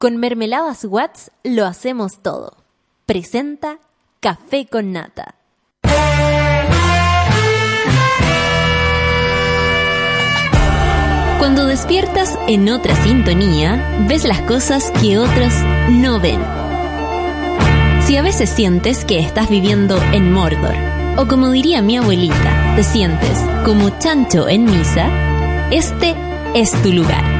Con Mermeladas Watts lo hacemos todo. Presenta Café con Nata. Cuando despiertas en otra sintonía, ves las cosas que otros no ven. Si a veces sientes que estás viviendo en Mordor, o como diría mi abuelita, te sientes como chancho en misa, este es tu lugar.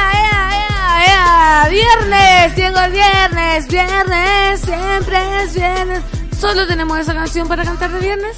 ¡Viernes! ¡Llegó el viernes! ¡Viernes! ¡Siempre es viernes! ¿Solo tenemos esa canción para cantar de viernes?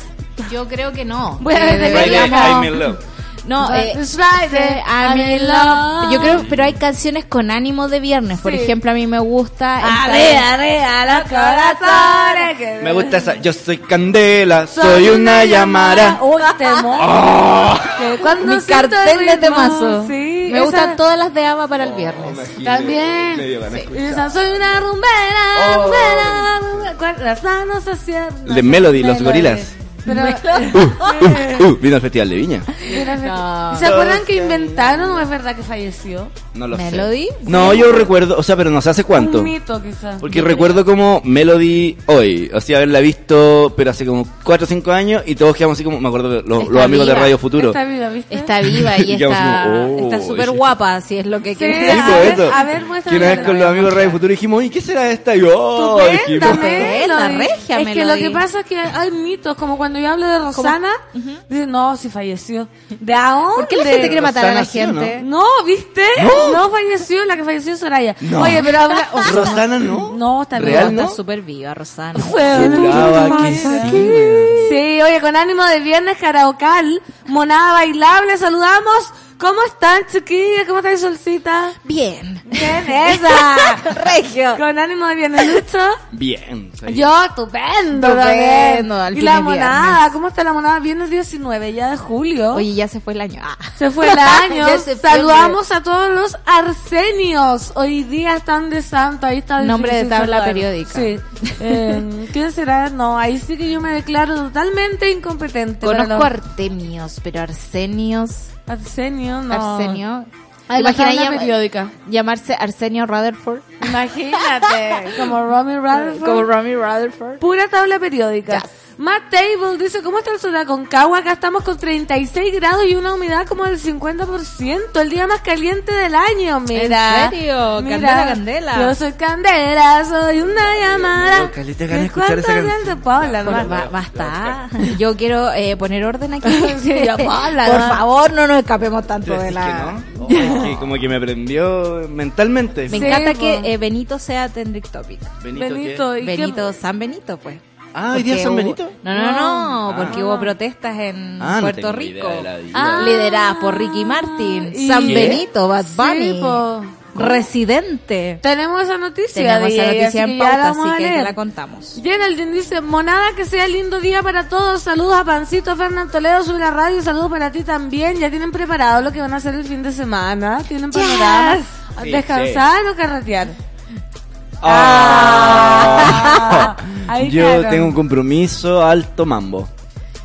Yo creo que no. Bueno, Que deberíamos- I'm in love. No, eh, It's Friday, I'm in love. Yo creo, pero hay canciones con ánimo de viernes. Por Sí. ejemplo, a mí me gusta. Arriba, arriba, los corazones. que- Me gusta esa. Yo soy Candela, soy una llamara. Uy, temor. Que cuando mi cartel de temazo. Sí, me esa- gustan todas las de Ava para el viernes. También. Me ganas de escuchar. Esa soy una rumbera, Oh. rumbera, rumbera. Cuando Las manos se cierran. De Melody, los gorilas. Pero, Uh, uh, vino al Festival de Viña. Mira, No. ¿y ¿Se acuerdan que inventaron o es verdad que falleció? No lo ¿Melody? sé. No, yo recuerdo, o sea, pero no sé hace cuánto. Un mito, quizás. Porque recuerdo como Melody hoy, o sea, haberla visto, pero hace como 4 o 5 años y todos quedamos así como, me acuerdo de los, los amigos de. Radio Futuro. Está viva, ¿viste? Está viva y está oh, está súper sí. guapa, si es lo que Sí, quieres Sí, a ver, eso. a ver, muéstrame Que una vez la con los amigos de Radio Futuro dijimos, ¿y qué será esta? Y yo, oh, dijimos. Melody. regia, Es que lo que pasa es que hay mitos, como cuando yo hablo de Rosana, dicen, no, si falleció. ¿De dónde? ¿Por qué la gente quiere matar a la gente? No, ¿viste? No. falleció, la que falleció es Soraya. No. Oye, pero habla... o sea, Rosana no. No, está ¿Real viva. no? Está súper viva, Rosana. Que sí. Sí, oye, con ánimo de viernes karaocal, monada bailable, saludamos. ¿Cómo están, chiquillas? ¿Cómo están, Solcita? Bien. ¿Quién es esa? Regio. con ánimo de viernes, Lucho. Bien. sí. Yo, estupendo. Estupendo, al Y fin la es monada, viernes. ¿cómo está la monada? Viernes 19 ya de julio. Oye, ya se fue el año. Ah. Se fue el año. Saludamos a todos los arsenios. Hoy día están de santo. Ahí está Nombre difícil de tabla saludar. periódica. Sí. Eh, ¿Quién será? No, ahí sí que yo me declaro totalmente incompetente. Conozco los- artemios, pero arsenios. Arsenio, no. Arsenio. La Imagina llama- periódica. llamarse Arsenio Rutherford. Imagínate. como Romy Rutherford. Como Romy Rutherford. Pura tabla periódica. Yes. Matt Table dice, ¿cómo está el sol de Aconcagua? Acá estamos con 36 grados y una humedad como del 50%. El día más caliente del año, mira. ¿En serio? Mira, Candela, candela. Yo soy Candela, soy una llamada. Ganas de Paula, no? Basta. Yo quiero eh, poner orden aquí. Sí, ya, Paula, Por favor, no nos escapemos tanto ¿Te de la... que no? Oh, que como que me prendió mentalmente. Me Sí, encanta po. que eh, Benito sea Tendrick Topic. Benito, Benito, ¿qué? ¿y qué- Benito, San Benito, pues. Ah, ¿hoy día San hubo- Benito? No, no, no, Ah. porque hubo protestas en Ah, no Puerto Rico. Ah, lideradas por Ricky Martin, ¿Y- San ¿Qué? Benito, Bad Bunny, Sí. Residente. Tenemos esa noticia. Tenemos esa noticia en que ya la pauta, así que te la contamos. Geraldine dice, monada que sea lindo día para todos, saludos a Pancito, Fernando Toledo, sube la radio, saludos para ti también, ya tienen preparado lo que van a hacer el fin de semana, tienen Sí, descansar o carretear. Ah. Ahí Yo tengo un compromiso alto mambo.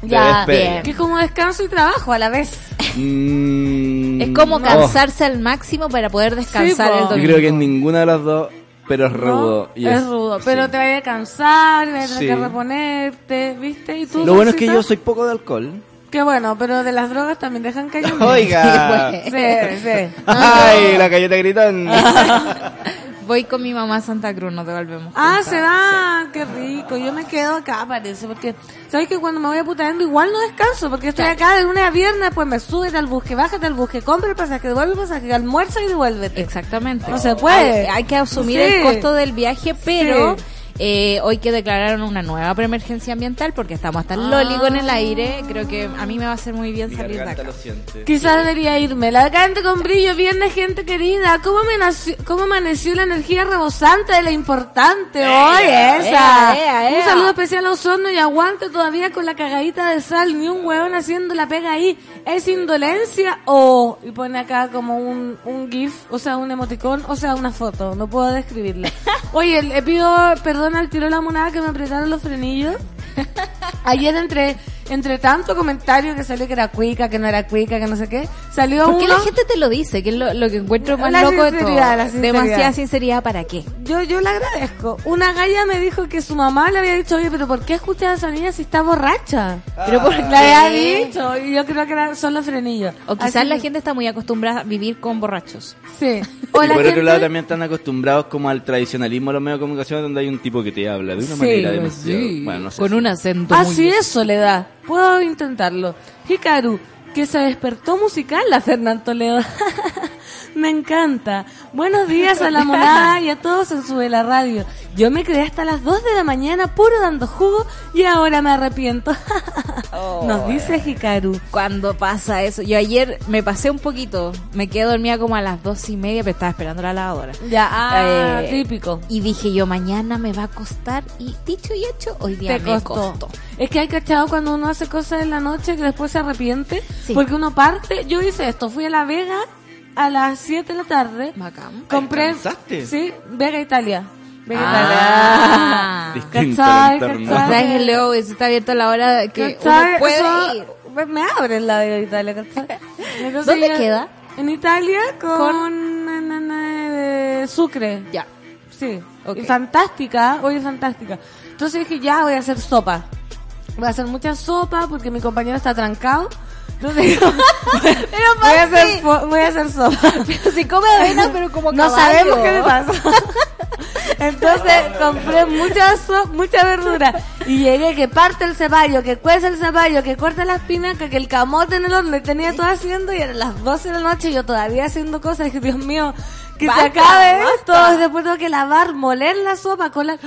Ya, que es como descanso y trabajo a la vez. Mm, Es como oh, cansarse al máximo para poder descansar el Yo domingo. creo que en ninguna de las dos, pero es ¿no? rudo. y es rudo, pero sí. te vayas a cansar, vas a tener Sí. que reponerte, ¿viste? ¿Y tú, Lo bueno es que yo soy poco de alcohol. Qué bueno, pero de las drogas también dejan caer. Oiga. pues. Sí, sí. Ay, la galleta gritando. Voy con mi mamá a Santa Cruz, nos devolvemos. Ah, se va, qué rico. Yo me quedo acá, parece, porque sabes que cuando me voy a putaendo igual no descanso, porque estoy acá de lunes a viernes, pues me sube al bus, bájate al bus, compra el pasaje, devuelve el pasaje, almuerza y devuélvete. Exactamente. No se puede. Hay, hay que asumir Sí. el costo del viaje, pero Sí. Eh, hoy que declararon una nueva preemergencia ambiental porque estamos hasta el lólico en el aire, creo que a mí me va a hacer muy bien Mi salir de acá. lo siente. Quizás debería irme. La garganta con brillo, viernes, gente querida. ¿Cómo, me nació- cómo amaneció la energía rebosante de la importante hoy esa? ea, ea, Un saludo especial a Osorno y aguante todavía con la cagadita de sal. Ni un huevón haciendo la pega ahí. ¿Es indolencia o...? Y pone acá como un, un gif, o sea, un emoticón, o sea, una foto. No puedo describirla. Oye, le pido perdón al tiro de la monada que me apretaron los frenillos. Ayer entre entre tanto comentario que salió que era cuica, que no era cuica, que no sé qué, salió ¿Por qué uno... la gente te lo dice? Que es lo, lo que encuentro más La loco de todo. la sinceridad. Demasiada sinceridad, ¿para qué? Yo, yo le agradezco. Una galla me dijo que su mamá le había dicho, oye, pero ¿por qué escuchas a esa niña si está borracha? Pero por Le había dicho, y yo creo que eran, son los frenillos. O quizás Así la que- gente está muy acostumbrada a vivir con borrachos. Sí. Y O la por gente- otro lado también están acostumbrados como al tradicionalismo de los medios de comunicación donde hay un tipo que te habla de una Sí, manera demasiado... Bueno, no sé con si- un acento Así muy... es, Soledad. Puedo intentarlo. Hikaru, que se despertó musical la Fernán Toledo. me encanta. Buenos días a la monada y a todos en Sube la Radio. Yo me quedé hasta las 2 de la mañana puro dando jugo y ahora me arrepiento. Nos dice Hikaru. Cuando pasa eso, yo ayer me pasé un poquito, me quedé dormida como a las dos y media, pero estaba esperando la lavadora. Ya, ah, Eh, típico. Y dije yo, mañana me va a costar, y dicho y hecho, hoy día Te me costó. costó. Es que hay cachado cuando uno hace cosas en la noche que después se arrepiente. Sí. Porque uno parte. Yo hice esto. Fui a La Vega a las 7 de la tarde. Bacán. Compré. ¿Alcanzaste? Sí, Vega Italia. Vega Ah. ¿Cachai? ¿Cachai? O sea, que luego está abierto a la hora que ¿Cachai? uno puede Eso- ir. me- Me abren la Vega Italia, ¿cachai? Entonces ¿Dónde queda? En Italia con, na, na, na, de Sucre. Ya. Sí, Ok. y fantástica, oye, fantástica. Entonces dije, ya voy a hacer sopa. Voy a hacer mucha sopa porque mi compañero está trancado. Entonces digo, voy, a hacer, voy a hacer sopa. Pero si come avena, pero como No caballo. sabemos qué le pasa. Entonces compré mucha so- mucha verdura y llegué que parte el ceballo, que cuece el ceballo, que corta la espinaca, que el camote en el horno y tenía todo haciendo y eran las 12 de la noche y yo todavía haciendo cosas. Dije, Dios mío, que Basta, se acabe basta. esto. Y después tengo que lavar, moler la sopa con la...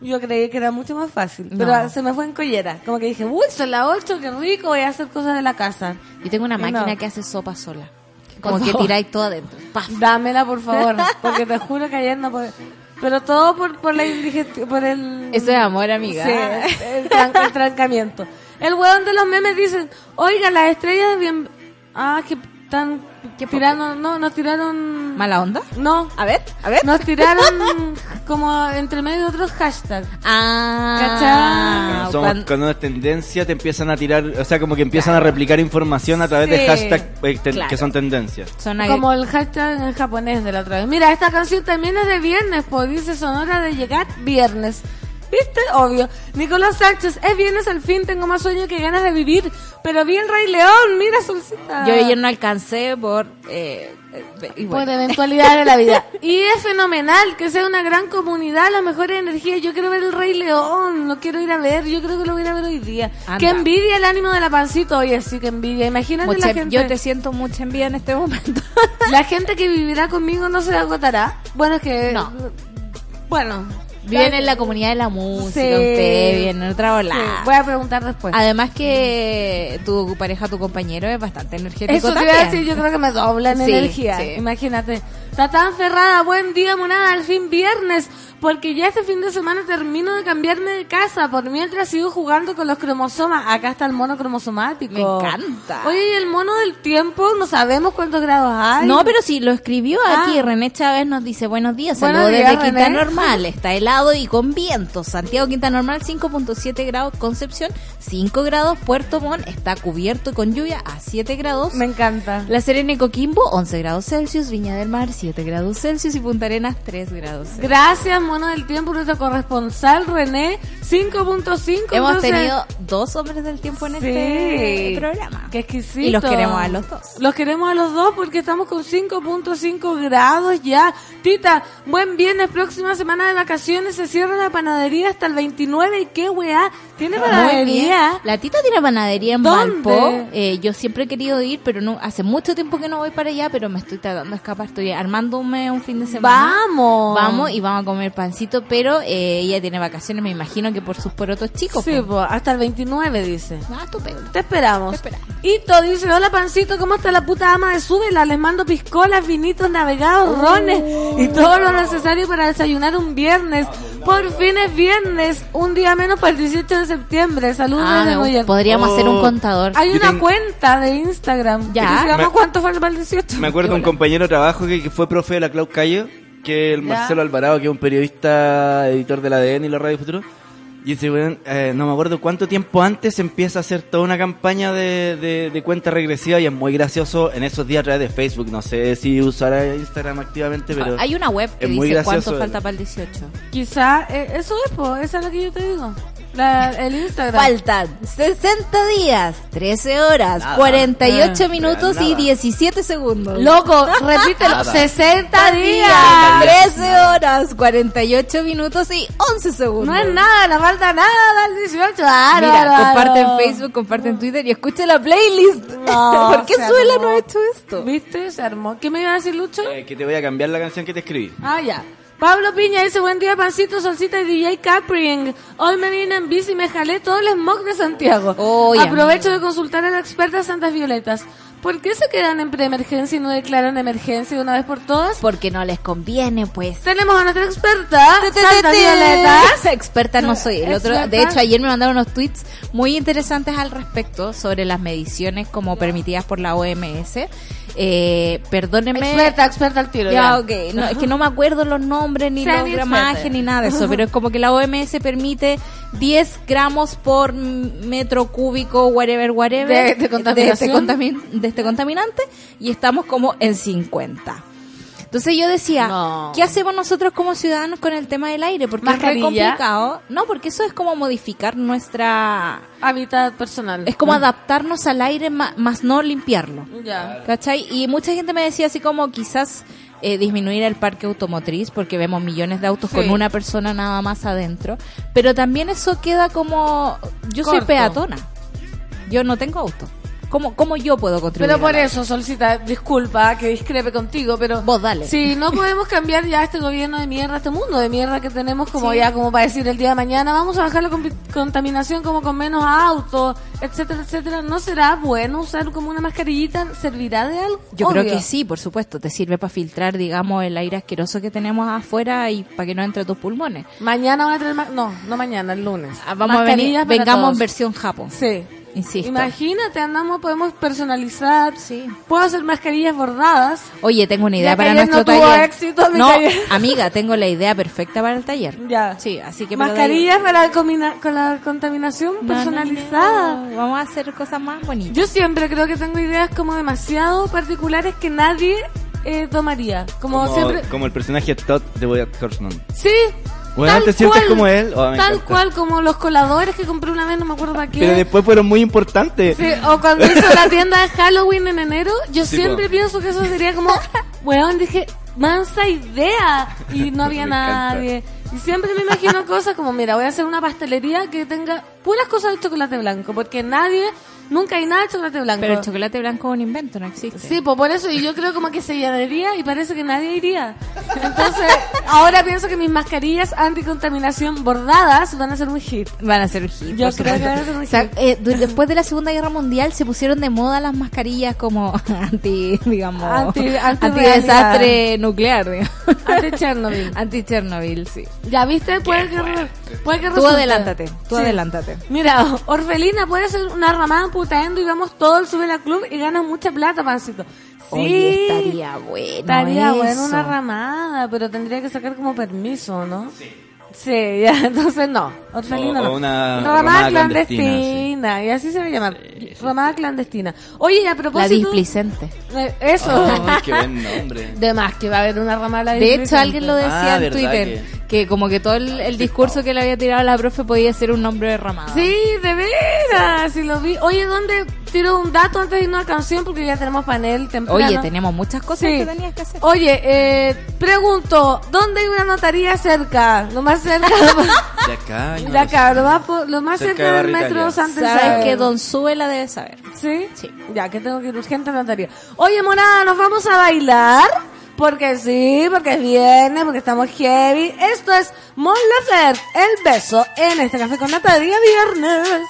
Yo creí que era mucho más fácil, pero se me fue en collera. Como que dije, uy, son las 8, qué rico, voy a hacer cosas de la casa. Yo tengo una máquina no. que hace sopa sola. Como Por que favor. tiráis todo adentro. Paf. Dámela, por favor, porque te juro que ayer no puedo. Pero todo por, por la indigestión, por el... Eso es amor, amiga. Sí, el, tran- el trancamiento. El hueón de los memes dice, oiga, las estrellas bien... Ah, que están ¿Qué tiraron, no, nos tiraron... ¿Mala onda? No, A ver, a ver. nos tiraron como entre medio de otros hashtags. Ah, Cuando, somos- cuando- cuando es tendencia te empiezan a tirar, o sea, como que empiezan a replicar información a través de hashtags eh, ten- Claro. que son tendencias. son ag- Como el hashtag en japonés de la otra vez. Mira, esta canción también es de viernes, pues dice Sonora de llegar viernes. ¿Viste? Obvio. Nicolás Sánchez, es viernes al fin, tengo más sueño que ganas de vivir. Pero vi el Rey León, mira Solcita. Yo ayer no alcancé por... Eh, eh, bueno. Por eventualidades de la vida. Y es fenomenal que sea una gran comunidad, la mejor energía. Yo quiero ver el Rey León, lo quiero ir a ver. Yo creo que lo voy a ir a ver hoy día. Anda. Que envidia el ánimo de la pancita. Oye, sí, que envidia. Imagínate Mucha- la gente. Yo te siento mucha envidia en este momento. La gente que vivirá conmigo no se agotará. Bueno, es que. No. Bueno. Viven en la comunidad de la música, Sí. usted viene en otra Sí, volada. voy a preguntar después. Además que tu pareja, tu compañero es bastante energético Eso te también. iba a decir, yo creo que me dobla en energía. sí. Imagínate. Está tan cerrada, buen día, monada, al fin viernes. Porque ya este fin de semana termino de cambiarme de casa. Por mientras sigo jugando con los cromosomas. Acá está el mono cromosomático. Me encanta. Oye, y el mono del tiempo, no sabemos cuántos grados hay. No, pero sí, lo escribió aquí. Ah. René Chávez nos dice, buenos días, Buenos saludos días, desde Quinta. Normal. Está helado y con viento. Santiago Quinta Normal, 5.7 grados. Concepción, 5 grados. Puerto Montt está cubierto con lluvia a 7 grados. Me encanta. La Serena y Coquimbo, 11 grados Celsius. Viña del Mar, 7 grados Celsius. Y Punta Arenas, 3 grados Celsius. Gracias, mono del tiempo, nuestro corresponsal René, 5.5. Hemos entonces- tenido dos hombres del tiempo en Sí. este programa. Qué exquisito. Y los queremos a los dos. Los queremos a los dos porque estamos con 5.5 grados ya. Tita, buen viernes, próxima semana de vacaciones. Se cierra la panadería hasta el 29. ¿Y qué weá? ¿Tiene panadería? La tita tiene panadería en ¿Dónde? Eh, yo siempre he querido ir, pero no hace mucho tiempo que no voy para allá, pero me estoy tratando de escapar. Estoy armando llamándome un fin de semana. Vamos. Vamos y vamos a comer pancito, pero eh, ella tiene vacaciones, me imagino que por sus porotos chicos. Sí, pues. hasta el 29 dice. Ah, estupendo. Te esperamos. Te esperamos. Ito dice, hola pancito, ¿cómo está la puta ama de Súbela? Les mando piscolas, vinitos, navegados, rones y todo lo necesario para desayunar un viernes. Por fin es viernes, un día menos para el 18 de septiembre. Saludos Ah, York. Podríamos Oh. hacer un contador. Hay Yo una tengo- cuenta de Instagram. Ya. que se llama Me- ¿Cuánto falta para el 18? Me acuerdo de un compañero de trabajo que, que fue profe de la Clau Cayo, que el Ya. Marcelo Alvarado, que es un periodista, editor de la ADN y la Radio Futuro. Y ese weón, eh, no me acuerdo cuánto tiempo antes empieza a hacer toda una campaña de, de, de cuenta regresiva y es muy gracioso en esos días a través de Facebook. No sé si usará Instagram activamente, pero... Hay una web que es muy dice gracioso. cuánto falta para el 18. Quizá, eh, eso es, po, esa es lo que yo te digo. La, el Instagram. Faltan 60 días, 13 horas, Nada. 48 Ah, minutos y nada. 17 segundos. Loco, repítelo, Nada. 60 días. 13 horas, 48 minutos y 11 segundos. No es nada, no falta nada al 18. Claro, Mira, claro. comparte en Facebook, comparte en Twitter y escucha la playlist. No, ¿Por qué Suela armó. no ha hecho esto? ¿Viste? Se armó. ¿Qué me iba a decir, Lucho? Eh, que te voy a cambiar la canción que te escribí. Ah, ya. Pablo Piña dice, buen día, pancito, solcita y DJ Capring. Hoy me vine en bici y me jalé todo el smog de Santiago. Oye, Aprovecho amigo. de consultar a la experta Santas Violetas. ¿Por qué se quedan en preemergencia y no declaran emergencia de una vez por todas? Porque no les conviene, pues. Tenemos a nuestra experta, Santas Violetas. Experta no soy. El otro, de hecho, ayer me mandaron unos tweets muy interesantes al respecto sobre las mediciones como permitidas por la OMS. Eh, perdónenme. Experta, experta al tiro. Ya, Ya, ok. No, es que no me acuerdo los nombres, ni gramajes, experta. ni nada de eso. Pero es como que la OMS permite 10 gramos por metro cúbico, whatever, whatever. De- de contaminación. este, contamin- de este contaminante. Y estamos como en 50. Entonces yo decía, No. ¿qué hacemos nosotros como ciudadanos con el tema del aire? Porque es muy complicado. No, porque eso es como modificar nuestra... Hábitat personal. Es como adaptarnos al aire ma- más no limpiarlo. Ya. ¿Cachai? Y mucha gente me decía así como quizás eh, disminuir el parque automotriz porque vemos millones de autos Sí. con una persona nada más adentro. Pero también eso queda como... Yo soy peatona. Yo no tengo auto. ¿Cómo, cómo yo puedo contribuir? Pero por eso, Solcita, disculpa que discrepe contigo, pero... Vos dale. Si no podemos cambiar ya este gobierno de mierda, este mundo de mierda que tenemos como Sí. ya, como para decir el día de mañana, vamos a bajar la contaminación como con menos autos, etcétera, etcétera. ¿No será bueno usar como una mascarillita? ¿Servirá de algo? Yo creo que sí, por supuesto. Te sirve para filtrar, digamos, el aire asqueroso que tenemos afuera y para que no entre tus pulmones. Mañana van a traer... No, no mañana, el lunes. Ah, Vamos a venir, vengamos todos. en versión Japón. Sí. Insisto. Imagínate, andamos, podemos personalizar. Sí. Puedo hacer mascarillas bordadas. Oye, tengo una idea Ya para nuestro no tuvo taller. éxito mi no, taller. amiga, tengo la idea perfecta para el taller. Ya. Sí, así que Mascarillas para con la contaminación No, no, personalizada. no, Vamos a hacer cosas más bonitas. Yo siempre creo que tengo ideas como demasiado particulares que nadie eh, tomaría. Como, Como, siempre. como el personaje Todd de Boyack Horseman. Sí. Bueno, tal ¿te sientes cual, como él? Oh, tal cual, como los coladores que compré una vez, no me acuerdo para qué. Pero después fueron muy importantes. Sí, o cuando hizo la tienda de Halloween en enero, yo Sí, siempre po. pienso que eso sería como, weón, dije, mansa idea. Y no había nadie. Y siempre me imagino cosas como, mira, voy a hacer una pastelería que tenga puras cosas de chocolate blanco, porque nadie, nunca hay nada de chocolate blanco. Pero el chocolate blanco es un invento, no existe. Sí, pues por eso, y yo creo como que se llenaría y parece que nadie iría. Entonces, ahora pienso que mis mascarillas anticontaminación bordadas van a ser un hit. Van a ser hit. Yo creo que van a ser un O sea, hit. eh, después de la Segunda Guerra Mundial se pusieron de moda las mascarillas como anti, digamos, Anti- anti- anti-desastre nuclear, digamos. Anti Chernobyl. Anti-Chernobyl, sí. Ya viste, puede que, puede que Tú resulte. adelántate, tú Sí. adelántate. Mira, Orfelina puede ser una ramada en putaendo y vamos todo el sube la club y ganas mucha plata, pancito. Sí, Oye, estaría bueno estaría bueno una ramada, pero tendría que sacar como permiso, ¿no? Sí. Sí, ya, entonces no. Orfelina O- no. o una clandestina, clandestina, y así se va a llamar. Ramada clandestina. Oye, y a La propósito... displicente. eh, Eso. Ay, qué buen nombre. De más que va a haber una ramada De hecho, alguien lo decía Ah, en Twitter, que... como que todo el, el discurso que le había tirado a la profe podía ser un nombre de ramada. Sí, de veras, sí lo vi. Oye, ¿dónde tiro un dato antes de irnos a canción? Porque ya tenemos panel temprano. Oye, tenemos muchas cosas Sí. que tenías que hacer. Oye, eh, pregunto, ¿dónde hay una notaría cerca? Lo más cerca De acá. no de lo acá, lo más, lo más Cerca cerca, de del metro. Santa Sabes que Don Suela debe saber. ¿Sí? Sí. Ya, que tengo que ir urgente a la notaría. Oye, monada, ¿nos vamos a bailar? Porque sí, porque es viernes, porque estamos heavy. Esto es Mon Laferte, el beso en este café con nata de día viernes.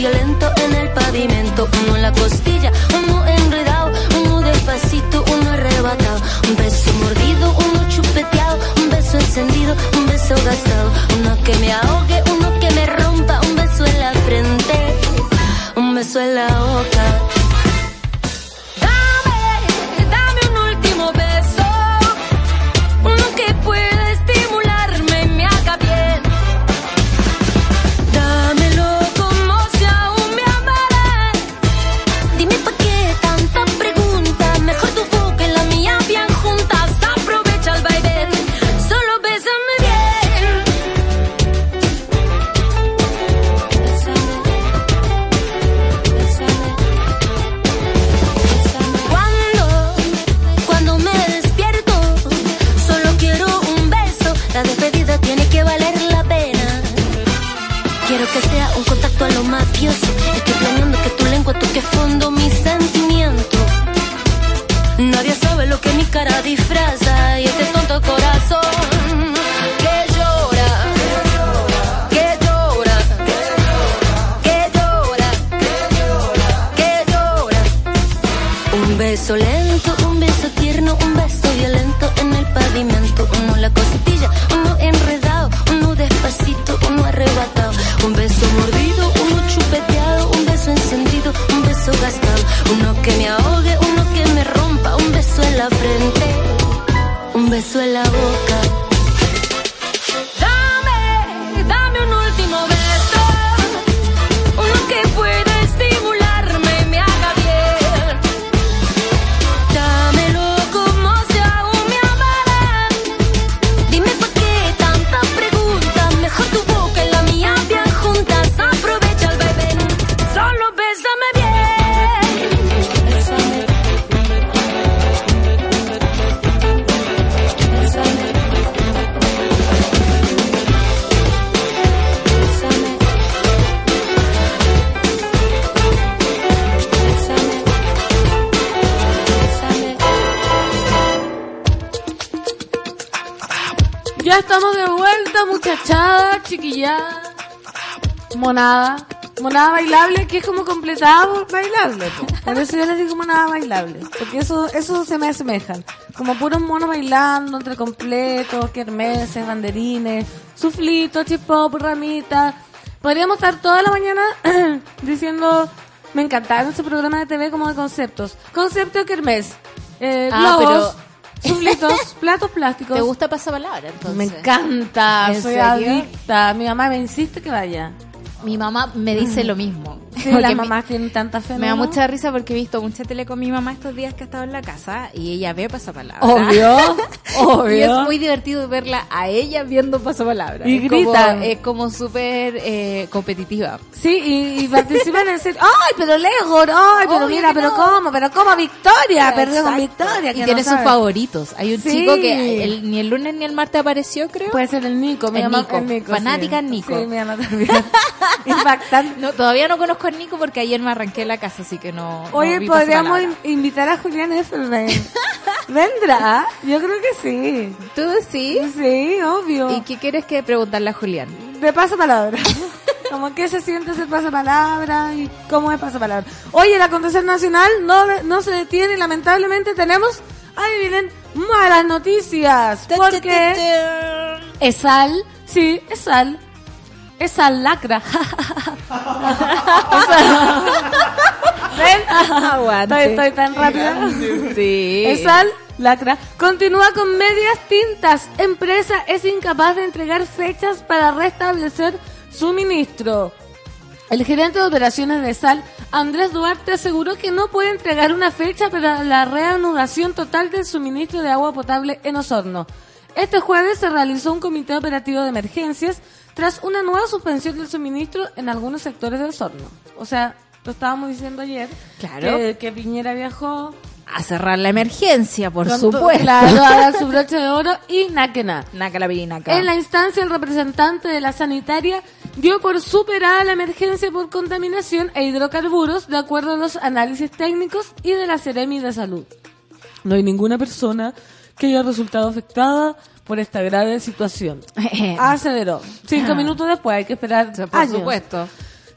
Violento en el pavimento, uno en la costilla, uno enredado, uno despacito, uno arrebatado, un beso mordido, uno chupeteado, un beso encendido, un beso gastado, uno que me ahogue, uno que me rompa, un beso en la frente, un beso en la boca. Monada. Monada bailable, que es como completado bailable. po. Por eso yo les digo monada bailable. Porque eso, eso se me asemejan. Como puros monos bailando, entre completos, kermeses, banderines, suflitos, chip-hop, ramitas. Podríamos estar toda la mañana diciendo, me encantaron ese programa de TV como de conceptos. Concepto kermés. Eh, Ah, globos, suflitos, platos plásticos. ¿Te gusta pasapalabra entonces? Me encanta, ¿En soy serio? adicta. Mi mamá me insiste que vaya. Mi mamá me dice lo mismo. Sí, las mamás tienen tanta fe. Me da mucha risa porque he visto mucha tele con mi mamá estos días que ha estado en la casa y ella ve pasapalabra. Obvio, obvio. Y es muy divertido verla a ella viendo pasapalabra. Y Es como- gritan. Es como súper eh, competitiva. Sí, y, y participan en serio. ¡Ay, pero Lego! ¡Ay, pero Obvio mira, que pero no. cómo! ¡Pero cómo! ¡Victoria! Perdió con. Victoria. Y que tiene no sus sabe. favoritos. Hay un Sí. chico que el- ni el lunes ni el martes apareció, creo. Puede ser el Nico. Mi El mamá, Nico. el Nico, Fanática sí. Nico. Sí, mi mamá también. Impactante. No, todavía no conozco a Nico porque ayer me arranqué la casa, así que no. Oye, podríamos in- invitar a Julián Effelbein. ¿Vendrá? Yo creo que sí. ¿Tú sí? Sí, obvio. ¿Y qué quieres que preguntarle a Julián? De pasapalabra. Como qué se siente ser pasapalabra y cómo es pasapalabra. Oye, el acontecer nacional no, no se detiene. Lamentablemente tenemos, adivinen, malas noticias. Porque Esal, sí, Esal, Esal lacra. ¿Ven? Aguante. Estoy, estoy tan rápida. Sí. Esal lacra. Continúa con medias tintas. Empresa es incapaz de entregar fechas para restablecer suministro. El gerente de operaciones de Sal Andrés Duarte aseguró que no puede entregar una fecha para la reanudación total del suministro de agua potable en Osorno. Este jueves se realizó un comité operativo de emergencias tras una nueva suspensión del suministro en algunos sectores de Osorno. O sea, lo estábamos diciendo ayer, Claro. que, que Piñera viajó A cerrar la emergencia, por con- supuesto. claro, a dar su broche de oro y naquena. Naca la pirinaca. En la instancia, el representante de la sanitaria dio por superada la emergencia por contaminación e hidrocarburos de acuerdo a los análisis técnicos y de la Ceremi de Salud. No hay ninguna persona que haya resultado afectada por esta grave situación. Aseveró. Cinco minutos después, hay que esperar Por años. supuesto.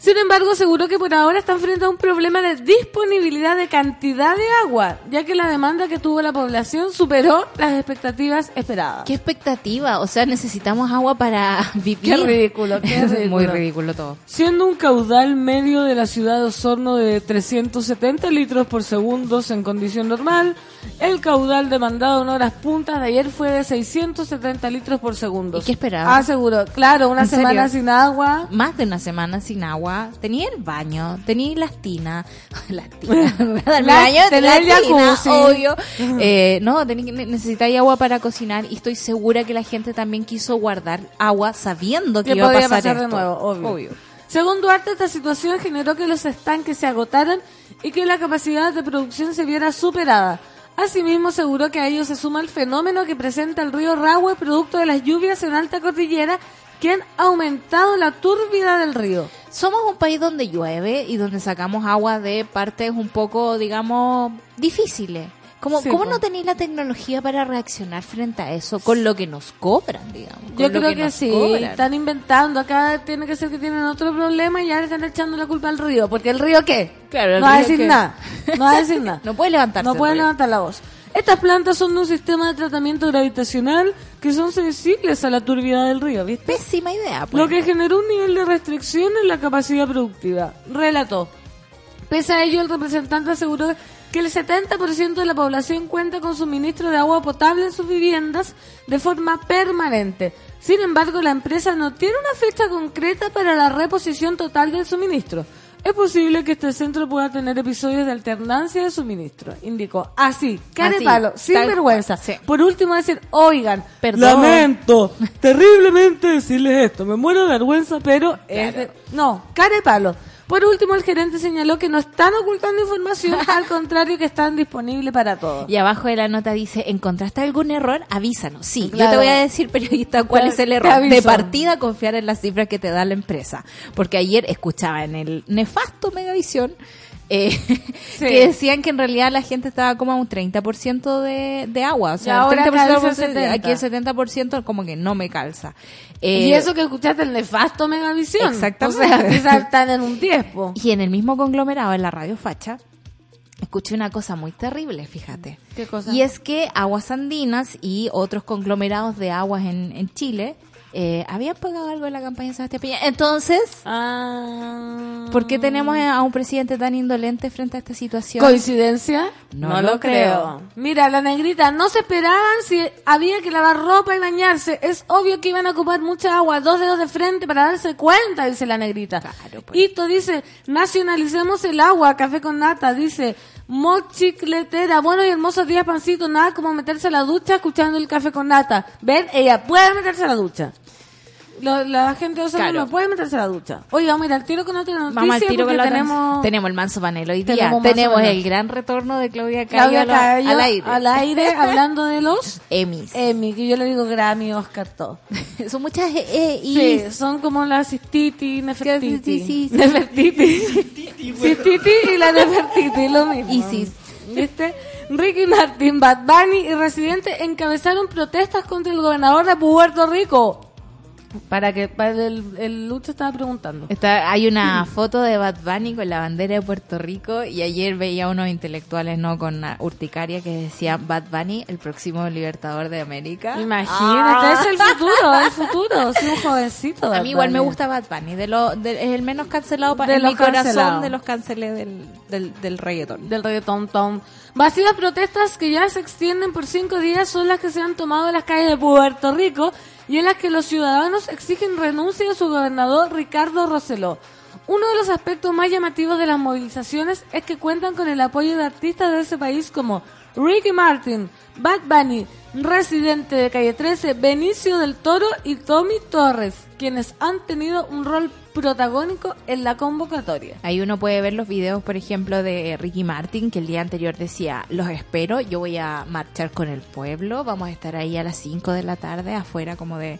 Sin embargo, aseguró que por ahora están frente a un problema de disponibilidad de cantidad de agua, ya que la demanda que tuvo la población superó las expectativas esperadas. ¿Qué expectativa? O sea, necesitamos agua para vivir. Qué ridículo, qué ridículo. Muy ridículo todo. Siendo un caudal medio de la ciudad de Osorno de 370 litros por segundo en condición normal, el caudal demandado en horas puntas de ayer fue de 670 litros por segundo. ¿Y qué esperaba? Aseguró, claro, una semana sin agua. Más de una semana sin agua. Tenía el baño, tenía las tinas. Las tinas. La- baño, tenía el jacuzzi. obvio. Eh, no, necesitáis agua para cocinar y estoy segura que la gente también quiso guardar agua sabiendo que, Que iba a pasar, pasar de esto. nuevo, obvio. Según Duarte, esta situación generó que los estanques se agotaran y que la capacidad de producción se viera superada. Asimismo, aseguró que a ello se suma el fenómeno que presenta el río Rahue producto de las lluvias en alta cordillera que han aumentado la turbidez del río. Somos un país donde llueve y donde sacamos agua de partes un poco, digamos, difíciles. ¿Cómo, Sí, ¿cómo no tenéis la tecnología para reaccionar frente a eso con lo que nos cobran, digamos? Yo creo que, sí, cobran? están inventando. Acá tiene que ser que tienen otro problema y ya le están echando la culpa al río. Porque el río, ¿qué? Claro, el no va a río decir qué. nada. No va a decir nada. No puede levantarse. No río. levantar la voz. Estas plantas son de un sistema de tratamiento gravitacional que son sensibles a la turbidez del río, ¿viste? Pésima idea. pues. Lo que generó un nivel de restricción en la capacidad productiva. Relató. Pese a ello, el representante aseguró que el 70% de la población cuenta con suministro de agua potable en sus viviendas de forma permanente. Sin embargo, la empresa no tiene una fecha concreta para la reposición total del suministro. Es posible que este centro pueda tener episodios de alternancia de suministro, indicó. Así, cara de Así, palo, sin tal vergüenza. sí. Por último, decir, oigan, Perdón. lamento terriblemente decirles esto, me muero de vergüenza, pero es de- no, cara de palo. Por último, el gerente señaló que no están ocultando información, al contrario que están disponibles para todos. Y abajo de la nota dice, ¿encontraste algún error? Avísanos. Sí, yo te voy a decir, periodista, cuál es el error. De partida, confiar en las cifras que te da la empresa. Porque ayer escuchaba en el nefasto Megavisión eh, que decían que en realidad la gente estaba como a un 30% de, de agua. O sea, ahora el 30% calza por- 70. aquí el 70% como que no me calza. Eh, y eso que escuchaste el nefasto Megavisión. Exactamente. O sea, quizás están en un tiempo. Y en el mismo conglomerado, en la radio Facha, escuché una cosa muy terrible, fíjate. ¿Qué cosa? Y es que Aguas Andinas y otros conglomerados de aguas en, en Chile eh, habían pagado algo en la campaña de Sebastián Piñera. Entonces, Ah. ¿por qué tenemos a un presidente tan indolente frente a esta situación? ¿Coincidencia? No lo creo. Mira, la negrita, no se esperaban si había que lavar ropa y bañarse. Es obvio que iban a ocupar mucha agua, dos dedos de frente para darse cuenta, dice la negrita. Claro, pues. Hito dice, nacionalicemos el agua, café con nata, dice, mochicletera, bueno y hermosos días, pancito, nada como meterse a la ducha escuchando el café con nata. Ven, ella puede meterse a la ducha. Lo- la gente de Osorno Claro. no puede meterse a la ducha. Oye, vamos a ir al tiro con otra noticia Vamos al tiro con la tenemos... tenemos el manso panel hoy día. Tenemos el gran retorno de Claudia Cayo, Claudia Cayo al aire. al aire, hablando de los Emmys. Emmy, que yo le digo Grammy, Oscar, todo. Son muchas eh, y Sí, son como la Cistiti, Nefertiti. Sí, sí, sí. Nefertiti. Cistiti y la Nefertiti, lo mismo. Isis. ¿Viste? Ricky Martin, Bad Bunny y Residente encabezaron protestas contra el gobernador de Puerto Rico. Para que para el, el Lucho estaba preguntando. Está, hay una foto de Bad Bunny con la bandera de Puerto Rico y ayer veía unos intelectuales no con una urticaria que decía Bad Bunny, el próximo libertador de América. Imagínate, es el futuro, el futuro, soy un jovencito. A mí igual me gusta Bad Bunny, de lo, de- es el menos cancelado para mi corazón de los cancelés del, del, del reggaetón. del reggaetón tom. Vacías protestas que ya se extienden por cinco días son las que se han tomado en las calles de Puerto Rico y en las que los ciudadanos exigen renuncia de su gobernador Ricardo Roseló. Uno de los aspectos más llamativos de las movilizaciones es que cuentan con el apoyo de artistas de ese país como Ricky Martin, Bad Bunny, Residente de Calle 13, Benicio del Toro y Tommy Torres, quienes han tenido un rol protagónico en la convocatoria. Ahí uno puede ver los videos, por ejemplo, de Ricky Martin, que el día anterior decía, los espero, yo voy a marchar con el pueblo, vamos a estar ahí a las 5 de la tarde, afuera como de,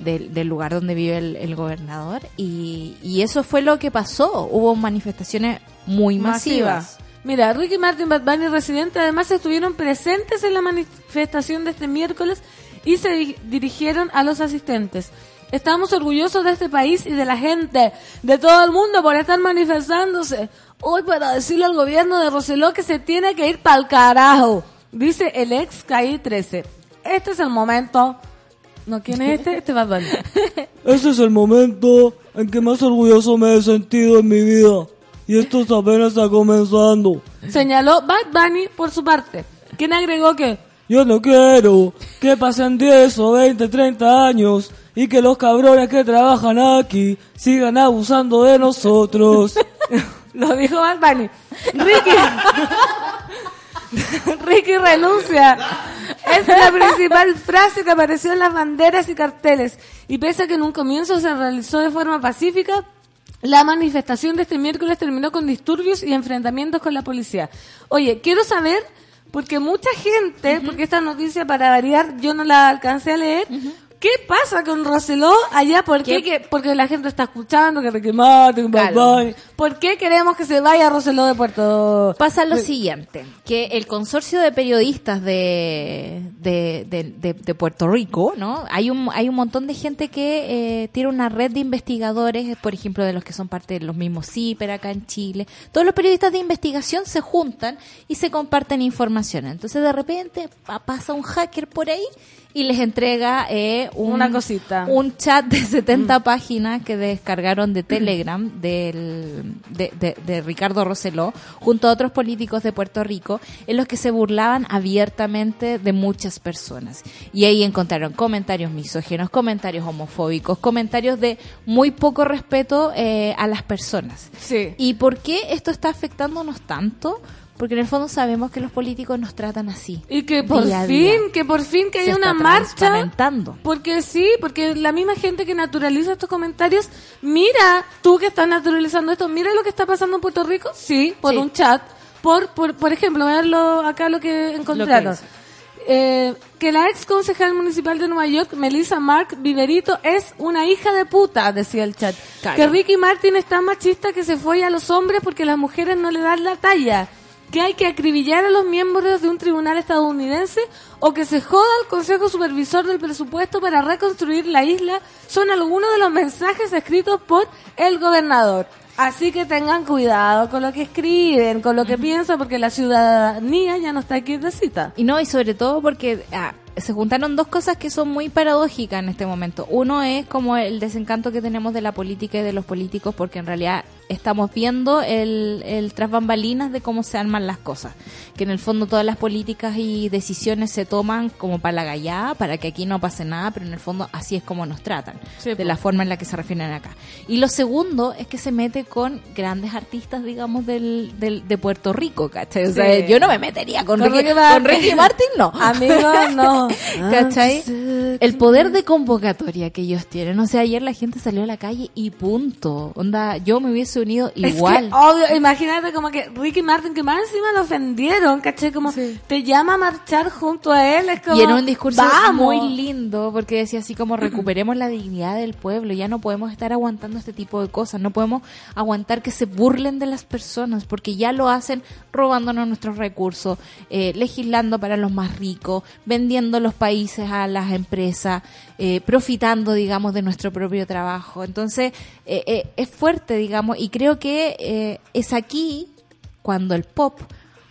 del- del lugar donde vive el, el gobernador. Y, y eso fue lo que pasó, hubo manifestaciones muy masivas. Mira, Ricky Martin, Bad Bunny y Residente además estuvieron presentes en la manifestación de este miércoles y se di- dirigieron a los asistentes. Estamos orgullosos de este país y de la gente, de todo el mundo por estar manifestándose. Hoy para decirle al gobierno de Roseló que se tiene que ir pa'l carajo, dice el ex Calle 13. Este es el momento. ¿No quién es este? Este Bad Bunny. Este es el momento en que más orgulloso me he sentido en mi vida. Y esto apenas está comenzando. Señaló Bad Bunny por su parte, quien agregó que Yo no quiero que pasen 10 o 20, 30 años y que los cabrones que trabajan aquí sigan abusando de nosotros. Lo dijo Bad Bunny. Ricky. Ricky renuncia. Es la principal frase que apareció en las banderas y carteles. Y pese a que en un comienzo se realizó de forma pacífica, la manifestación de este miércoles terminó con disturbios y enfrentamientos con la policía. Oye, quiero saber, porque mucha gente, porque esta noticia para variar yo no la alcancé a leer, ¿qué pasa con Roseló allá? ¿Por qué? ¿Qué? que- porque la gente está escuchando que Bad Claro. ¿Por qué queremos que se vaya Roseló de Puerto Pasa lo siguiente, que el consorcio de periodistas de, de, de- Puerto Rico, ¿no? Hay un, hay un montón de gente que eh, tiene una red de investigadores, por ejemplo, de los que son parte de los mismos CIPER acá en Chile. Todos los periodistas de investigación se juntan y se comparten información. Entonces, de repente, pa- pasa un hacker por ahí y les entrega eh, un, Una cosita. un chat de 70 páginas que descargaron de Telegram del, de, de- de Ricardo Roseló junto a otros políticos de Puerto Rico en los que se burlaban abiertamente de muchas personas. Y ahí encontraron comentarios misógenos, comentarios homofóbicos, comentarios de muy poco respeto eh, a las personas. Sí. ¿Y por qué esto está afectándonos tanto? Porque en el fondo sabemos que los políticos nos tratan así. Y que por a fin, día. que por fin que haya una marcha. Porque sí, porque la misma gente que naturaliza estos comentarios, mira, tú que estás naturalizando esto, mira lo que está pasando en Puerto Rico, sí, por Sí. un chat, por, por, por ejemplo, verlo acá lo que encontraron. dice. Eh, que la ex concejal municipal de Nueva York, Melissa Mark Viverito, es una hija de puta, decía el chat. Claro. Que Ricky Martin es tan machista que se fue a los hombres porque las mujeres no le dan la talla. Que hay que acribillar a los miembros de un tribunal estadounidense o que se joda al Consejo Supervisor del Presupuesto para reconstruir la isla son algunos de los mensajes escritos por el gobernador. Así que tengan cuidado con lo que escriben, con lo que piensan, porque la ciudadanía ya no está quietecita. Y no, y sobre todo porque ah, se juntaron dos cosas que son muy paradójicas en este momento. Uno es como el desencanto que tenemos de la política y de los políticos, porque en realidad estamos viendo el, el tras bambalinas de cómo se arman las cosas. Que en el fondo todas las políticas y decisiones se toman como para la gallada, para que aquí no pase nada, pero en el fondo así es como nos tratan, Sí, de la forma en la que se refieren acá. Y lo segundo es que se mete con grandes artistas, digamos, del, del, de Puerto Rico, ¿cachai? O sea, yo no me metería con, Con Ricky, Ricky con Martin. Ricky Martin, no. Amigo, no. ¿Cachai? El poder de convocatoria que ellos tienen. O sea, ayer la gente salió a la calle y punto. Onda, yo me hubiese unido Es igual. que, obvio, imagínate como que Ricky Martin, que más encima lo ofendieron, ¿cachai? Como te llama a marchar junto a él, es como... y era un discurso ¡Vamos! muy lindo porque decía así como recuperemos la dignidad del pueblo, ya no podemos estar aguantando este tipo de cosas, no podemos aguantar que se burlen de las personas porque ya lo hacen robándonos nuestros recursos, eh, legislando para los más ricos, vendiendo los países a las empresas, eh, profitando, digamos, de nuestro propio trabajo. Entonces, eh, eh, es fuerte, digamos, y creo que eh, es aquí cuando el pop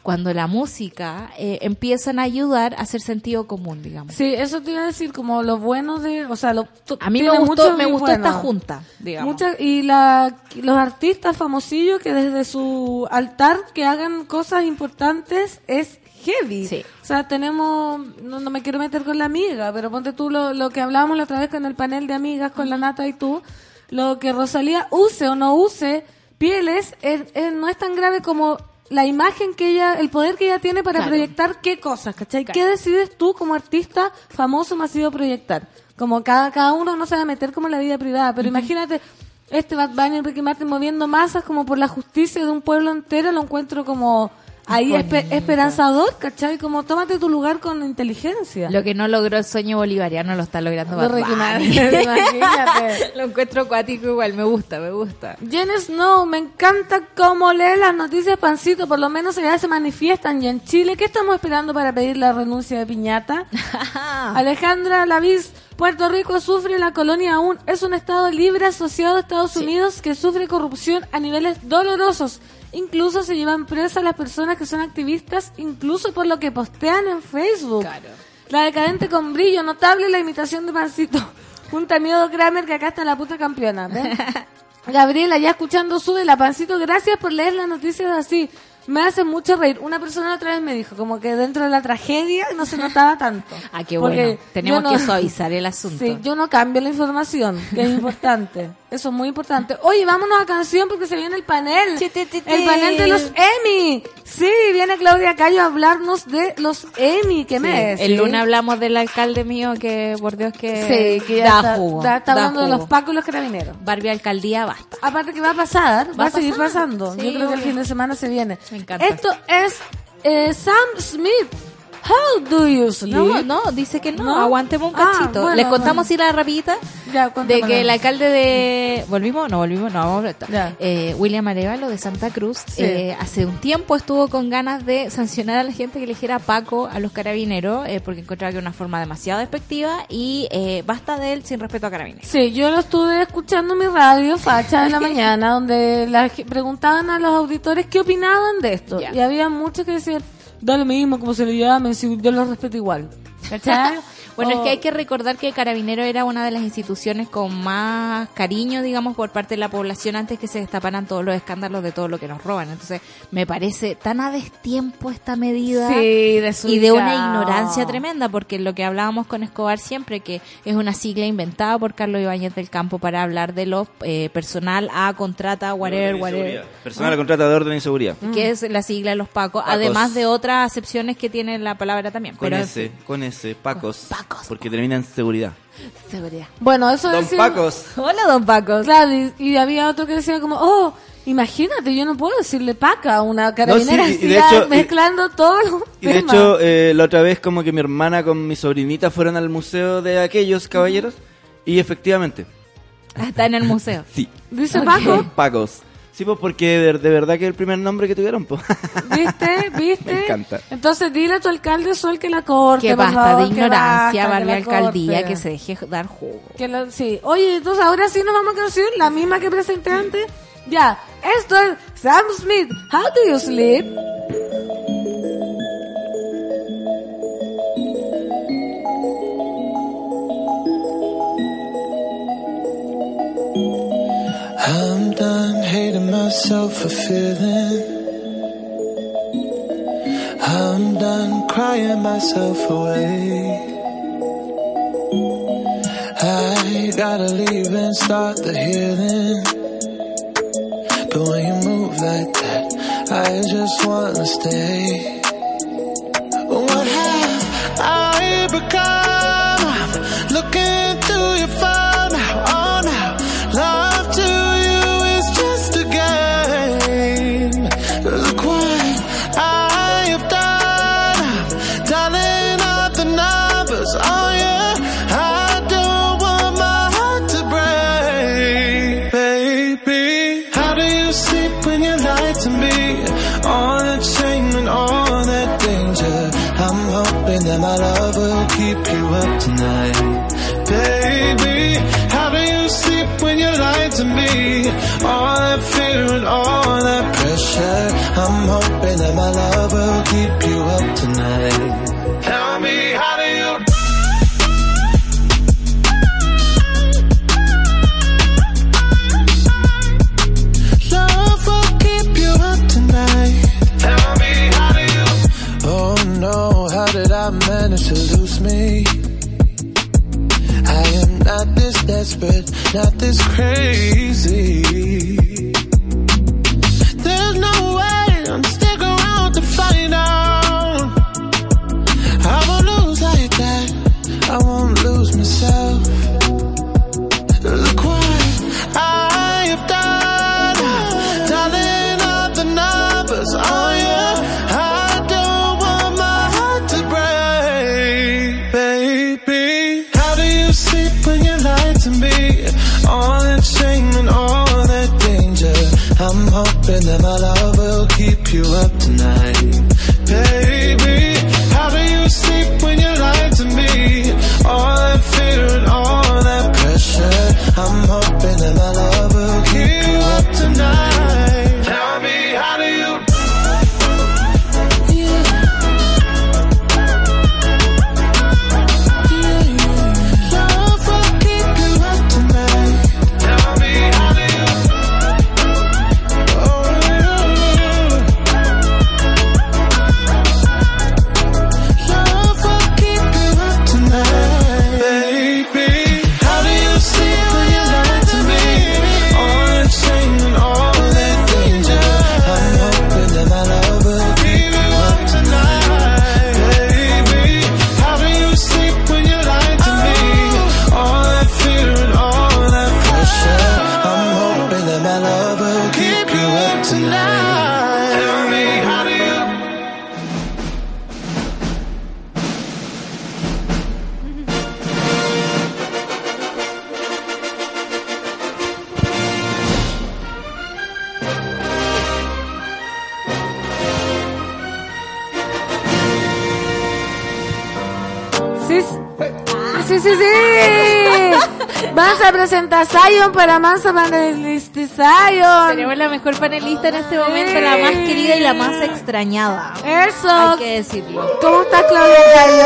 cuando la música empiezan a ayudar a hacer sentido común, digamos. Sí, eso te iba a decir, como lo bueno de... O sea, lo, A mí me gustó, me gustó bueno. esta junta, digamos. Muchas- y la, los artistas famosillos que desde su altar que hagan cosas importantes es heavy. Sí. O sea, tenemos, no, no me quiero meter con la amiga, pero ponte tú lo, lo que hablábamos la otra vez con el panel de amigas, con la Nata y tú, lo que Rosalía use o no use pieles es- es- no es tan grave como la imagen que ella, el poder que ella tiene para Claro. proyectar qué cosas, ¿cachai? Claro. ¿Qué decides tú como artista famoso masivo proyectar? Como cada, cada uno no se va a meter como en la vida privada, pero imagínate este Bad Bunny y Ricky Martin moviendo masas como por la justicia de un pueblo entero, lo encuentro como ahí espe- esperanzador, ¿cachai? Como tómate tu lugar con inteligencia. Lo que no logró el sueño bolivariano lo está logrando imagínate. Lo encuentro acuático igual, me gusta, me gusta. Jen Snow, me encanta cómo lee las noticias, Pancito. Por lo menos allá se manifiestan. Y en Chile, ¿qué estamos esperando para pedir la renuncia de Piñata? Alejandra Lavis, Puerto Rico sufre la colonia aún. Es un estado libre asociado a Estados Unidos que sufre corrupción a niveles dolorosos. Incluso se llevan presas las personas que son activistas, incluso por lo que postean en Facebook. Claro. La decadente con brillo, notable la imitación de Pancito. Junta miedo Kramer que acá está la puta campeona. ¿ven? Gabriela, ya escuchando sube la pancito, gracias por leer las noticias así. Me hace mucho reír. Una persona otra vez me dijo, como que dentro de la tragedia no se notaba tanto. Ah, qué bueno. Tenemos no- que suavizar el asunto. Sí, yo no cambio la información, que es importante. Eso es muy importante. Oye, vámonos a canción porque se viene el panel. El panel de los Emmy. Sí, viene Claudia Cayo a hablarnos de los Emmy. ¿Qué Sí, mes? El lunes hablamos del alcalde mío que, por Dios, que, Sí, que ya da está, jugo. está da hablando de los pacos y los carabineros. Barbie alcaldía, basta. Aparte que va a pasar, va, Va a seguir pasando. Sí, Yo creo que el fin de semana se viene. Esto es eh, Sam Smith. How do you sleep? No, no, dice que no, ¿No? aguantemos un Ah, cachito. bueno, Les contamos bueno. si la rapidita Ya, de que el alcalde de... ¿Volvimos? No, volvimos, no, vamos a. Eh, William Arevalo de Santa Cruz Sí. eh, hace un tiempo estuvo con ganas de sancionar a la gente que eligiera Paco a los carabineros eh, porque encontraba que era una forma demasiado despectiva y eh, basta de él sin respeto a carabineros. Sí, yo lo estuve escuchando en mi radio, Facha, en la mañana, donde la preguntaban a los auditores qué opinaban de esto. Y había muchos que decían, da lo mismo como se le llamen, si yo los respeto igual. ¿Cachai? Bueno, es que hay que recordar que Carabinero era una de las instituciones con más cariño, digamos, por parte de la población antes que se destaparan todos los escándalos de todo lo que nos roban. Entonces, me parece tan a destiempo esta medida Sí, desubicado. y de una ignorancia tremenda, porque lo que hablábamos con Escobar siempre, que es una sigla inventada por Carlos Ibáñez del Campo para hablar de los eh, personal a contrata, whatever, whatever. Personal a contrata de orden y seguridad. que es la sigla de los Pacos, Pacos. además de otras acepciones que tiene la palabra también. Con pero ese, con ese, Pacos. Pacos. Porque termina en seguridad. seguridad. Bueno, eso Don decía- Pacos. Hola, don Pacos. Claro, y, y había otro que decía como, oh, imagínate, yo no puedo decirle paca a una carabinera No, sí, y así, de ya hecho- y- mezclando todos los Y de temas. hecho, eh, la otra vez como que mi hermana con mi sobrinita fueron al museo de aquellos caballeros y efectivamente, Está en el museo. sí. Dice. Paco, Don Pacos. Sí, pues porque de, de verdad que es el primer nombre que tuvieron, pues. ¿viste? ¿Viste? Me encanta. Entonces dile a tu alcalde Sol que la corte, Que basta favor, de ignorancia, la Alcaldía, corte. que se deje dar jugo. Que la- sí. Oye, entonces ahora sí nos vamos a canción, la misma que presenté antes. Ya, esto es Sam Smith, How Do You Sleep? I'm done hating myself for feeling. I'm done crying myself away. I gotta leave and start the healing. But when you move like that, I just wanna stay. What have I become? Desperate, not this crazy. You up presenta Zion para Mansa panelista Zion. Tenemos la mejor panelista en este momento, la más querida y la más extrañada. Eso. Hay que decirlo. ¿Cómo estás, Claudia Cayo?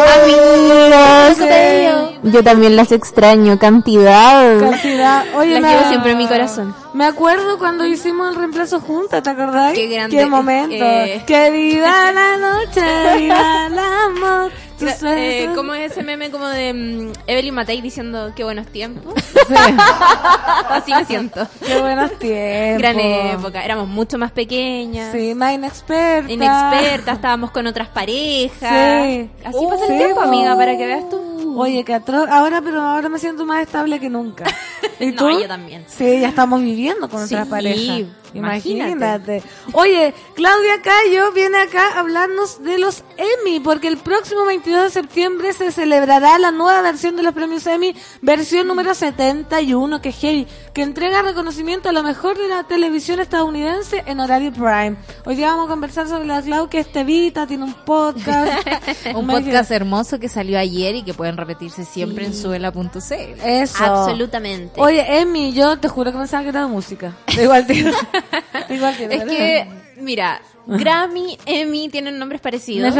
Yo también las extraño, cantidad. Cantidad. Oye, Las me- llevo siempre en mi corazón. Me acuerdo cuando hicimos el reemplazo juntas, ¿te acordás? Qué grande. Qué momento. Eh. Que viva la noche, viva el amor. Eh, besos. ¿Cómo es ese meme como de mm, Evelyn Matei diciendo qué buenos tiempos? Sí. Así me siento. Qué buenos tiempos. Gran época. Éramos mucho más pequeñas. Sí, más inexperta. Inexpertas, estábamos con otras parejas. Sí. Así pasa Sí, el tiempo, po. amiga, para que veas tú. Oye, que atroz. Ahora, pero ahora me siento más estable que nunca. ¿Y No, tú? yo también. Sí, ya estamos viviendo con Sí, parejas. Imagínate. Imagínate. Oye, Claudia Cayo viene acá a hablarnos de los Emmy, porque el próximo 22 de septiembre se celebrará la nueva versión de los premios Emmy, versión número 71, que es heavy, que entrega reconocimiento a lo mejor de la televisión estadounidense en horario prime. Hoy día vamos a conversar sobre la Clau, que es Tevita, tiene un podcast. Un podcast hermoso que salió ayer y que pueden repetirse siempre en suela.cl. Eso. Absolutamente. Oye, Emi, yo te juro que pensaba que era de música. Da igual tiene. Igual es que, mira, Grammy, Emmy tienen nombres parecidos.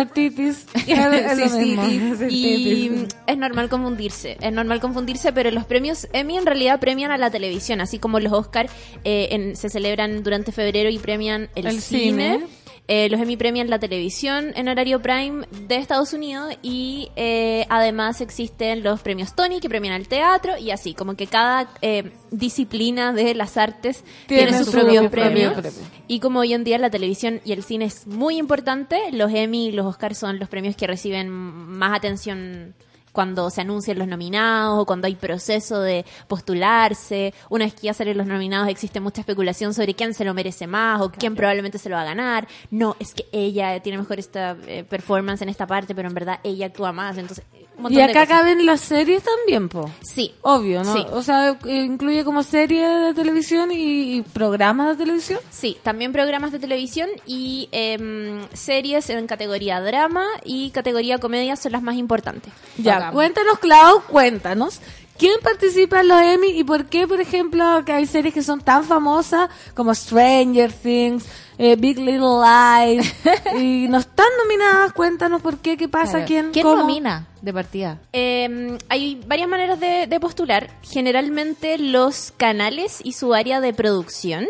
Es, Sí, sí, y Nefertitis. es normal confundirse, es normal confundirse, pero los premios Emmy en realidad premian a la televisión, así como los Oscar eh, en- se celebran durante febrero y premian el, El cine. cine. Eh, los Emmy premian la televisión en horario prime de Estados Unidos y eh, además existen los premios Tony que premian al teatro y así, como que cada eh, disciplina de las artes tiene, Tiene su, su propio propio premio. premio. Y como hoy en día la televisión y el cine es muy importante, los Emmy y los Oscars son los premios que reciben más atención cuando se anuncian los nominados o cuando hay proceso de postularse. Una vez que ya salen los nominados existe mucha especulación sobre quién se lo merece más o quién probablemente se lo va a ganar. No, es que ella tiene mejor esta eh, performance en esta parte, pero en verdad ella actúa más. Entonces, montón Y acá caben las series también, po. Sí. Obvio, ¿no? Sí. O sea, eh, incluye como serie de televisión y, y programas de televisión. Sí, también programas de televisión y em, series en categoría drama y categoría comedia son las más importantes. Ya, Cuéntanos, Clau, cuéntanos. ¿Quién participa en los Emmy y por qué, por ejemplo, que hay series que son tan famosas como Stranger Things, eh, Big Little Lies y no están nominadas? Cuéntanos por qué, qué pasa, Claro. quién, ¿Quién cómo. nomina de partida? Eh, hay varias maneras de, de postular. Generalmente los canales y su área de producción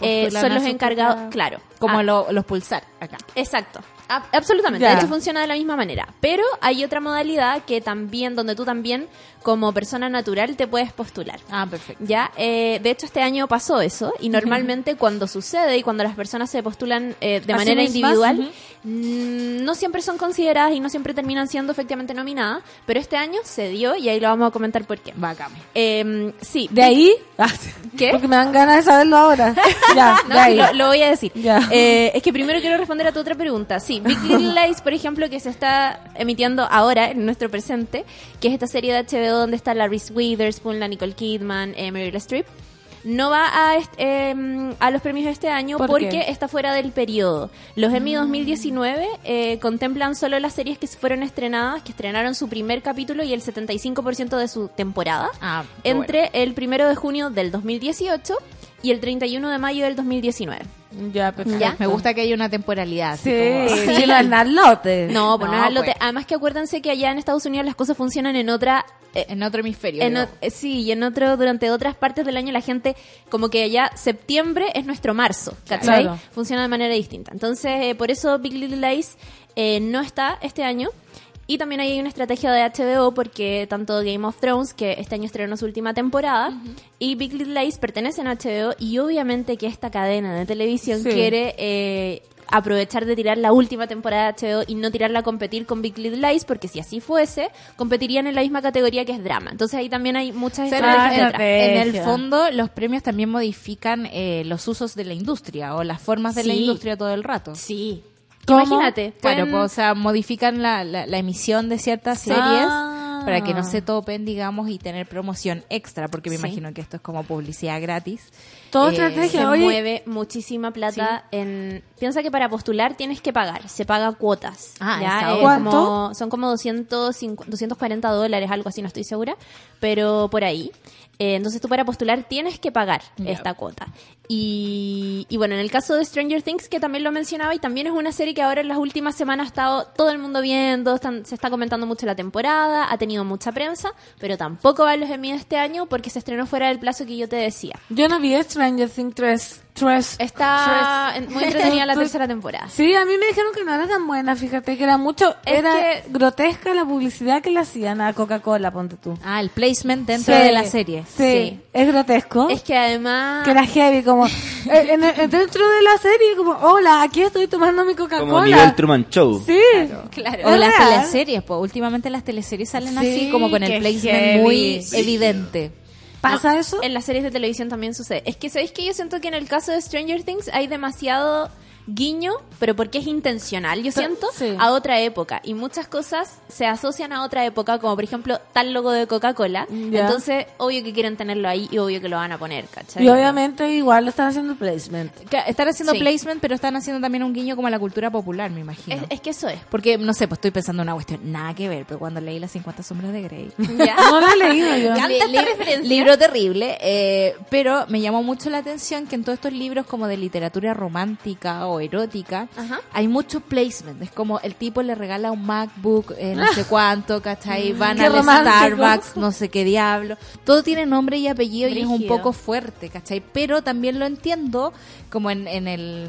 eh, son los encargados, claro. Como Ah, lo- los pulsar acá. Exacto. A- absolutamente. Ya. De hecho, funciona de la misma manera. Pero hay otra modalidad que también, donde tú también, como persona natural, te puedes postular. Ah, perfecto. Ya, eh, de hecho este año pasó eso y normalmente cuando sucede y cuando las personas se postulan eh, de ¿A sí manera individual, mm, no siempre son consideradas y no siempre terminan siendo efectivamente nominadas, pero este año se dio y ahí lo vamos a comentar por qué. Bacán. Eh, sí, ¿De ahí? Ah, ¿Qué? Porque me dan ganas de saberlo ahora. ya, No, de sí, ahí. lo, lo voy a decir. Ya. Eh, es que primero quiero responder a tu otra pregunta. Sí, Big Little Lies, por ejemplo, que se está emitiendo ahora, en nuestro presente, que es esta serie de HBO donde está la Reese Witherspoon, la Nicole Kidman, eh, Meryl Streep, no va a, em, a los premios de este año ¿Por porque qué? está fuera del periodo. Los Emmy 2019 eh, contemplan solo las series que fueron estrenadas, que estrenaron su primer capítulo y el 75% de su temporada Ah, entre el primero de junio del 2018 y el 31 de mayo del 2019. Ya, perfecto. Ya. Me gusta que haya una temporalidad. así Sí, como- sí, los nalotes. No, pues no, No, al lote. pues. Además que acuérdense que allá en Estados Unidos las cosas funcionan en otra... eh, En otro hemisferio. en digo. o- eh, sí, y en otro, durante otras partes del año la gente, como que allá septiembre es nuestro marzo, ¿cachai? Claro. Funciona de manera distinta. Entonces, eh, por eso Big Little Lies eh, no está este año. Y también hay una estrategia de HBO porque tanto Game of Thrones, que este año estrenó su última temporada, y Big Little Lies pertenecen a HBO y obviamente que esta cadena de televisión Sí. quiere eh, aprovechar de tirar la última temporada de HBO y no tirarla a competir con Big Little Lies porque si así fuese, competirían en la misma categoría que es drama. Entonces ahí también hay muchas estrategias en, el fondo, los premios también modifican eh, los usos de la industria o las formas de la industria todo el rato. Sí. ¿Cómo? Imagínate. Claro, pueden- pues, o sea, modifican la, la, la emisión de ciertas Sí. series Ah. para que no se topen, digamos, y tener promoción extra, porque me Sí. imagino que esto es como publicidad gratis. Todo Eh, estrategia. se Oye, mueve muchísima plata en piensa que para postular tienes que pagar se paga cuotas Ah, ¿ya? Eh. ¿Cuánto? como- son como 250 240 dólares algo así no estoy segura pero por ahí Eh, entonces tú para postular tienes que pagar esta cuota y, y bueno en el caso de Stranger Things que también lo mencionaba y también es una serie que ahora en las últimas semanas ha estado todo el mundo viendo están- se está comentando mucho la temporada ha tenido mucha prensa pero tampoco va a los Emmy este año porque se estrenó fuera del plazo que yo te decía yo no vi Stranger Things 3. Tres. Está en- muy entretenida la Tres. tercera temporada. Sí, a mí me dijeron que no era tan buena, fíjate, que era mucho, Es era que- grotesca la publicidad que le hacían a Coca-Cola, ponte tú. Ah, el placement dentro Sí, de la serie. Sí, Sí. es grotesco. Es que además... que era heavy, como eh, en el- dentro de la serie, como, hola, aquí estoy tomando mi Coca-Cola. Como nivel Truman Show. Sí, Claro. O las teleseries, pues últimamente las teleseries salen Sí, así como con el placement heavy. muy Sí. evidente. ¿Pasa eso? En las series de televisión también sucede. Es que, ¿sabéis que Yo siento que en el caso de Stranger Things hay demasiado guiño, pero porque es intencional, yo siento, sí. a otra época. Y muchas cosas se asocian a otra época, como por ejemplo tal logo de Coca-Cola. Entonces, obvio que quieren tenerlo ahí y obvio que lo van a poner, ¿cachai? Y obviamente igual lo están haciendo placement. Que Están haciendo Sí. placement, pero están haciendo también un guiño como a la cultura popular, me imagino. Es, es que eso es. Porque, no sé, pues estoy pensando en una cuestión, nada que ver, pero cuando leí las 50 sombras de Grey. ¿Ya? No lo he leído yo. Li- li-. Libro terrible, eh, pero me llamó mucho la atención que en todos estos libros como de literatura romántica o erótica Ajá. hay mucho placement. Es como el tipo le regala un MacBook, eh, no sé cuánto, ¿cachai? Van Qué al romántico. Starbucks, no sé qué diablo. Todo tiene nombre y apellido y es un poco fuerte, ¿cachai? Pero también lo entiendo como en, en el...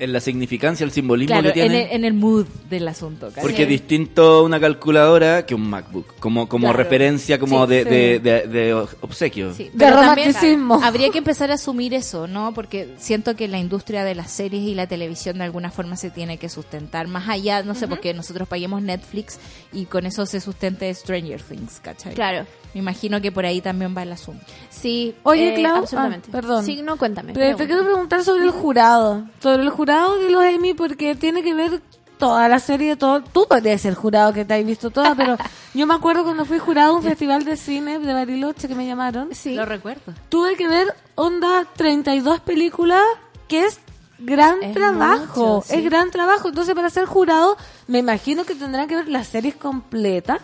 En la significancia, el simbolismo Claro, que en tiene. el, en el mood del asunto, ¿cachai? Porque es distinto una calculadora que un MacBook, como, como Claro. referencia, como Sí, de, sí. De, de- de obsequio. Sí, De pero también romanticismo. habría que empezar a asumir eso, ¿no? Porque siento que la industria de las series y la televisión de alguna forma se tiene que sustentar. Más allá, no sé, porque nosotros paguemos Netflix y con eso se sustente Stranger Things, ¿cachai? Claro. Me imagino que por ahí también va el asunto. Sí. Oye, eh, Clau, absolutamente. ah, perdón. Sí, no, cuéntame. Pero te quiero preguntar sobre el jurado. Sobre el jurado de los Emmy, porque tiene que ver toda la serie, todo. Tú podrías ser jurado que te has visto toda, pero yo me acuerdo cuando fui jurado a un festival de cine de Bariloche que me llamaron. Sí. Lo recuerdo. Tuve que ver onda 32 películas, que es gran Es trabajo. mucho, sí. Es gran trabajo. Entonces, para ser jurado, me imagino que tendrán que ver las series completas.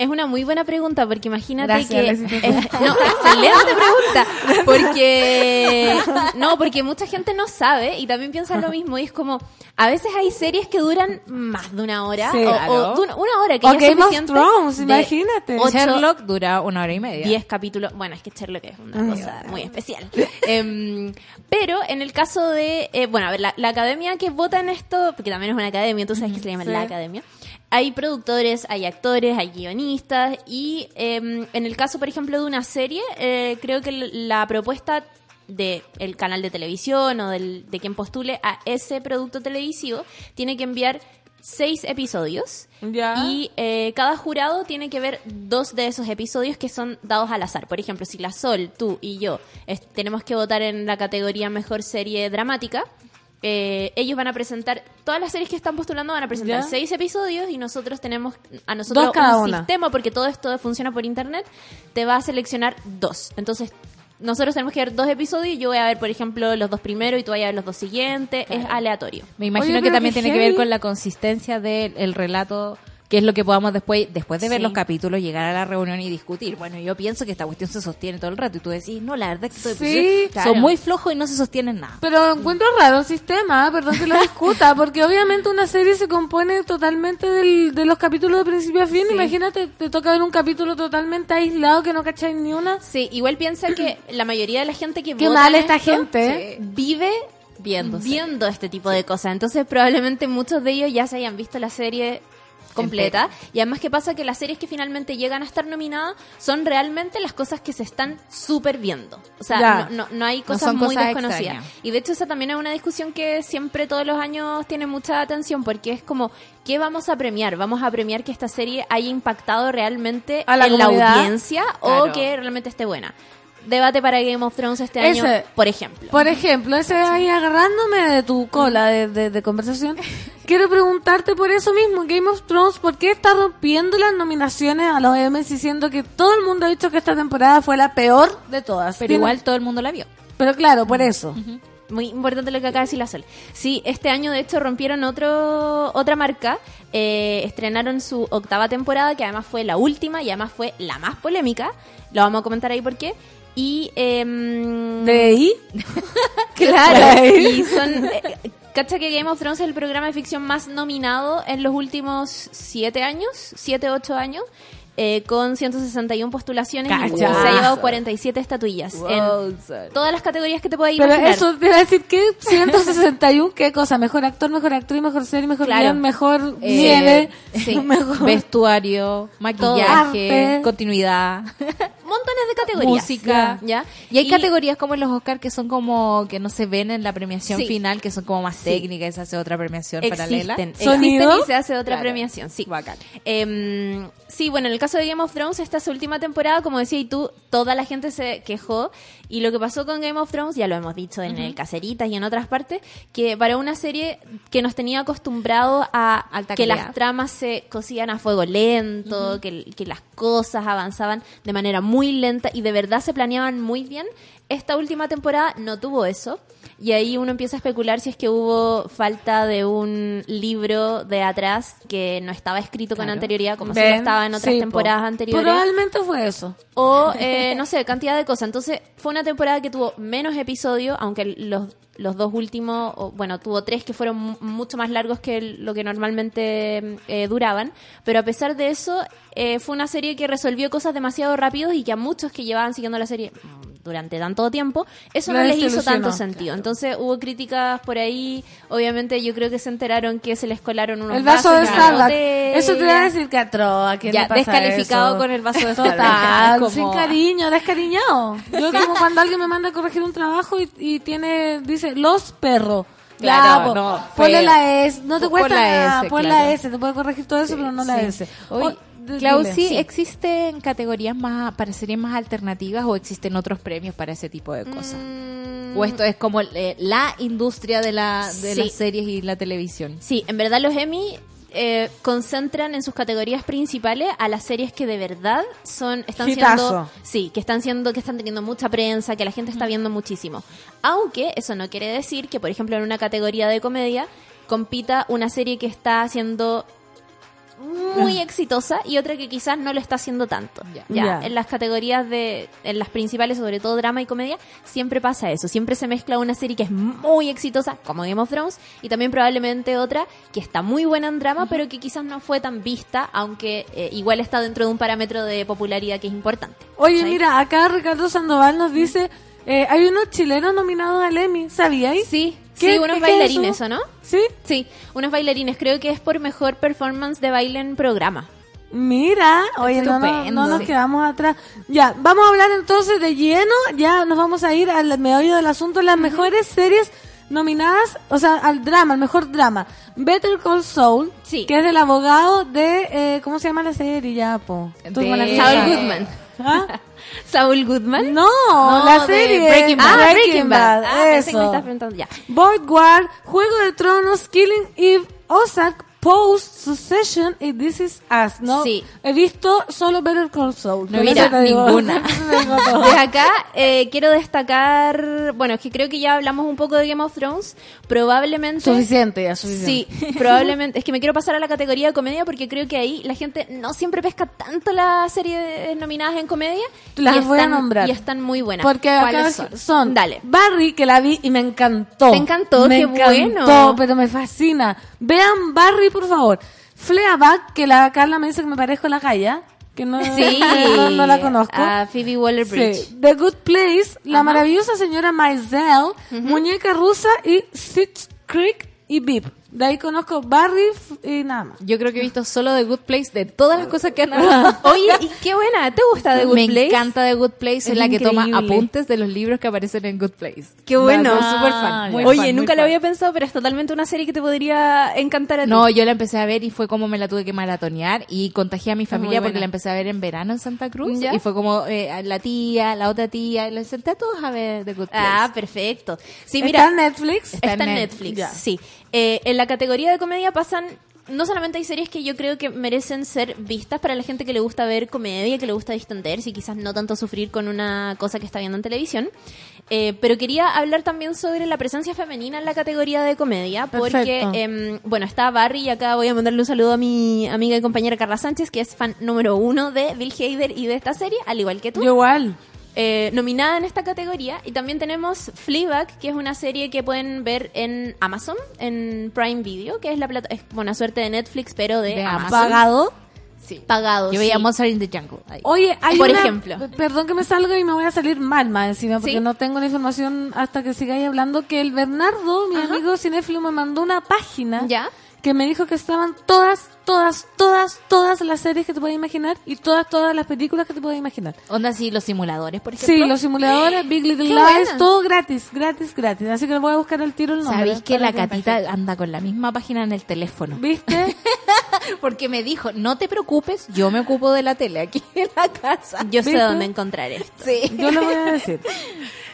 Es una muy buena pregunta porque imagínate Gracias, que es- no, excelente pregunta porque no porque mucha gente no sabe y también piensa lo mismo y es como a veces hay series que duran más de una hora Sí, o, claro. o de una, hora que O ya es Game of suficiente Thrones, imagínate. ocho, Sherlock dura una hora y media. 10 capítulos. Bueno, es que Sherlock es una cosa muy especial. Em, pero en el caso de. eh, bueno, a ver, la, la academia que vota en esto, porque también es una academia, tú sabes que se le llama Sí. la academia. Hay productores, hay actores, hay guionistas. Y em, en el caso, por ejemplo, de una serie, eh, creo que la propuesta de el canal de televisión o del, de quien postule a ese producto televisivo tiene que enviar seis episodios Ya. y eh, cada jurado tiene que ver dos de esos episodios que son dados al azar. Por ejemplo, si la Sol, tú y yo es- tenemos que votar en la categoría mejor serie dramática, eh, ellos van a presentar, todas las series que están postulando van a presentar ¿Ya? seis episodios y nosotros tenemos a nosotros Dos cada un una. sistema, porque todo esto funciona por internet, te va a seleccionar dos. Entonces, nosotros tenemos que ver dos episodios y yo voy a ver, por ejemplo, los dos primeros y tú vas a ver los dos siguientes. Es aleatorio. Me imagino Oye, que también tiene que ver con la consistencia del el relato, que es lo que podamos después, después de ver los capítulos, llegar a la reunión y discutir. Bueno, yo pienso que esta cuestión se sostiene todo el rato y tú decís, no, la verdad es que Sí, claro. son muy flojos y no se sostienen nada. Pero encuentro raro el sistema, ¿eh? perdón que lo discuta, porque obviamente una serie se compone totalmente del- de los capítulos de principio a fin. Imagínate, te toca ver un capítulo totalmente aislado que no cacháis ni una. Sí, igual piensa que la mayoría de la gente que Qué vota mal esta esto gente, ¿eh? vive Viéndose. viendo este tipo de cosas. Entonces probablemente muchos de ellos ya se hayan visto la serie completa. Y además que pasa que las series que finalmente llegan a estar nominadas son realmente las cosas que se están súper viendo. O sea, no, no, no hay cosas muy cosas desconocidas. extrañas. Y de hecho esa también es una discusión que siempre todos los años tiene mucha atención porque es como, ¿qué vamos a premiar? ¿Vamos a premiar que esta serie haya impactado realmente A la en la audiencia Claro. o que realmente esté buena? Debate para Game of Thrones este Ese- año, por ejemplo. Por ejemplo, ese ahí agarrándome de tu cola de, de- de conversación, quiero preguntarte por eso mismo, Game of Thrones, ¿por qué está rompiendo las nominaciones a los Emmys diciendo que todo el mundo ha dicho que esta temporada fue la peor de todas? Pero Tiene- igual todo el mundo la vio. Pero claro, por eso. Muy importante lo que acaba de decir la Sol. Sí, este año de hecho rompieron otro otra marca. eh, estrenaron su octava temporada, que además fue la última y además fue la más polémica. Lo vamos a comentar ahí por qué. Y. em, ¿De ahí? Claro, y son... eh, Cacha que Game of Thrones es el programa de ficción más nominado en los últimos siete años, siete, ocho años, eh, con 161 postulaciones y se ha llevado 47 estatuillas en todas las categorías que te puedas Pero imaginar. eso te iba a decir que 161, ¿qué cosa? Mejor actor, mejor actriz, mejor serie, mejor Claro. guion, mejor Eh, nieve, sí. mejor... Vestuario, maquillaje, Arte. continuidad, Montones de categorías. música. ¿Ya? Y hay categorías como en los Oscars que son como que no se ven en la premiación Sí. final, que son como más técnicas y se hace otra premiación paralela. Existen, ¿Sonido? existen y se hace otra Claro. premiación, sí. Bacán. Em, sí, bueno, en el caso de Game of Thrones, esta es su última temporada, como decía y tú, toda la gente se quejó. Y lo que pasó con Game of Thrones, ya lo hemos dicho en el Caceritas y en otras partes, que para una serie que nos tenía acostumbrado a Alta que calidad. las tramas se cosían a fuego lento, que, que las cosas avanzaban de manera muy lenta y de verdad se planeaban muy bien, esta última temporada no tuvo eso. Y ahí uno empieza a especular si es que hubo falta de un libro de atrás que no estaba escrito con anterioridad, como si estaba en otras sí, po. temporadas anteriores. Probablemente fue eso. O, eh, no sé, cantidad de cosas. Entonces, fue una temporada que tuvo menos episodios, aunque los, los dos últimos, o, bueno, tuvo tres que fueron mu- mucho más largos que lo que normalmente eh, duraban. Pero a pesar de eso, eh, fue una serie que resolvió cosas demasiado rápido y que a muchos que llevaban siguiendo la serie durante tanto tiempo, eso no Les hizo tanto sentido. Entonces, hubo críticas por ahí. Obviamente, yo creo que se enteraron que se les colaron unos El vaso de vasos una Starbucks. Eso te iba a decir que atro, ¿a quién Ya, le pasa descalificado eso? con el vaso de Starbucks. Total, Como- sin cariño, descariñado. Yo como cuando alguien me manda a corregir un trabajo y, y tiene, dice, los perros. Claro, ya, po, no, ponle la S, no te cuesta la nada, pon claro. la S, te puede corregir todo eso, pero no la Sí. S. Oye, O- d- Clau, dile. ¿sí existen categorías más, para series más alternativas o existen otros premios para ese tipo de cosas? Mm, ¿O esto es como eh, la industria de, la, de Sí. las series y la televisión? Sí, en verdad los Emmy eh, concentran en sus categorías principales a las series que de verdad son están Hitazo. siendo sí, que están siendo que están teniendo mucha prensa, que la gente está viendo muchísimo. Aunque eso no quiere decir que por ejemplo en una categoría de comedia compita una serie que está siendo muy exitosa y otra que quizás no lo está haciendo tanto. Ya. En las categorías de en las principales, sobre todo drama y comedia, siempre pasa eso, siempre se mezcla una serie que es muy exitosa, como Game of Thrones, y también probablemente otra que está muy buena en drama, pero que quizás no fue tan vista, aunque eh, igual está dentro de un parámetro de popularidad que es importante. Oye, mira, acá Ricardo Sandoval nos dice, eh, hay unos chilenos nominados al Emmy, ¿sabíais? Sí, ¿Qué- sí, unos qué es bailarines, eso? ¿o no? ¿Sí? Sí, unos bailarines, creo que es por mejor performance de baile en programa. Mira, oye, no, no, Estupendo. no nos Sí. quedamos atrás. Ya, vamos a hablar entonces de lleno, ya nos vamos a ir al meollo del asunto, las mejores series nominadas, o sea, al drama, al mejor drama. Better Call Saul, Sí. que es del abogado de, eh, ¿cómo se llama la serie? Ya, po. Estoy De- Saul. Goodman. ¿Ah? Saul Goodman. No, No, la serie. Breaking Bad. Ah, Breaking Bad. Ah, pensé que me eso. estás preguntando ya. Board War, Juego de Tronos, Killing Eve, Ozark, Post, Succession y This Is Us, ¿no? Sí. He visto solo Better Call Saul. No digo- ninguna. Desde acá eh, quiero destacar, bueno, es que creo que ya hablamos un poco de Game of Thrones, probablemente... Suficiente ya, suficiente. Sí, probablemente. Es que me quiero pasar a la categoría de comedia porque creo que ahí la gente no siempre pesca tanto las series nominadas en comedia. Las y voy a nombrar. Y están muy buenas. Porque acá son? Dale. Barry, que la vi y me encantó. ¿Te encantó? Me Qué encantó, bueno. pero me fascina. Vean Barry, por favor. Fleabag, que la Carla me dice que me parezco a la Gaia. Que no, Sí. no, no la conozco. A Phoebe Waller-Bridge. Sí. The Good Place, La maravillosa señora Maisel, Muñeca Rusa y Six Creek y Beep. De ahí conozco Barry y nada más. Yo creo que he visto solo The Good Place de todas las cosas que han hablado. Oye, y qué buena. ¿Te gusta The Good Me Place? encanta The Good Place, es, Es la que toma apuntes de los libros que aparecen en Good Place. Qué bueno. Soy súper fan. muy Oye, fan, nunca lo fan. había pensado, pero es totalmente una serie que te podría encantar a ti. No, yo la empecé a ver y fue como me la tuve que maratonear y contagié a mi familia porque la empecé a ver en verano en Santa Cruz ¿Ya? y fue como eh, la tía, la otra tía, y les senté a todos a ver The Good Place. Ah, perfecto. Sí, ¿Está mira, en Netflix? está, Está en Netflix, sí. Eh, en la categoría de comedia pasan no solamente hay series que yo creo que merecen ser vistas para la gente que le gusta ver comedia, que le gusta distenderse y quizás no tanto sufrir con una cosa que está viendo en televisión, eh, pero quería hablar también sobre la presencia femenina en la categoría de comedia, porque, em, bueno, está Barry y acá voy a mandarle un saludo a mi amiga y compañera Carla Sánchez, que es fan número uno de Bill Hader y de esta serie, al igual que tú Yo igual. Eh, nominada en esta categoría. Y también tenemos Fleabag, que es una serie que pueden ver en Amazon, en Prime Video, que es la plata es una suerte de Netflix, pero de, De Amazon. ¿Pagado? Sí. Pagado. Yo veía sí. Monster in the Jungle. ahí. Oye, hay Por una- ejemplo. Perdón que me salga y me voy a salir mal más encima, porque ¿Sí? no tengo la información hasta que sigáis hablando, que el Bernardo, mi amigo cinéfilo, me mandó una página ¿Ya? Que me dijo que estaban todas, todas, todas, todas las series que te puedes imaginar y todas, todas las películas que te puedes imaginar. Onda así, los simuladores, por ejemplo. Sí, los simuladores, Big Little Lies, todo gratis, gratis, gratis. Así que voy a buscar el tiro el nombre. Sabéis que la catita anda con la misma página en el teléfono. ¿Viste? Porque me dijo, no te preocupes, yo me ocupo de la tele aquí en la casa. Yo sé dónde encontrar esto. Sí. Yo le voy a decir.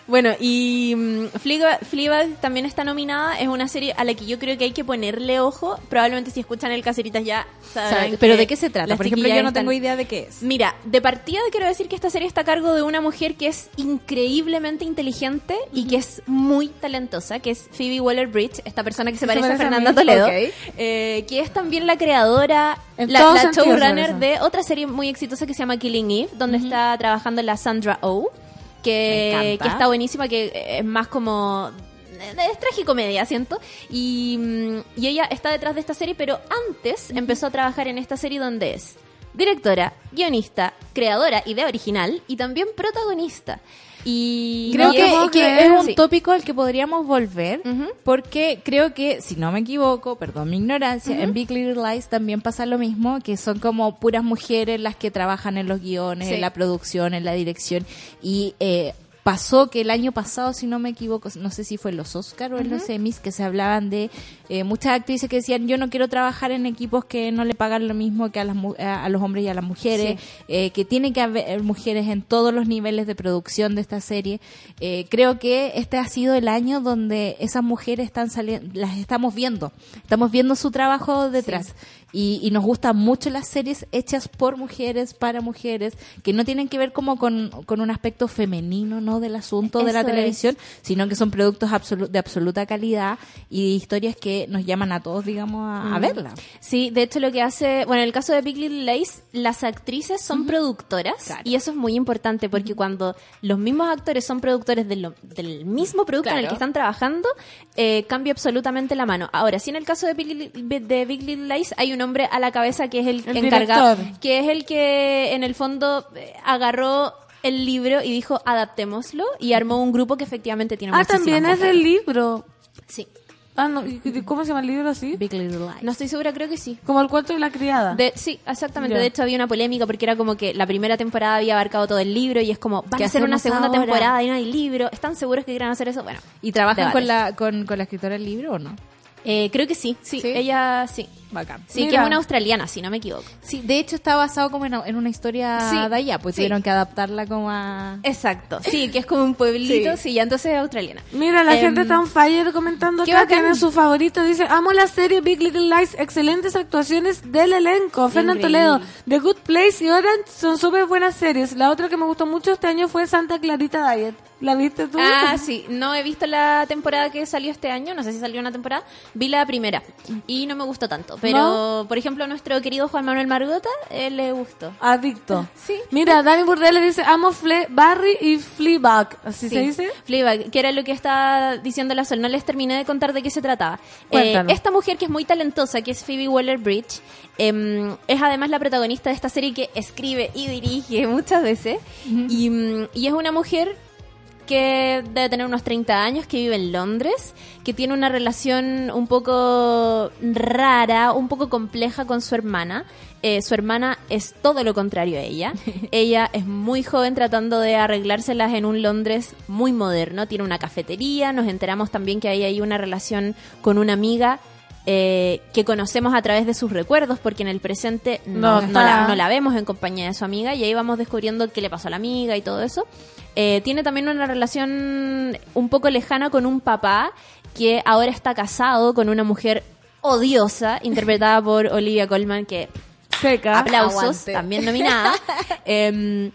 Bueno, y mm, Fleabag, Fleabag también está nominada. Es una serie a la que yo creo que hay que ponerle ojo. Probablemente si escuchan el Caseritas ya sabrán. ¿Sabe? ¿Pero de qué se trata? Por ejemplo, yo no están- tengo idea de qué es. Mira, de partida quiero decir que esta serie está a cargo de una mujer que es increíblemente inteligente y que es muy talentosa, que es Phoebe Waller-Bridge, esta persona que se parece a parece a Fernanda mí. Toledo, eh, que es también la creadora, En la, la showrunner de otra serie muy exitosa que se llama Killing Eve, donde está trabajando la Sandra Oh, que, está buenísima, que es más como... Es tragicomedia, siento. Y, mm, y ella está detrás de esta serie, pero antes empezó a trabajar en esta serie donde es directora, guionista, creadora, idea original y también protagonista. Y Creo que, es- que un Sí. tópico al que podríamos volver, porque creo que, si no me equivoco, perdón mi ignorancia, en Big Little Lies también pasa lo mismo, que son como puras mujeres las que trabajan en los guiones, Sí. en la producción, en la dirección, y eh, pasó que el año pasado, si no me equivoco, no sé si fue en los Oscar o en los Emmys, que se hablaban de eh, muchas actrices que decían, yo no quiero trabajar en equipos que no le pagan lo mismo que a, las, a los hombres y a las mujeres, eh, que tiene que haber mujeres en todos los niveles de producción de esta serie. Eh, creo que este ha sido el año donde esas mujeres están saliendo, las estamos viendo, estamos viendo su trabajo detrás. Y, y nos gustan mucho las series hechas por mujeres, para mujeres, que no tienen que ver como con, con un aspecto femenino, ¿no? Del asunto de la es. televisión, sino que son productos absolu- de absoluta calidad y historias que nos llaman a todos, digamos, a, a verla. Sí, de hecho lo que hace, bueno, en el caso de Big Little Lies, las actrices son productoras Claro. y eso es muy importante porque cuando los mismos actores son productores de lo- del mismo producto en el que están trabajando, eh, cambia absolutamente la mano. Ahora, sí en el caso de Big, de Big Little Lies hay un hombre a la cabeza que es el, El encargado, director. que es el que en el fondo eh, agarró el libro y dijo adaptémoslo y armó un grupo que efectivamente tiene Ah, también es del libro. Sí. Ah, no, ¿y- y ¿cómo se llama el libro así? Big Little Lies. No estoy segura, creo que sí. Como el cuento de la criada. De- sí, exactamente. Ya. De hecho, había una polémica porque era como que la primera temporada había abarcado todo el libro y es como, van ¿Qué a hacer una segunda ahora? temporada y no hay libro. ¿Están seguros que quieran hacer eso? Bueno. ¿Y trabajan con la, con, con la escritora del libro o no? Eh, creo que sí, sí, ¿Sí? ella sí. Bacán. Sí, que es una australiana, si no me equivoco. Sí, de hecho está basado como en, en una historia Sí, de allá, pues sí. tuvieron que adaptarla como a... Exacto, sí, que es como un pueblito, sí, ya entonces es australiana. Mira, la Em, gente está on fire comentando acá, tiene su favorito, dice, amo la serie Big Little Lies, excelentes actuaciones del elenco, Fernando. Toledo, The Good Place y Orange son súper buenas series. La otra que me gustó mucho este año fue Santa Clarita Diet. ¿La viste tú? Ah, sí, no he visto la temporada que salió este año, no sé si salió una temporada, vi la primera y no me gustó tanto, pero por ejemplo nuestro querido Juan Manuel Margota, él le gustó. Adicto. Sí. Mira, Dani Burdell le dice, amo Fle Barry y Fleabag. ¿Así se dice? Fleabag, que era lo que estaba diciendo la Sol. No les terminé de contar de qué se trataba. Eh, esta mujer que es muy talentosa, que es Phoebe Waller-Bridge, em, es además la protagonista de esta serie que escribe y dirige muchas veces. y, mm, y es una mujer que debe tener unos 30 años, que vive en Londres, que tiene una relación un poco rara, un poco compleja con su hermana. Eh, su hermana es todo lo contrario a ella. ella es muy joven tratando de arreglárselas en un Londres muy moderno. Tiene una cafetería, nos enteramos también que hay ahí una relación con una amiga. Eh, que conocemos a través de sus recuerdos, porque en el presente No no, no está. la, no la vemos en compañía de su amiga y ahí vamos descubriendo qué le pasó a la amiga y todo eso. Eh, tiene también una relación un poco lejana con un papá que ahora está casado con una mujer odiosa, interpretada por Olivia Colman, que Seca. aplausos, Aguante. también nominada. Em,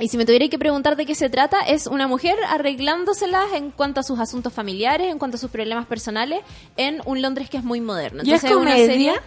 y si me tuviera que preguntar de qué se trata, es una mujer arreglándoselas en cuanto a sus asuntos familiares, en cuanto a sus problemas personales, en un Londres que es muy moderno. ¿Y es una comedia? serie-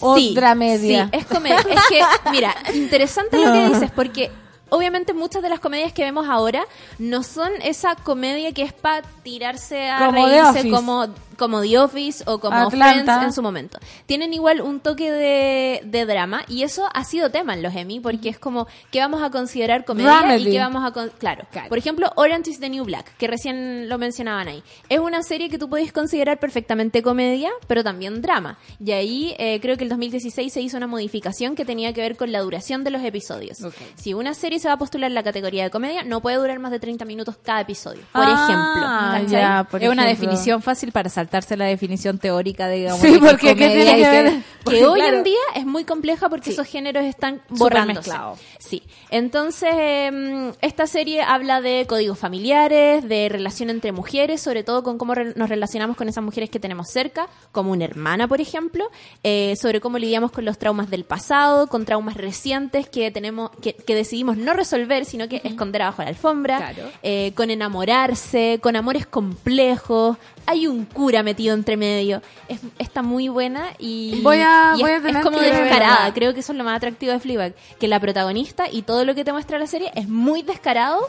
¿O Sí, dramedia? Sí, es comedia. Es que, mira, interesante lo que dices, porque obviamente muchas de las comedias que vemos ahora no son esa comedia que es para tirarse a Como reírse como, como The Office o como Atlanta. Friends en su momento. Tienen igual un toque de, de drama y eso ha sido tema en los Emmy porque es como que vamos a considerar comedia y que vamos a... con- claro. Claro. Por ejemplo, Orange is the New Black, que recién lo mencionaban ahí. Es una serie que tú podés considerar perfectamente comedia, pero también drama. Y ahí eh, creo que el 2016 se hizo una modificación que tenía que ver con la duración de los episodios. Ok. Si una serie se va a postular en la categoría de comedia, no puede durar más de 30 minutos cada episodio. Por Ah, ejemplo. ya, por es una ejemplo. definición fácil para saltarse la definición teórica de digamos, Sí, porque ¿qué comedia tiene y que ver? que porque, hoy claro, en día es muy compleja porque esos géneros están borrándose. Sí. Entonces, em, esta serie habla de códigos familiares, de relación entre mujeres, sobre todo con cómo re- nos relacionamos con esas mujeres que tenemos cerca, como una hermana, por ejemplo, eh, sobre cómo lidiamos con los traumas del pasado, con traumas recientes que tenemos, que, que decidimos no resolver, sino que esconder abajo la alfombra, Claro. eh, con enamorarse, con amores complejos. Hay un cura metido entre medio. Es, está muy buena y, Voy a- y voy es, a tener es como descarada. Creo que eso es lo más atractivo de Fleabag. Que la protagonista y todo lo que te muestra la serie es muy descarado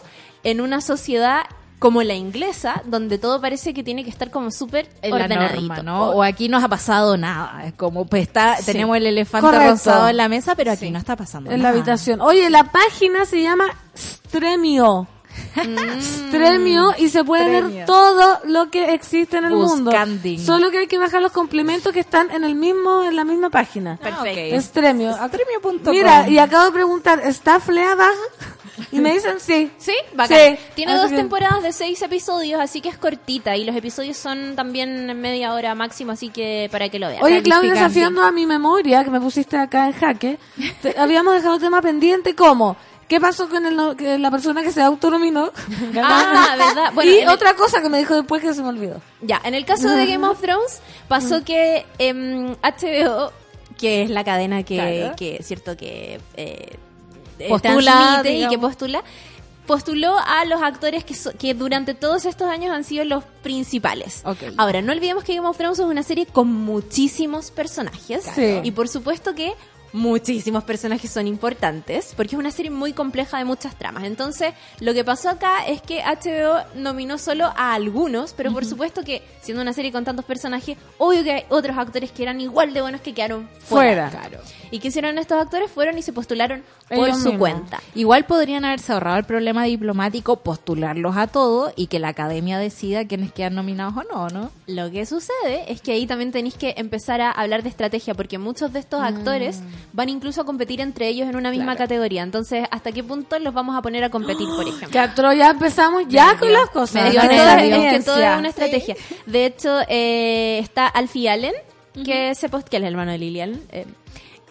en una sociedad como la inglesa, donde todo parece que tiene que estar como súper en la ordenadito. norma, ¿no? O aquí no ha pasado nada. Es como, pues está, Sí. tenemos el elefante Correcto. rosado en la mesa, pero aquí no está pasando En la nada. habitación. Oye, la página se llama Stremio. Stremio y se puede ver todo lo que existe en el mundo. Buscanding. Solo que hay que bajar los complementos que están en el mismo en la misma página. Perfecto. Stremio. Stremio.com. Mira, y acabo de preguntar, ¿está Fleabag? Y me dicen sí. Sí, bacán. Sí. Tiene Así dos que- temporadas de seis episodios, así que es cortita. Y los episodios son también media hora máximo, así que para que lo vean. Oye, Claudia, desafiando a mi memoria, que me pusiste acá en jaque, te- habíamos dejado un tema pendiente como, ¿qué pasó con el que la persona que se autonominó? Ah, ¿verdad? Bueno, y el- otra cosa que me dijo después que se me olvidó. Ya, en el caso de Game of Thrones, pasó que em, HBO, que es la cadena que, Claro. que cierto que eh, Postula, transmite y que postula, postuló a los actores que, so- que durante todos estos años han sido los principales. Ok. Ahora, no olvidemos que Game of Thrones es una serie con muchísimos personajes. Sí. Y por supuesto que muchísimos personajes son importantes, porque es una serie muy compleja de muchas tramas. Entonces, lo que pasó acá es que HBO nominó solo a algunos, pero por supuesto que, siendo una serie con tantos personajes, obvio que hay otros actores que eran igual de buenos que quedaron fuera. Fuera. Claro. ¿Y qué hicieron estos actores? Fueron y se postularon por su mismos. cuenta. Igual podrían haberse ahorrado el problema diplomático, postularlos a todos y que la academia decida quiénes quedan nominados o no, ¿no? Lo que sucede es que ahí también tenéis que empezar a hablar de estrategia, porque muchos de estos actores van incluso a competir entre ellos en una misma categoría. Entonces, ¿hasta qué punto los vamos a poner a competir, por ejemplo? Que atro, ya empezamos ya con las cosas. Me dio- Con es, esa todo, es que todo es una estrategia. De hecho, eh, está Alfie Allen, que se post que es el hermano de Lilian. eh, eh,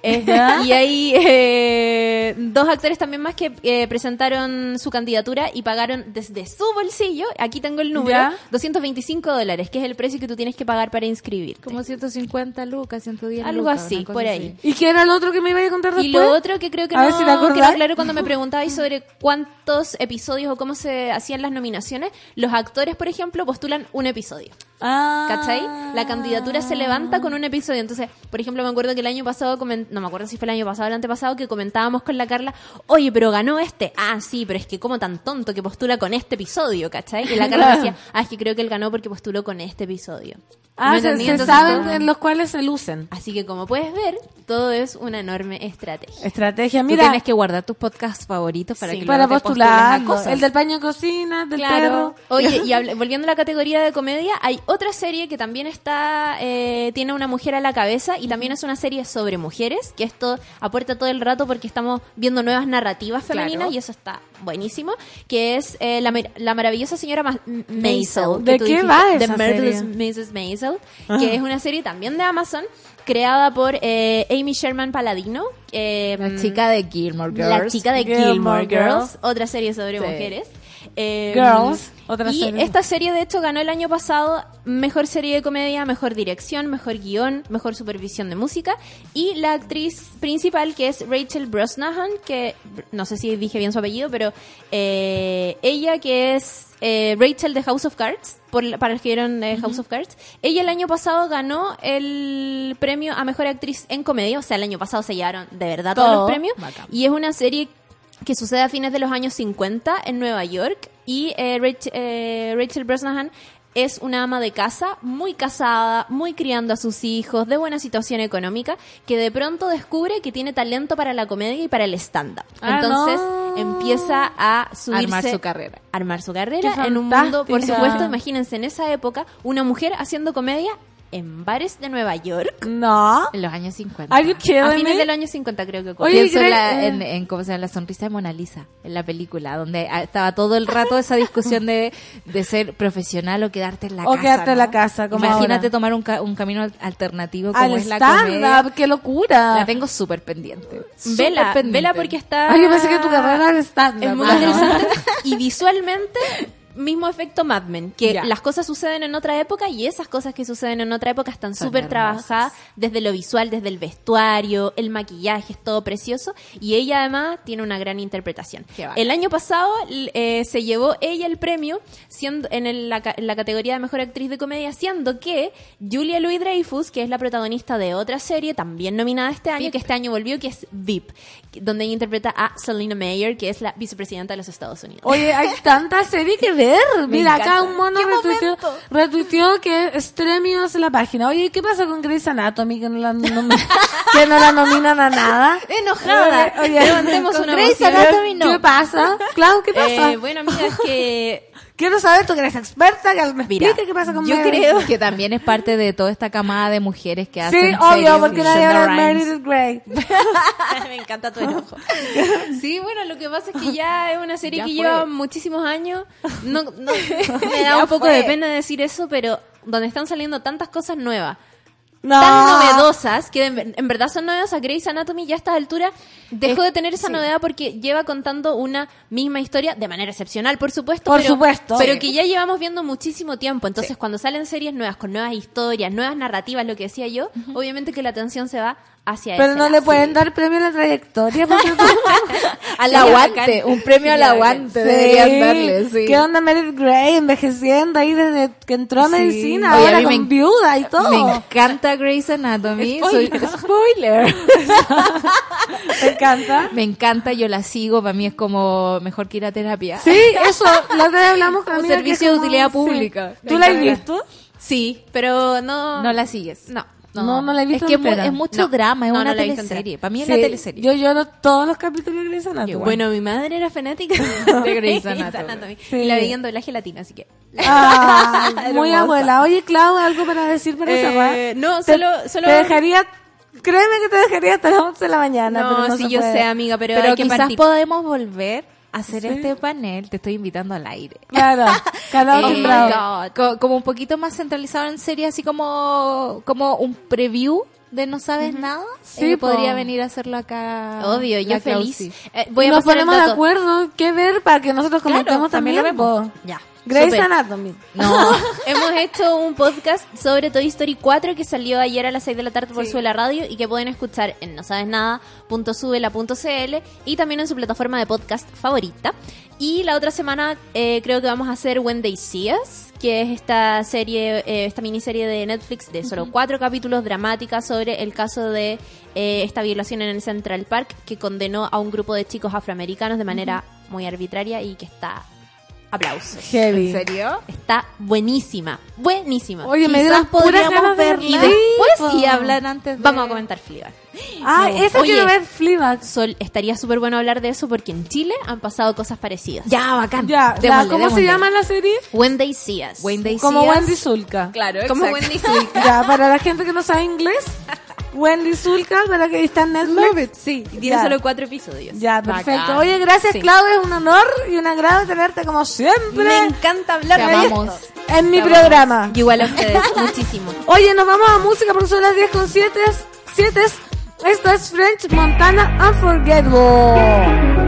y hay eh, dos actores también más que eh, presentaron su candidatura y pagaron desde su bolsillo, aquí tengo el número, Ya. 225 dólares, que es el precio que tú tienes que pagar para inscribirte. Como 150 lucas, 110 Algo lucas, así, por así. ahí. ¿Y qué era el otro que me iba a contar después? Y lo otro que creo que A no si quedó claro cuando me preguntabais sobre cuántos episodios o cómo se hacían las nominaciones, los actores, por ejemplo, postulan un episodio. Ah. ¿Cachai? La candidatura se levanta con un episodio. Entonces, por ejemplo, me acuerdo que el año pasado, no me acuerdo si fue el año pasado o el antepasado, que comentábamos con la Carla, oye, pero ganó este. Ah, sí, pero es que como tan tonto que postula con este episodio, ¿cachai? Y la Carla decía, ah, es que creo que él ganó porque postuló con este episodio. Ah, ¿Me se, se Entonces, saben todo- en los cuales se lucen. Así que como puedes ver, todo es una enorme estrategia. Estrategia, Tú mira. tienes que guardar tus podcasts favoritos para Sí. que para luego te postulen a postular. cosas. El del paño de cocina, del perro. Oye, y volviendo a la categoría de comedia, hay otra serie que también está, eh, tiene una mujer a la cabeza y también es una serie sobre mujeres, que esto aporta todo el rato porque estamos viendo nuevas narrativas femeninas Claro. y eso está buenísimo, que es eh, la, la maravillosa señora Ma- Maisel. ¿De qué dijiste, va The esa Marvelous serie? Mrs. Maisel, que es una serie también de Amazon, creada por eh, Amy Sherman Paladino. eh, La chica de Gilmore Girls. la chica de Gilmore Gilmore, Girls, Girls. otra serie sobre Sí. mujeres. Eh, Girls, otra y serie. esta serie de hecho ganó el año pasado mejor serie de comedia, mejor dirección, mejor guion, mejor supervisión de música y la actriz principal que es Rachel Brosnahan, que no sé si dije bien su apellido, pero eh, ella que es eh, Rachel de House of Cards, por, para los que vieron eh, House of Cards, ella el año pasado ganó el premio a mejor actriz en comedia, o sea, el año pasado se llevaron de verdad todos Todo. los premios Bacán. y es una serie que sucede a fines de los años 50 en Nueva York y eh, eh, Rachel Brosnahan es una ama de casa, muy casada, muy criando a sus hijos, de buena situación económica, que de pronto descubre que tiene talento para la comedia y para el stand-up. Ah, Entonces no. empieza a subirse, Armar su carrera. armar su carrera en un mundo, por supuesto, imagínense en esa época, una mujer haciendo comedia en bares de Nueva York No. En los años 50. Are you kidding a fines me? del año 50 creo que ocurrió. Oye, Pienso en, la, en, en, ¿cómo se llama? la sonrisa de Mona Lisa, en la película, donde ah, estaba todo el rato esa discusión de, de ser profesional o quedarte en la O casa. quedarte en la casa, como Imagínate ahora. tomar un, ca- un camino al- alternativo como Al es la stand-up, qué locura. La tengo súper pendiente. Vela, Súper pendiente. vela porque está... Ay, yo pensé que tu carrera era stand-up. Es muy Ah, no. interesante. Y visualmente, mismo efecto Mad Men, que Ya. las cosas suceden en otra época y esas cosas que suceden en otra época están súper trabajadas desde lo visual, desde el vestuario, el maquillaje, es todo precioso. Y ella además tiene una gran interpretación. El año pasado eh, se llevó ella el premio siendo en, el- la, ca- en la categoría de mejor actriz de comedia, siendo que Julia Louis Dreyfus, que es la protagonista de otra serie, también nominada este año, que este año volvió, que es VIP, donde ella interpreta a Selena Mayer, que es la vicepresidenta de los Estados Unidos. Oye, hay tanta serie que ver. Mira, acá un mono ¿Qué retuiteó, que Extremios en la página. Oye, ¿qué pasa con Grey's Anatomy que no la, nomi- que no la nominan a nada? Enojada. Oye, Levantemos una Grey's. Anatomy no. ¿Qué pasa? Clau, ¿qué pasa? Eh, bueno, amiga, es que Quiero saber, tú que eres experta, que me Mira, explique qué pasa con yo Meredith. creo- que también es parte de toda esta camada de mujeres que Sí, hacen obvio, series porque nadie Shonda habla de. Meredith Grey. me encanta tu enojo. Sí, bueno, lo que pasa es que ya es una serie Ya que fue. lleva muchísimos años. No, no- me Ya da un poco fue. de pena decir eso, pero donde están saliendo tantas cosas nuevas. No. Tan novedosas, que en, en verdad son novedosas. Grey's Anatomy ya a estas alturas dejó de tener esa novedad porque lleva contando una misma historia de manera excepcional, por supuesto. Por pero, supuesto. Pero Sí. que ya llevamos viendo muchísimo tiempo. Entonces, cuando salen series nuevas, con nuevas historias, nuevas narrativas, lo que decía yo, obviamente que la atención se va hacia Pero ese no le pueden dar premio a la trayectoria. porque Al aguante, bacán. un premio al aguante deberían darle, sí. ¿Qué onda Meredith Grey envejeciendo ahí desde que entró a medicina? Oye, a ahora con en- viuda y todo. Me encanta Grey's Anatomy. Soy, Spoiler. spoiler. ¿Te encanta? me encanta, yo la sigo. Para mí es como mejor que ir a terapia. Sí, eso, la otra vez hablamos con que servicio de como- utilidad sí. pública. ¿Tú la has visto? Sí, pero no. No la sigues. No. No, no la he visto Es que entera. es mucho No. drama, es No, una no teleserie. Para mí es Sí, la teleserie. Yo lloro todos los capítulos de Grey's Anatomy. Bueno, mi madre era fanática De Grey's Anatomy. Sí. Y la veía en doblaje latino, así que. Ah, muy Hermosa. abuela. Oye, Clau, ¿algo para decir para Eh, cerrar? no, Te- solo- solo- Te dejaría Créeme que te dejaría hasta las 11 de la mañana. No, pero no se yo puede. sé, amiga, pero, Pero hay que quizás partir. podemos volver hacer Sí. este panel. Te estoy invitando al aire. Claro, calado Eh, timbrado. co- como un poquito más centralizado en serie, así como, como un preview de No Sabes Nada. Sí, Eh, po. podría venir a hacerlo acá. Obvio, yo feliz. Eh, voy a Nos ponemos de acuerdo qué ver para que nosotros Claro, comentemos también también. lo vemos. Ya. Grey's Súper. Anatomy. No, hemos hecho un podcast sobre Toy Story 4 que salió ayer a las 6 de la tarde por Suela Radio y que pueden escuchar en no sabes nada.subela.cl y también en su plataforma de podcast favorita. Y la otra semana eh, creo que vamos a hacer When They See Us, que es esta serie, eh, esta miniserie de Netflix de solo cuatro capítulos dramática sobre el caso de eh, esta violación en el Central Park que condenó a un grupo de chicos afroamericanos de manera muy arbitraria y que está aplausos. Heavy. ¿En serio? Está buenísima, buenísima. Oye, me Quizás dieron puras podríamos ganas de verla Y después y hablar antes de... vamos a comentar Fleabag. Ah, esa Oye. quiero ver Fleabag. Sol, estaría súper bueno hablar de eso porque en Chile han pasado cosas parecidas. Ya, bacán. Ya, la- Démosle, ¿cómo se démosle. llama la serie? When They See Us. When They Como See Us. Wendy Zulka. Claro, Como exacto. Wendy Zulka. Ya, para la gente que no sabe inglés, Wendy Zulka, para que está en Netflix. Sí, y tiene Ya. solo cuatro episodios. Ya, perfecto. Bacán. Oye, gracias Sí. Claudia, es un honor y un agrado tenerte como siempre Me encanta hablar de esto. en mi programa. Y Igual a ustedes, muchísimo. Oye, nos vamos a música porque son las 10 con 7. Esto es French Montana Unforgettable.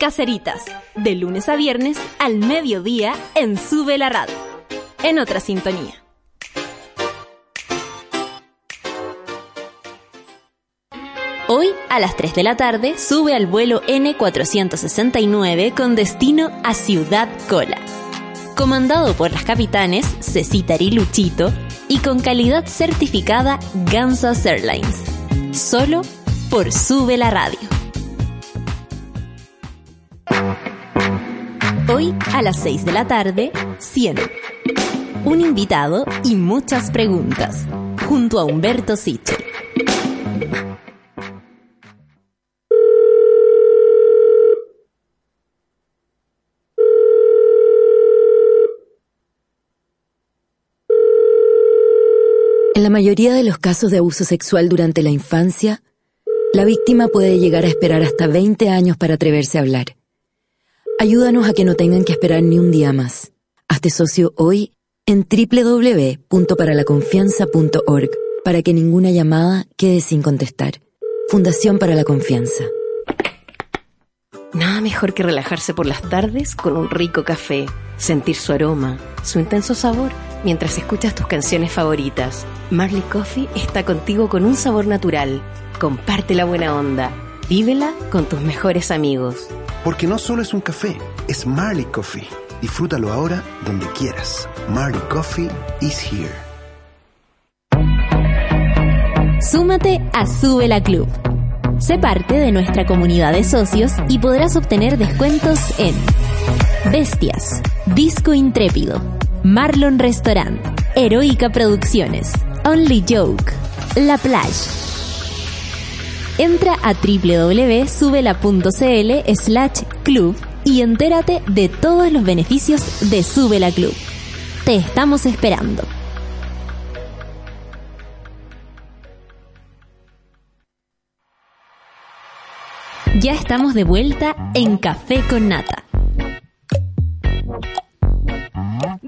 Caceritas, de lunes a viernes al mediodía en Sube la Radio. En otra sintonía. Hoy a las 3 de la tarde sube al vuelo N469 con destino a Ciudad Cola. Comandado por las capitanes Cecita y Luchito y con calidad certificada Gansas Airlines. Solo por Sube la Radio. Hoy a las 6 de la tarde, 100. Un invitado y muchas preguntas, junto a Humberto Sichel. En la mayoría de los casos de abuso sexual durante la infancia, la víctima puede llegar a esperar hasta 20 años para atreverse a hablar. Ayúdanos a que no tengan que esperar ni un día más. Hazte socio hoy en www.paralaconfianza.org para que ninguna llamada quede sin contestar. Fundación para la Confianza. Nada mejor que relajarse por las tardes con un rico café, sentir su aroma, su intenso sabor, mientras escuchas tus canciones favoritas. Marley Coffee está contigo con un sabor natural. Comparte la buena onda. Vívela con tus mejores amigos. Porque no solo es un café, es Marley Coffee. Disfrútalo ahora donde quieras. Marley Coffee is here. Súmate a Sube la Club. Sé parte de nuestra comunidad de socios y podrás obtener descuentos en Bestias, Disco Intrépido, Marlon Restaurant, Heroica Producciones, Only Joke, La Plage. Entra a www.subela.cl slash club y entérate de todos los beneficios de Sube la Club. Te estamos esperando. Ya estamos de vuelta en Café con Nata.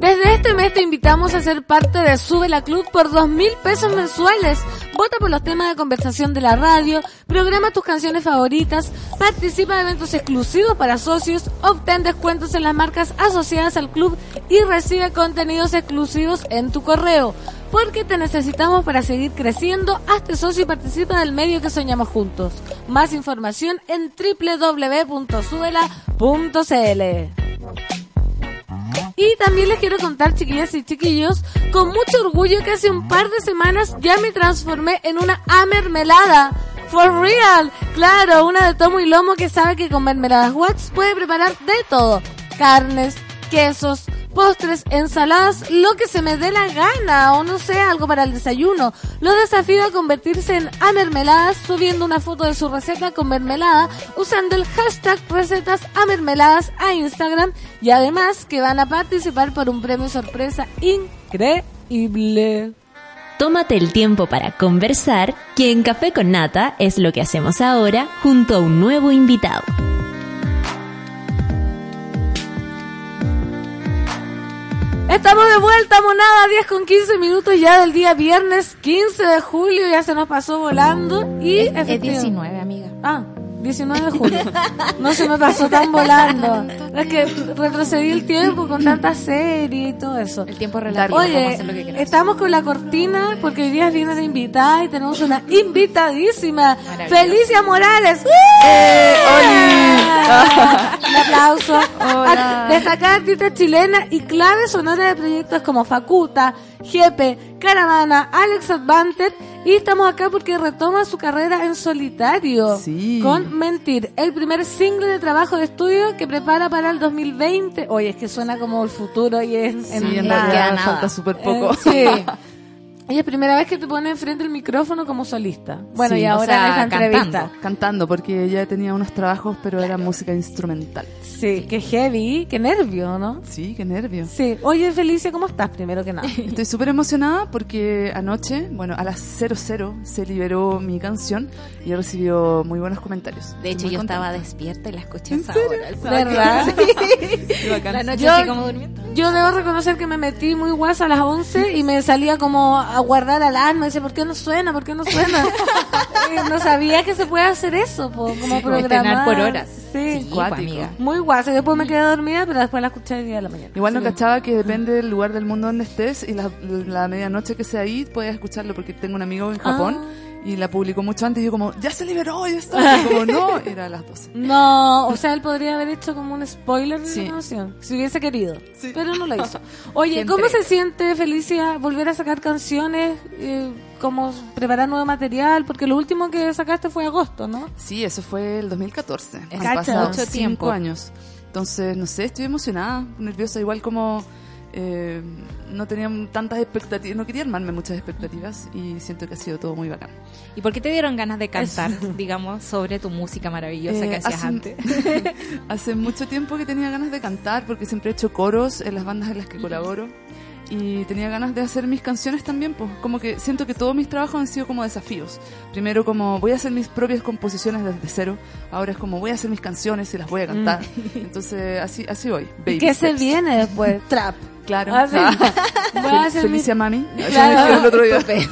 Desde este mes te invitamos a ser parte de Sube la Club por dos mil pesos mensuales. Vota por los temas de conversación de la radio, programa tus canciones favoritas, participa de eventos exclusivos para socios, obtén descuentos en las marcas asociadas al club y recibe contenidos exclusivos en tu correo. Porque te necesitamos para seguir creciendo, hazte socio y participa del medio que soñamos juntos. Más información en www.subela.cl. Y también les quiero contar, chiquillas y chiquillos, con mucho orgullo que hace un par de semanas ya me transformé en una amermelada. For real. Claro, una de tomo y lomo que sabe que con mermeladas Watts puede preparar de todo. Carnes, quesos, postres, ensaladas, lo que se me dé la gana o no sé, algo para el desayuno. Lo desafío a convertirse en a mermeladas subiendo una foto de su receta con mermelada usando el hashtag recetas a mermeladas a Instagram y además que van a participar por un premio sorpresa increíble. Tómate el tiempo para conversar, que en Café con Nata es lo que hacemos ahora junto a un nuevo invitado. Estamos de vuelta, monada, 10 con 15 minutos ya del día viernes 15 de julio, ya se nos pasó volando y Es efectivamente- 19, amiga. Ah, 19 de julio. No se me pasó tan volando. Es que retrocedí el tiempo con tantas series y todo eso. El tiempo relativo. Oye, lo que estamos con la cortina porque hoy día viene de invitada y tenemos una invitadísima. Felicia Morales. Eh, Un aplauso. A- Destacada artista chilena y clave sonora de proyectos como Facuta, Jepe, Caravana, Alex Advanter y estamos acá porque retoma su carrera en solitario con Mentir, el primer single de trabajo de estudio que prepara para el 2020. Oye, es que suena como el futuro y es en en nada. realidad falta súper poco. Eh, sí. Y es primera vez que te pones enfrente del micrófono como solista. Bueno, Sí, y o ahora sea, en esta entrevista. cantando. Cantando, porque ya tenía unos trabajos, pero era música instrumental. Sí, qué heavy, qué nervio, ¿no? Sí, qué nervio. Sí. Oye, Felicia, ¿cómo estás primero que nada? Estoy súper emocionada porque anoche, bueno, a las 00 se liberó mi canción y recibió muy buenos comentarios. De hecho, yo contenta. estaba despierta y la escuché esa serio? hora. ¿Verdad? Bacán. La noche Yo- así como durmiendo. Yo debo reconocer que me metí muy guasa a las 11 y me salía como a guardar alarma. Dice, ¿por qué no suena? ¿Por qué no suena? No sabía que se puede hacer eso, po, como Sí, programar. por horas. Sí. Sí, cuático. amiga. Muy guasa. Y después me quedé dormida, pero después la escuché el día de la mañana. Igual no Sí. cachaba que depende del lugar del mundo donde estés y la, la medianoche que sea ahí puedes escucharlo porque tengo un amigo en Japón Ah. Y la publicó mucho antes y yo como, ya se liberó, ya está. Y como, no, era a las 12. No, o sea, él podría haber hecho como un spoiler de Sí. la canción, si hubiese querido, pero no lo hizo. Oye, ¿cómo se siente, Felicia, volver a sacar canciones, eh, como preparar nuevo material? Porque lo último que sacaste fue agosto, ¿no? Sí, eso fue el 2014. Han Cacha. pasado Mucho cinco tiempo. años. Entonces, no sé, estoy emocionada, nerviosa, igual como eh, no tenía tantas expectativas, no quería armarme muchas expectativas y siento que ha sido todo muy bacán. ¿Y por qué te dieron ganas de cantar, digamos, sobre tu música maravillosa Eh, que hacías hace- antes? Hace mucho tiempo que tenía ganas de cantar porque siempre he hecho coros en las bandas en las que colaboro y tenía ganas de hacer mis canciones también, pues como que siento que todos mis trabajos han sido como desafíos. Primero como voy a hacer mis propias composiciones desde cero, ahora es como voy a hacer mis canciones y las voy a cantar. Entonces así así voy. ¿Y baby qué se viene después? Trap. Claro. Ah, sí. Voy a hacer Felicia mi- Mami. Así Claro. me escribió el otro día.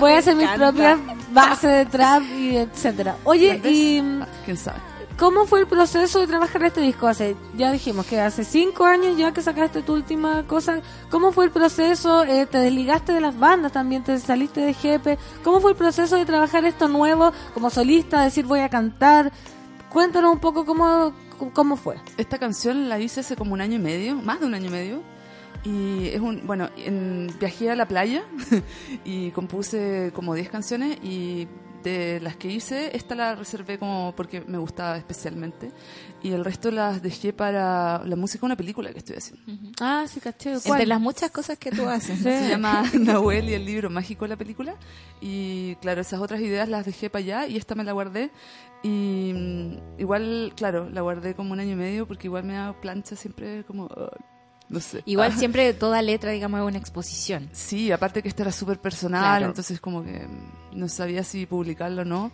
Voy a hacer mis propias bases de trap y etcétera. Oye, y Ah, ¿Quién sabe? ¿Cómo fue el proceso de trabajar este disco? Hace, ya dijimos que hace cinco años ya que sacaste tu última cosa. ¿Cómo fue el proceso? Eh, ¿Te desligaste de las bandas también? ¿Te saliste de Jepe? ¿Cómo fue el proceso de trabajar esto nuevo como solista? Decir voy a cantar. Cuéntanos un poco cómo, cómo fue. Esta canción la hice hace como un año y medio, más de un año y medio. Y es un, bueno, en- viajé a la playa y compuse como 10 canciones y de las que hice, esta la reservé como porque me gustaba especialmente y el resto las dejé para la música de una película que estoy haciendo. Ah, sí, caché. Entre las muchas cosas que tú haces. Se llama Nahuel y el libro mágico la película y claro, esas otras ideas las dejé para allá y esta me la guardé y mm, igual, claro, la guardé como un año y medio porque igual me da plancha siempre como, no sé. Igual Ah. siempre toda letra, digamos, es una exposición. Sí, aparte que esta era súper personal, Claro. entonces como que no sabía si publicarlo o no.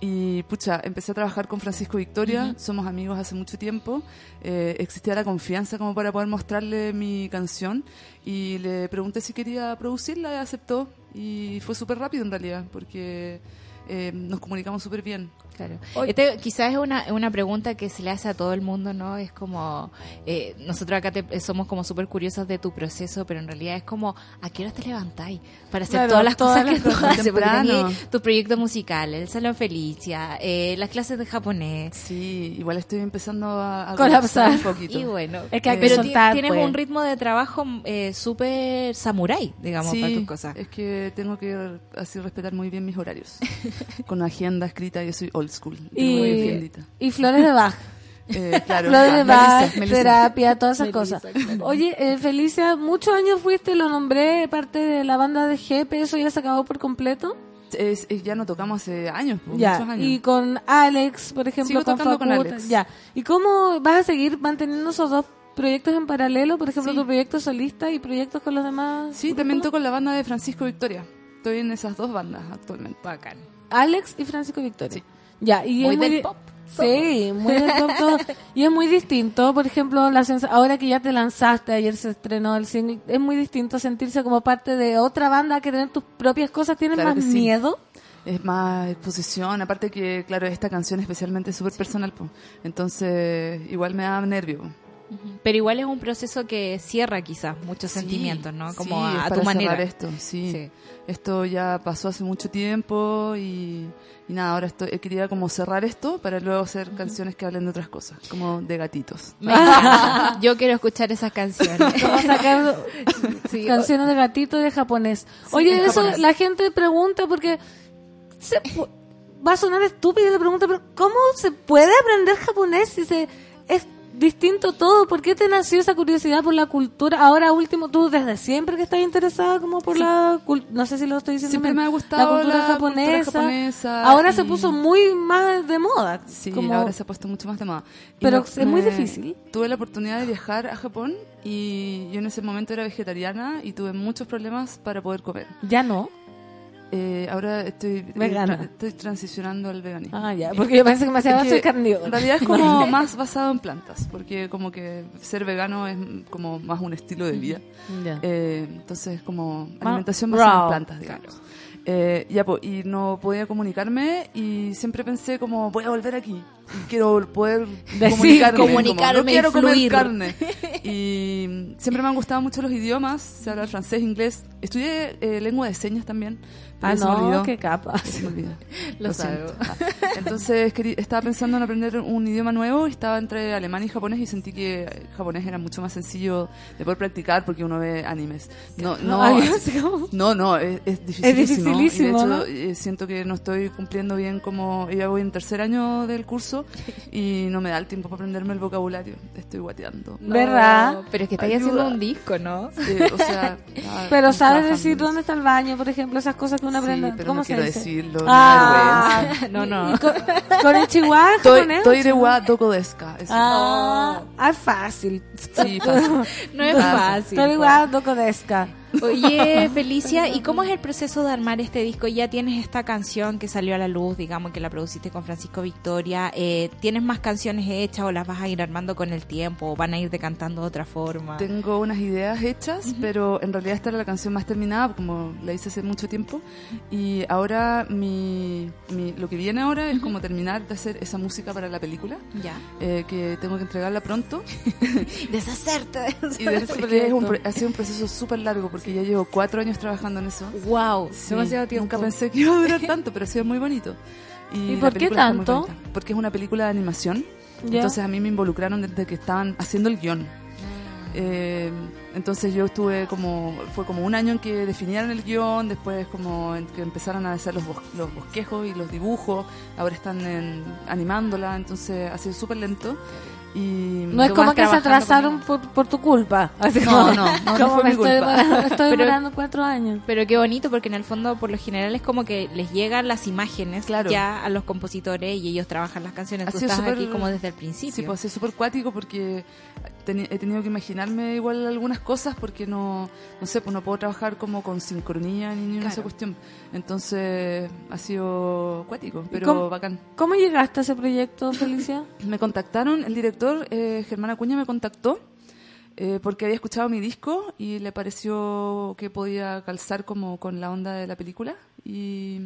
Y pucha, empecé a trabajar con Francisco Victoria, Ujú. somos amigos hace mucho tiempo, eh, existía la confianza como para poder mostrarle mi canción y le pregunté si quería producirla y aceptó y fue súper rápido en realidad porque eh, nos comunicamos súper bien. Claro. Este quizás es una, una pregunta que se le hace a todo el mundo, ¿no? Es como, eh, nosotros acá te- somos como súper curiosos de tu proceso, pero en realidad es como, ¿a qué hora te levantáis? Para hacer Claro, todas las todas cosas las que tú haces. Porque tu proyecto musical, el Salón Felicia, eh, las clases de japonés. Sí, igual estoy empezando a, a Colapsar. un poquito. Y bueno, Es que hay que pero soltar, tienes pues. un ritmo de trabajo eh, súper samurái, digamos, Sí, para tus cosas. es que tengo que así respetar muy bien mis horarios. Con agenda escrita, yo soy old school. Y, y flores de Bach. Eh, claro, Flores de Bach, Melissa, Melissa. terapia, todas esas Melissa, cosas. claro. Oye, eh, Felicia, muchos años fuiste, lo nombré parte de la banda de Jepe, ¿eso ya se acabó por completo? Es- es- ya no tocamos hace años, Ya, muchos años. y con Alex, por ejemplo, Sigo con tocando con Alex. Ya. ¿Y cómo vas a seguir manteniendo esos dos proyectos en paralelo? Por ejemplo, Sí. tu proyecto solista y proyectos con los demás. Sí, también toco la banda de Francisco Victoria. Estoy en esas dos bandas actualmente. Bacán. Alex y Francisco Victoria. Ya, y Muy es muy del pop. Sí, muy del pop todo. Y es muy distinto, por ejemplo, la ahora que ya te lanzaste, ayer se estrenó el single, es muy distinto sentirse como parte de otra banda que tener tus propias cosas. ¿Tienes Claro más sí. miedo? Es más exposición, aparte que, claro, esta canción especialmente es súper personal, po. entonces igual me da nervio. po. Pero igual es un proceso que cierra quizás muchos sentimientos, ¿no? Como Sí, a, es a para tu manera. cerrar esto, sí. Sí. Esto ya pasó hace mucho tiempo y, y nada, ahora estoy, quería como cerrar esto para luego hacer canciones que hablen de otras cosas, como de gatitos. Me encanta. Yo quiero escuchar esas canciones. Sacar Sí, canciones de gatito y de japonés. Oye, eso japonés. la gente pregunta porque se va a sonar estúpida la pregunta, pero ¿cómo se puede aprender japonés si se es distinto todo. ¿Por qué te nació esa curiosidad por la cultura? Ahora último, tú desde siempre que estás interesada como por la cul- no sé si lo estoy diciendo Siempre bien, me ha gustado la cultura la cultura japonesa. ahora se puso muy más de moda. Sí, como- ahora se ha puesto mucho más de moda. Pero es muy difícil. Tuve la oportunidad de viajar a Japón y yo en ese momento era vegetariana y tuve muchos problemas para poder comer. Ya no. Eh, ahora estoy, eh, Vegana. estoy transicionando al veganismo. Ah, ya, porque yo pensé que me hacía Es que. En realidad es como más basado en plantas, porque como que ser vegano es como más un estilo de vida. Ya. Eh, entonces como Más alimentación basada raw, en plantas, digamos. Eh, ya, po, y no podía comunicarme y siempre pensé como voy a volver aquí quiero poder Decir, comunicarme, como, comunicarme no quiero y comer carne y siempre me han gustado mucho los idiomas sé hablar francés inglés estudié eh, lengua de señas también Ah, se no, olvidó. qué capa. Se me. Lo siento. Ah, Entonces estaba pensando en aprender un idioma nuevo estaba entre alemán y japonés y sentí que japonés era mucho más sencillo de poder practicar porque uno ve animes. No, no, como- no, no, es, es dificilísimo. dificilísimo, Y de hecho, ¿no? eh, siento que no estoy cumpliendo bien como... Ya voy en tercer año del curso y no me da el tiempo para aprenderme el vocabulario. Estoy guateando. ¿Verdad? Pero es que estáis haciendo un disco, ¿no? Eh, o sea... Pero estoy sabes decir dónde está el baño, por ejemplo, esas cosas que uno Sí, aprende. pero ¿Cómo no se quiero dice? decirlo, Ah. No, no. ¿Y con, con el chihuahua desu ka? Eso. Ah, ah, fácil. Sí, fácil. No es Fácil. doko desu ka? Oye, Felicia, ¿y cómo es el proceso de armar este disco? Ya tienes esta canción que salió a la luz, digamos que la produciste con Francisco Victoria. Eh, ¿Tienes más canciones hechas o las vas a ir armando con el tiempo o van a ir decantando de otra forma? Tengo unas ideas hechas, pero en realidad esta era la canción más terminada, como la hice hace mucho tiempo. Y ahora mi, mi- lo que viene ahora es como terminar de hacer esa música para la película, Ya. eh, que tengo que entregarla pronto. Deshacerte de eso. Y de- es un ha sido un proceso súper largo, porque ya llevo cuatro años trabajando en eso. Wow, Sí, demasiado tiempo. Nunca pensé que iba a durar tanto, pero ha sido muy bonito. ¿Y por qué tanto? Porque es una película de animación. Entonces a mí me involucraron desde que estaban haciendo el guion. Eh, entonces yo estuve como, fue como un año en que definieron el guion, después como en que empezaron a hacer los, los bosquejos y los dibujos, ahora están en- animándola, entonces ha sido súper lento. Y No es como que se atrasaron por, por tu culpa. Así No, como- no, no, no fue me mi estoy culpa. demorando- estoy Pero- demorando cuatro años. Pero qué bonito, porque en el fondo, por lo general, es como que les llegan las imágenes Claro. ya a los compositores y ellos trabajan las canciones. Tú estás súper- aquí como desde el principio. Sí, pues sido súper cuático porque he tenido que imaginarme igual algunas cosas porque no, no sé, pues no puedo trabajar como con sincronía ni ninguna Claro. esa cuestión. Entonces ha sido cuático, pero cómo- bacán. ¿Cómo llegaste a ese proyecto, Felicia? Me contactaron, el director eh, Germán Acuña me contactó eh, porque había escuchado mi disco y le pareció que podía calzar como con la onda de la película y,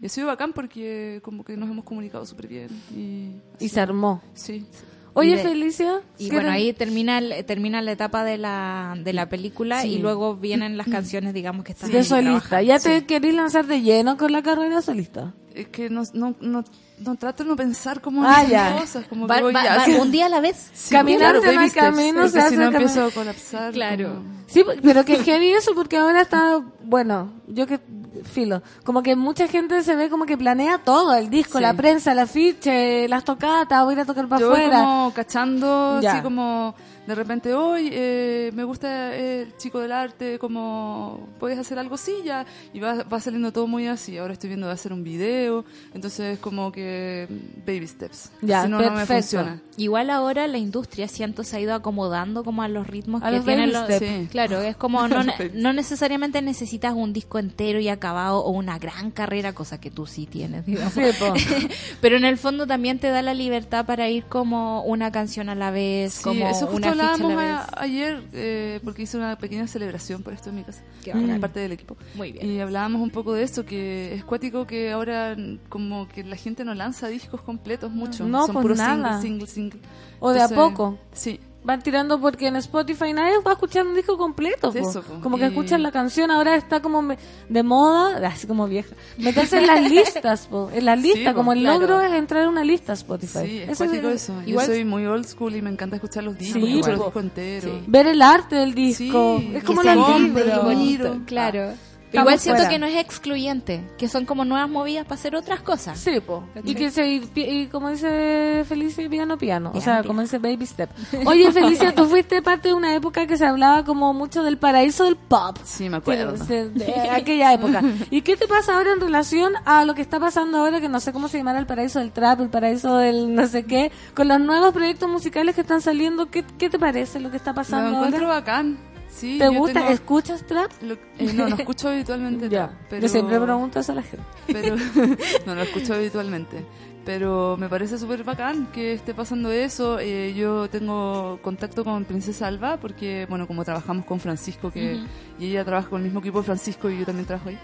y ha sido bacán porque como que nos hemos comunicado súper bien y, Y se armó. sí. Oye, de- Felicia. Y ¿quieres- bueno, ahí termina, el- termina la etapa de la, de la película Sí. y luego vienen las canciones, digamos, que están de solista. ¿Ya te querís lanzar de lleno con la carrera solista? Es que no, no, no, no trato de no pensar como Ah, en ya. cosas, como Va- va- ya, va un día a la vez. Sí, claro, camino, se hace si no camino. empiezo a colapsar. Claro. como- Sí, pero que heavy eso porque ahora está, bueno, yo que filo, como que mucha gente se ve como que planea todo, el disco, Sí. la prensa, el afiche, las tocatas, voy a ir a tocar para Yo afuera. como cachando, Ya. así como de repente, hoy eh, me gusta el chico del arte, como puedes hacer algo así ya, y va, va saliendo todo muy así. Ahora estoy viendo de hacer un video, entonces como que baby steps. Ya, si no, no me funciona. Igual ahora la industria siento se ha ido acomodando como a los ritmos A que los tienen los. Sí. claro es como no, no necesariamente necesitas un disco entero y acabado o una gran carrera cosa que tú sí tienes digamos. Sí, po. pero en el fondo también te da la libertad para ir como una canción a la vez Sí, como eso justo una hablábamos a- ayer, eh, porque hice una pequeña celebración por esto en mi casa, bacán. parte del equipo. muy bien Y hablábamos un poco de eso, que es cuático que ahora como que la gente no lanza discos completos mucho. No, Son pues puros nada. single, single, single. O de a poco. Sí. Van tirando porque en Spotify nadie va a escuchar un disco completo. Eso, po. Como que Y- escuchan la canción, ahora está como me- de moda, así como vieja. Meterse en las listas, po. en las listas, como el claro. logro es entrar en una lista Spotify. Sí, es Eso cuático es- eso. igual- Yo soy muy old school y me encanta escuchar los discos, Sí, escuchar po. el disco entero. Sí. Ver el arte del disco. Sí, es como los bonito Miro. claro Estamos siento fuera. que no es excluyente, que son como nuevas movidas para hacer otras cosas. Sí, po. Y que se, y, y como dice Felicia, piano piano. O sea, como dice Baby Step. Oye, Felicia, tú fuiste parte de una época que se hablaba como mucho del paraíso del pop. Sí, me acuerdo. Sí, de- de aquella época. ¿Y qué te pasa ahora en relación a lo que está pasando ahora, que no sé cómo se llamará el paraíso del trap, el paraíso del no sé qué, con los nuevos proyectos musicales que están saliendo? ¿Qué, qué te parece lo que está Lo pasando encuentro ahora? bacán. Sí, ¿Te gusta? tengo- ¿Escuchas trap? Lo- eh, no, no escucho habitualmente. Ya. trap, pero... Yo siempre pregunto eso a la gente. pero no lo escucho habitualmente pero me parece súper bacán que esté pasando eso Eh, yo tengo contacto con Princesa Alba porque bueno como trabajamos con Francisco que Ujú. y ella trabaja con el mismo equipo de Francisco y yo también trabajo ahí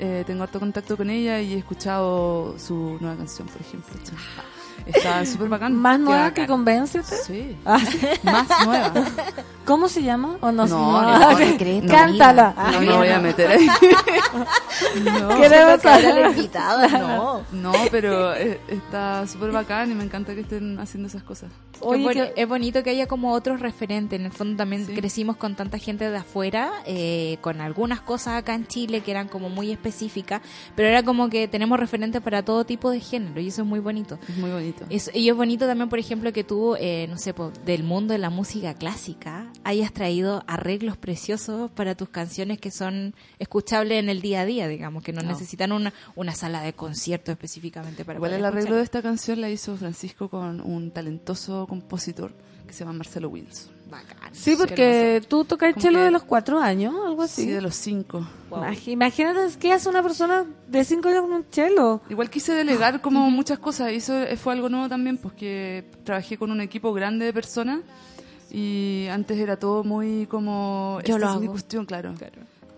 eh, tengo harto contacto con ella y he escuchado su nueva canción por ejemplo. Está súper bacán ¿Más Qué nueva bacán. que Convéncete? sí Ah. más nueva ¿Cómo se llama? ¿O no? No, no, no, secreto, Cántala. no me voy a meter ahí no. Queremos no. No, pero eh, está súper bacán y me encanta que estén haciendo esas cosas. Oye, es, que- bonito que haya como otros referentes. En el fondo también Sí. crecimos con tanta gente de afuera, eh, con algunas cosas acá en Chile que eran como muy específicas, pero era como que tenemos referentes para todo tipo de género y eso es muy bonito. Es muy bonito. Es- y es bonito también, por ejemplo, que tú, eh, no sé, po, del mundo de la música clásica, hayas traído arreglos preciosos para tus canciones que son escuchables en el día a día, digamos, que no, No. necesitan una, una sala de concierto específicamente para Igual poder el arreglo de esta canción la hizo Francisco con un talentoso compositor que se llama Marcelo Wilson. Bacán. Sí, porque tú tocas Como chelo que- de los cuatro años, algo así. Sí, de los cinco. Imagínate qué hace una persona de cinco años con un chelo. Igual quise delegar como muchas cosas y eso fue algo nuevo también porque trabajé con un equipo grande de personas y antes era todo muy como Yo esta lo es mi hago. cuestión, claro.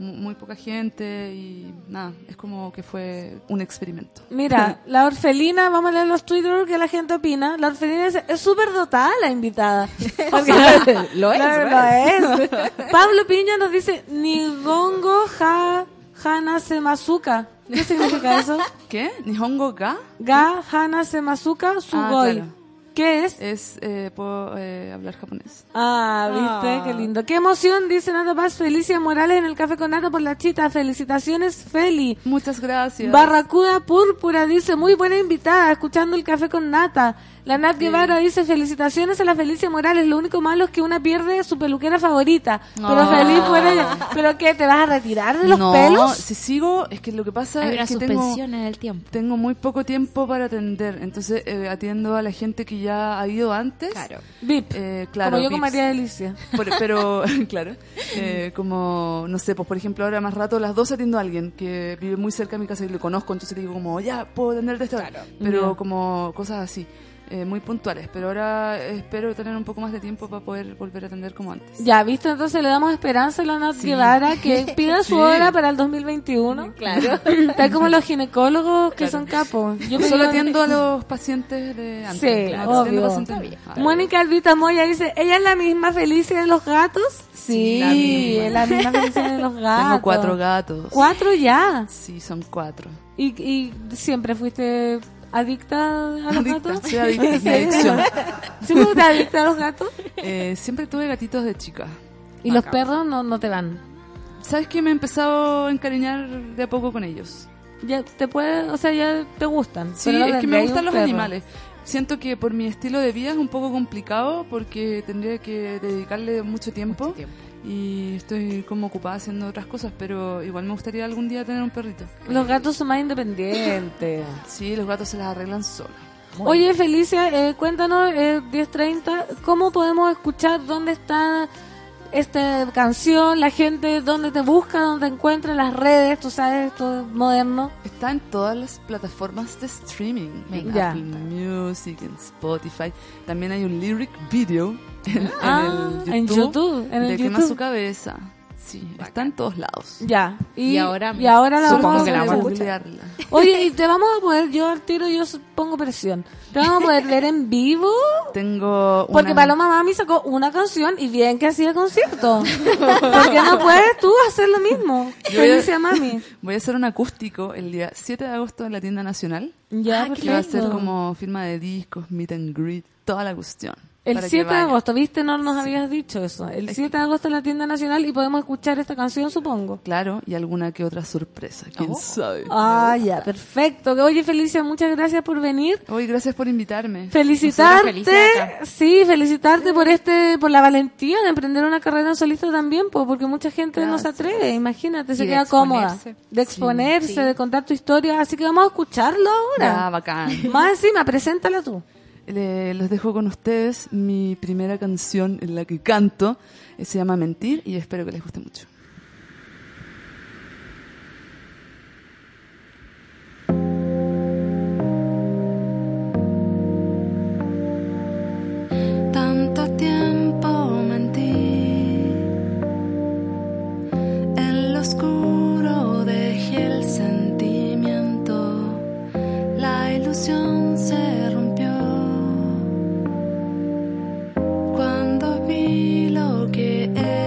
Muy poca gente y nada, es como que fue un experimento. Mira, la orfelina, vamos a leer los Twitter que la gente opina. La orfelina es súper dotada la invitada. Porque- Lo es, Claro, lo lo es. Pablo Piña nos dice Nigongo ha Hana Semazuka. ¿Qué significa eso? ¿Qué? ¿Nihongo ga? Ga Hana Semazuka Sugoi. Ah, claro. ¿Qué es? Es, eh, puedo eh, hablar japonés. Ah, ¿viste? Ah. Qué lindo. Qué emoción, dice Nata Paz. Felicia Morales en el Café con Nata por la chita. Felicitaciones, Feli. Muchas gracias. Barracuda Púrpura dice, muy buena invitada, escuchando el Café con Nata. La Nat Guevara dice, felicitaciones a la Felicia Morales. Lo único malo es que una pierde su peluquera favorita. Pero Ah. feliz por ella. ¿Pero qué? ¿Te vas a retirar de los no, pelos? si sigo, es que lo que pasa Hay una es que tengo, suspensión en el tiempo. tengo muy poco tiempo para atender. Entonces eh, atiendo a la gente que ya ha ido antes. Claro. VIP. Eh, claro, Como yo con. María Delicia. Por- pero, claro, eh, como, no sé, pues por ejemplo, ahora más rato, las dos atiendo a alguien que vive muy cerca de mi casa y lo conozco, entonces le digo como, ya, puedo atenderte esta hora. Pero como cosas así, eh, muy puntuales. Pero ahora espero tener un poco más de tiempo para poder volver a atender como antes. Ya, ¿viste? Entonces le damos esperanza a la Nat Sí. Guevara que pida su Sí. hora para el 2021. Claro. Tal como los ginecólogos que Claro. son capos. Yo solo atiendo a los pacientes de antes. Sí, atiendo obvio. pacientes. Ah, Mónica Albita Moya dice, ¿ella es la misma Felicia de los gatos? Sí, la misma. es la misma Felicia de los gatos. Tengo cuatro gatos. ¿Cuatro ya? Sí, son cuatro. ¿Y, y siempre fuiste adicta a los Adicta, gatos? soy adicta, ¿En mi adicción. ¿Siempre adicta a los gatos? Eh, siempre tuve gatitos de chica. ¿Y los perros no, no te van? ¿Sabes que me he empezado a encariñar de a poco con ellos? Ya te puede, o sea, ya te gustan. Sí, es que me gustan los perro. animales. Siento que por mi estilo de vida es un poco complicado porque tendría que dedicarle mucho tiempo, y estoy como ocupada haciendo otras cosas, pero igual me gustaría algún día tener un perrito. Los gatos son más independientes. Sí, los gatos se las arreglan solos. Oye, Felicia, eh, cuéntanos, eh, 10.30, ¿cómo podemos escuchar dónde está esta canción? La gente, ¿dónde te busca? ¿Dónde te encuentra? Las redes, tú sabes, esto es moderno. Está en todas las plataformas de streaming, en. Apple Music, en Spotify. También hay un lyric video en, Ah, en el YouTube, YouTube, en el de Quema YouTube. su cabeza. Sí, está en todos lados. Ya. Y, Y ahora- y ahora la supongo vamos que a la vamos a googlearla. Oye, y te vamos a poder, yo al tiro, yo pongo presión. Te vamos a poder ver en vivo. Tengo Porque una- Paloma Mami sacó una canción y bien que hacía concierto. ¿Por qué no puedes tú hacer lo mismo? Yo voy a- Felicia Mami. Voy a hacer un acústico el día 7 de agosto en la tienda nacional. Ya, que va a ser como firma de discos, meet and greet, toda la cuestión. El para que 7 de agosto, ¿viste? No nos habías dicho eso. El 7 de agosto en la tienda nacional y podemos escuchar esta canción, supongo. Claro, y alguna que otra sorpresa, quién sabe. Ah, ya, perfecto. Oye, Felicia, muchas gracias por venir. Oye, gracias por invitarme. Felicitarte, sí, felicitarte por este, por la valentía de emprender una carrera en solista también, po, porque mucha gente no se atreve, imagínate, se Y queda cómoda, de exponerse, Sí. de contar tu historia, así que vamos a escucharlo ahora. Ya, bacán. Más encima, preséntala tú. Le- los dejo con ustedes mi primera canción en la que canto. eh, se llama Mentir y espero que les guste mucho. Tanto tiempo mentí, en lo oscuro dejé el sentimiento, la ilusión se lo que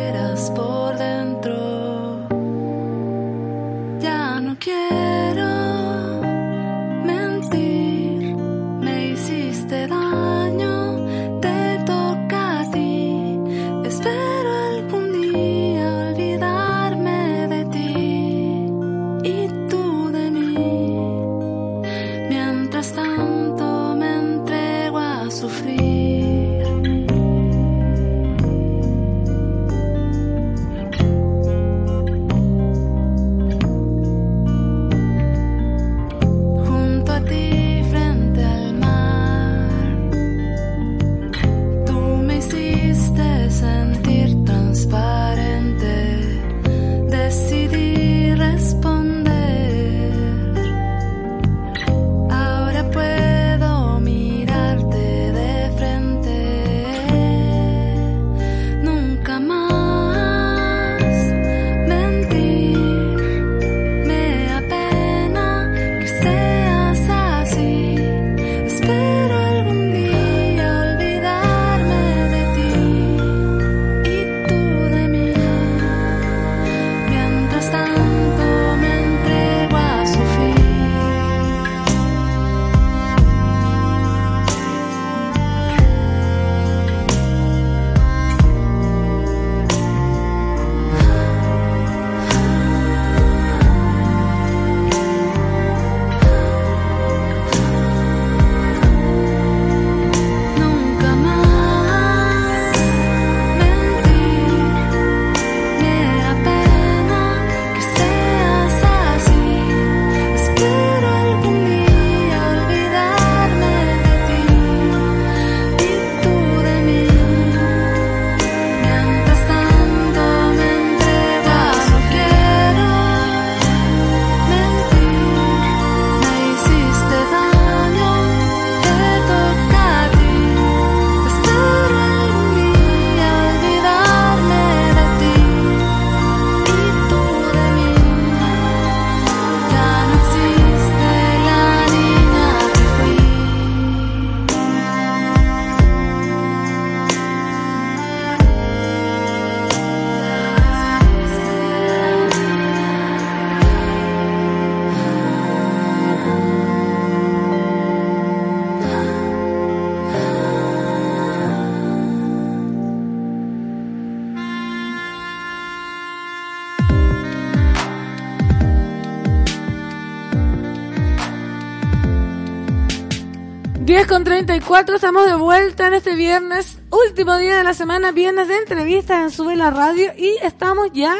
4 estamos de vuelta en este viernes, último día de la semana, viernes de entrevistas en Sube la Radio y estamos ya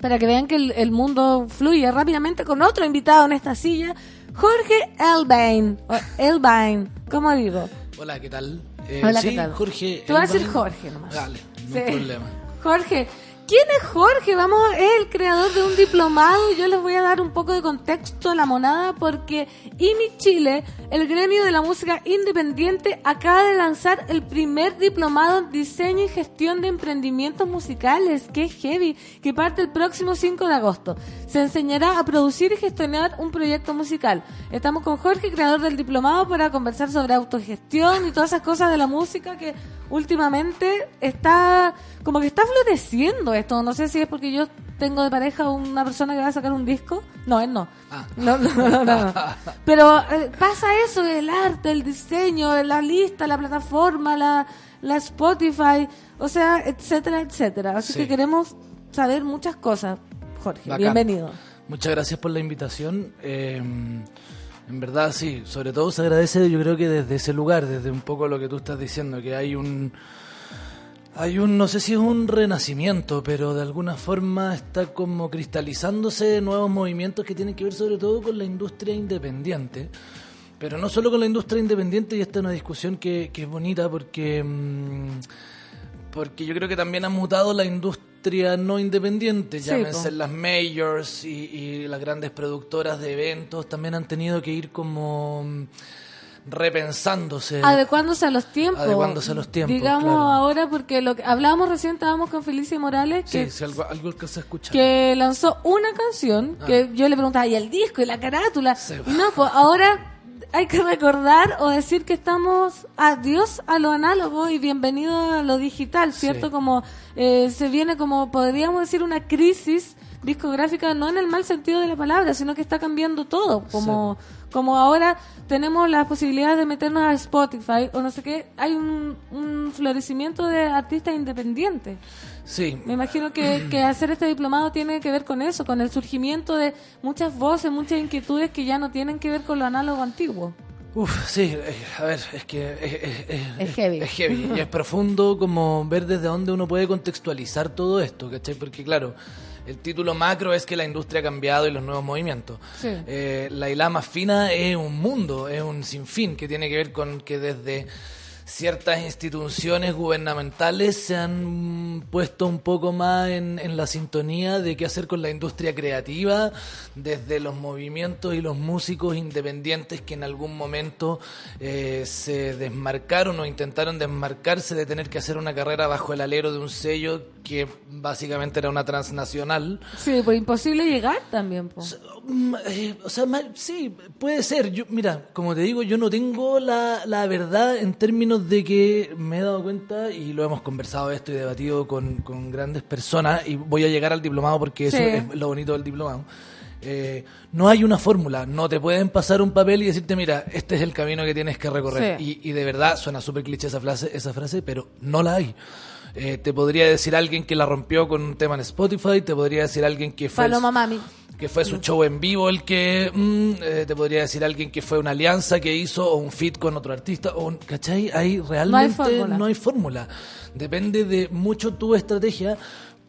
para que vean que el, mundo fluye rápidamente con otro invitado en esta silla, Jorge Elbain. Elbain, ¿cómo digo? Hola, ¿qué tal? Eh, Hola, ¿qué tal? Jorge. Te voy a decir Jorge nomás. Dale, no sí. problema. Jorge, ¿quién es Jorge? Vamos, es el creador de un diplomado yo les voy a dar un poco de contexto a la monada porque IMI Chile, el gremio de la música independiente, acaba de lanzar el primer diplomado en diseño y gestión de emprendimientos musicales, que es heavy, que parte el próximo 5 de agosto. Se enseñará a producir y gestionar un proyecto musical. Estamos con Jorge, creador del diplomado, para conversar sobre autogestión y todas esas cosas de la música que últimamente está como que está floreciendo esto. No sé si es porque yo tengo de pareja una persona que va a sacar un disco. No, él no. No, no, no, no, no. Pero eh, pasa eso, el arte, el diseño, la lista, la plataforma, la, la Spotify, o sea, etcétera, etcétera. Así Sí. que queremos saber muchas cosas. Jorge, Bacán. bienvenido. Muchas gracias por la invitación. Eh, en verdad, sí, sobre todo se agradece, yo creo que desde ese lugar, desde un poco lo que tú estás diciendo, que hay un. Hay un, no sé si es un renacimiento, pero de alguna forma está como cristalizándose nuevos movimientos que tienen que ver sobre todo con la industria independiente. Pero no solo con la industria independiente, y esta es una discusión que, que es bonita porque, mm, porque yo creo que también ha mutado la industria no independiente, Sí, llámense po. las majors y, y las grandes productoras de eventos, también han tenido que ir como mm, repensándose. Adecuándose a los tiempos. Adecuándose a los tiempos, Digamos claro. ahora, porque lo que hablábamos recién, estábamos con Felicia Morales, que Sí, si algo, a escuchar. que lanzó una canción Ah. que yo le preguntaba, ¿y el disco y la carátula? Y no, pues ahora hay que recordar o decir que estamos adiós a lo análogo y bienvenido a lo digital, ¿cierto? Sí. Como eh, se viene como, podríamos decir, una crisis discográfica, no en el mal sentido de la palabra, sino que está cambiando todo. Como, como ahora tenemos la posibilidad de meternos a Spotify o no sé qué, hay un, un florecimiento de artistas independientes. Sí. Me imagino que, que hacer este diplomado tiene que ver con eso, con el surgimiento de muchas voces, muchas inquietudes que ya no tienen que ver con lo análogo antiguo. Uf, sí, eh, a ver, es que es, es- es- Es heavy. es heavy y es profundo como ver desde dónde uno puede contextualizar todo esto, ¿cachai? Porque claro, el título macro es que la industria ha cambiado y los nuevos movimientos. Sí. Eh, la hilada más fina es un mundo, es un sinfín que tiene que ver con que desde ciertas instituciones gubernamentales se han puesto un poco más en, en la sintonía de qué hacer con la industria creativa, desde los movimientos y los músicos independientes que en algún momento eh, se desmarcaron o intentaron desmarcarse de tener que hacer una carrera bajo el alero de un sello que básicamente era una transnacional. Sí, pues imposible llegar también. Mm, eh, o sea, sí, puede ser. Yo, mira, como te digo, yo no tengo la, la verdad en términos de que me he dado cuenta y lo hemos conversado esto y debatido con, con grandes personas y voy a llegar al diplomado porque eso es lo bonito del diplomado. Eh, no hay una fórmula, no te pueden pasar un papel y decirte, mira, este es el camino que tienes que recorrer. Sí. Y, y de verdad suena súper cliché esa frase, esa frase, pero no la hay. Eh, te podría decir alguien que la rompió con un tema en Spotify, te podría decir alguien que fue Paloma Mami. Que fue su show en vivo el que mm, eh, te podría decir alguien que fue una alianza que hizo o un fit con otro artista o un, ¿cachai? Hay realmente no hay fórmula. Depende de mucho tu estrategia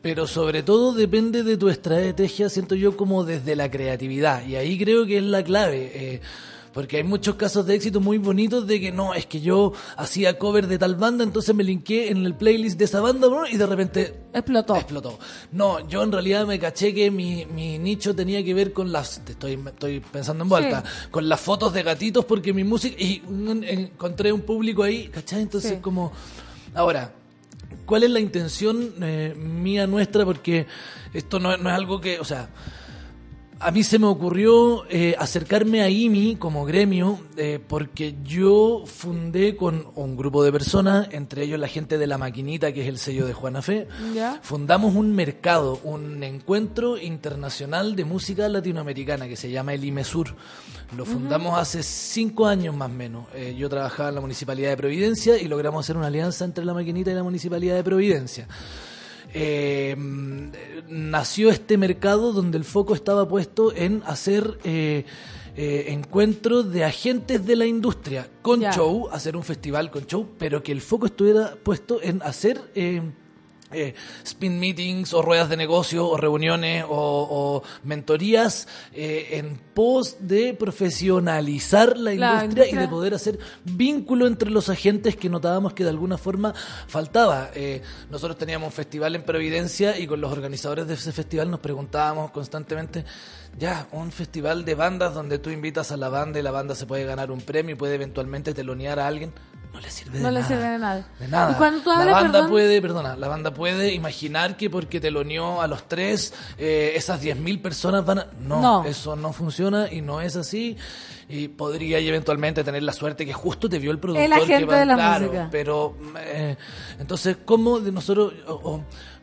pero sobre todo depende de tu estrategia siento yo como desde la creatividad. Y ahí creo que es la clave eh, porque hay muchos casos de éxito muy bonitos de que no, es que yo hacía cover de tal banda, entonces me linké en el playlist de esa banda bro, y de repente explotó. explotó. No, yo en realidad me caché que mi, mi nicho tenía que ver con las, te estoy, estoy pensando en vuelta, Sí. con las fotos de gatitos porque mi música, y encontré un público ahí, ¿cachai? Entonces Sí. como, ahora, ¿cuál es la intención eh, mía nuestra? Porque esto no, no es algo que, o sea, a mí se me ocurrió eh, acercarme a IMI como gremio eh, porque yo fundé con un grupo de personas, entre ellos la gente de La Maquinita, que es el sello de Juana Fe, ¿Ya? fundamos un mercado, un encuentro internacional de música latinoamericana que se llama el IMESUR. Lo fundamos hace cinco años más o menos. Eh, yo trabajaba en la Municipalidad de Providencia y logramos hacer una alianza entre La Maquinita y la Municipalidad de Providencia. Eh, nació este mercado donde el foco estaba puesto en hacer eh, eh, encuentros de agentes de la industria con show, hacer un festival con show, pero que el foco estuviera puesto en hacer eh, spin meetings o ruedas de negocio o reuniones o, o mentorías eh, en pos de profesionalizar la, La industria, y de poder hacer vínculo entre los agentes que notábamos que de alguna forma faltaba. Eh, nosotros teníamos un festival en Providencia y con los organizadores de ese festival nos preguntábamos constantemente, ya, un festival de bandas donde tú invitas a la banda y la banda se puede ganar un premio y puede eventualmente telonear a alguien. No le sirve de No le nada. sirve de nada. De nada. Y cuando tú la banda perdón, puede, perdona, la banda puede imaginar que porque te lo unió a los tres, eh, esas 10.000 personas van a... No, No. eso no funciona y no es así. Y podría y eventualmente tener la suerte que justo te vio el productor. El agente que va- de la claro, música. Pero, eh, entonces, ¿cómo de nosotros...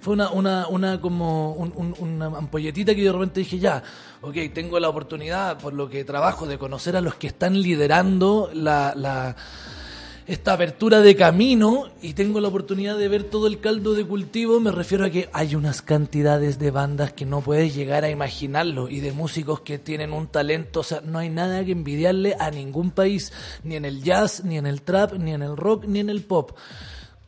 fue una, una, una como un- un- una ampolletita que yo de repente dije, ya, ok, tengo la oportunidad, por lo que trabajo, de conocer a los que están liderando la... la esta apertura de camino y tengo la oportunidad de ver todo el caldo de cultivo, me refiero a que hay unas cantidades de bandas que no puedes llegar a imaginarlo y de músicos que tienen un talento, o sea, no hay nada que envidiarle a ningún país, ni en el jazz, ni en el trap, ni en el rock, ni en el pop.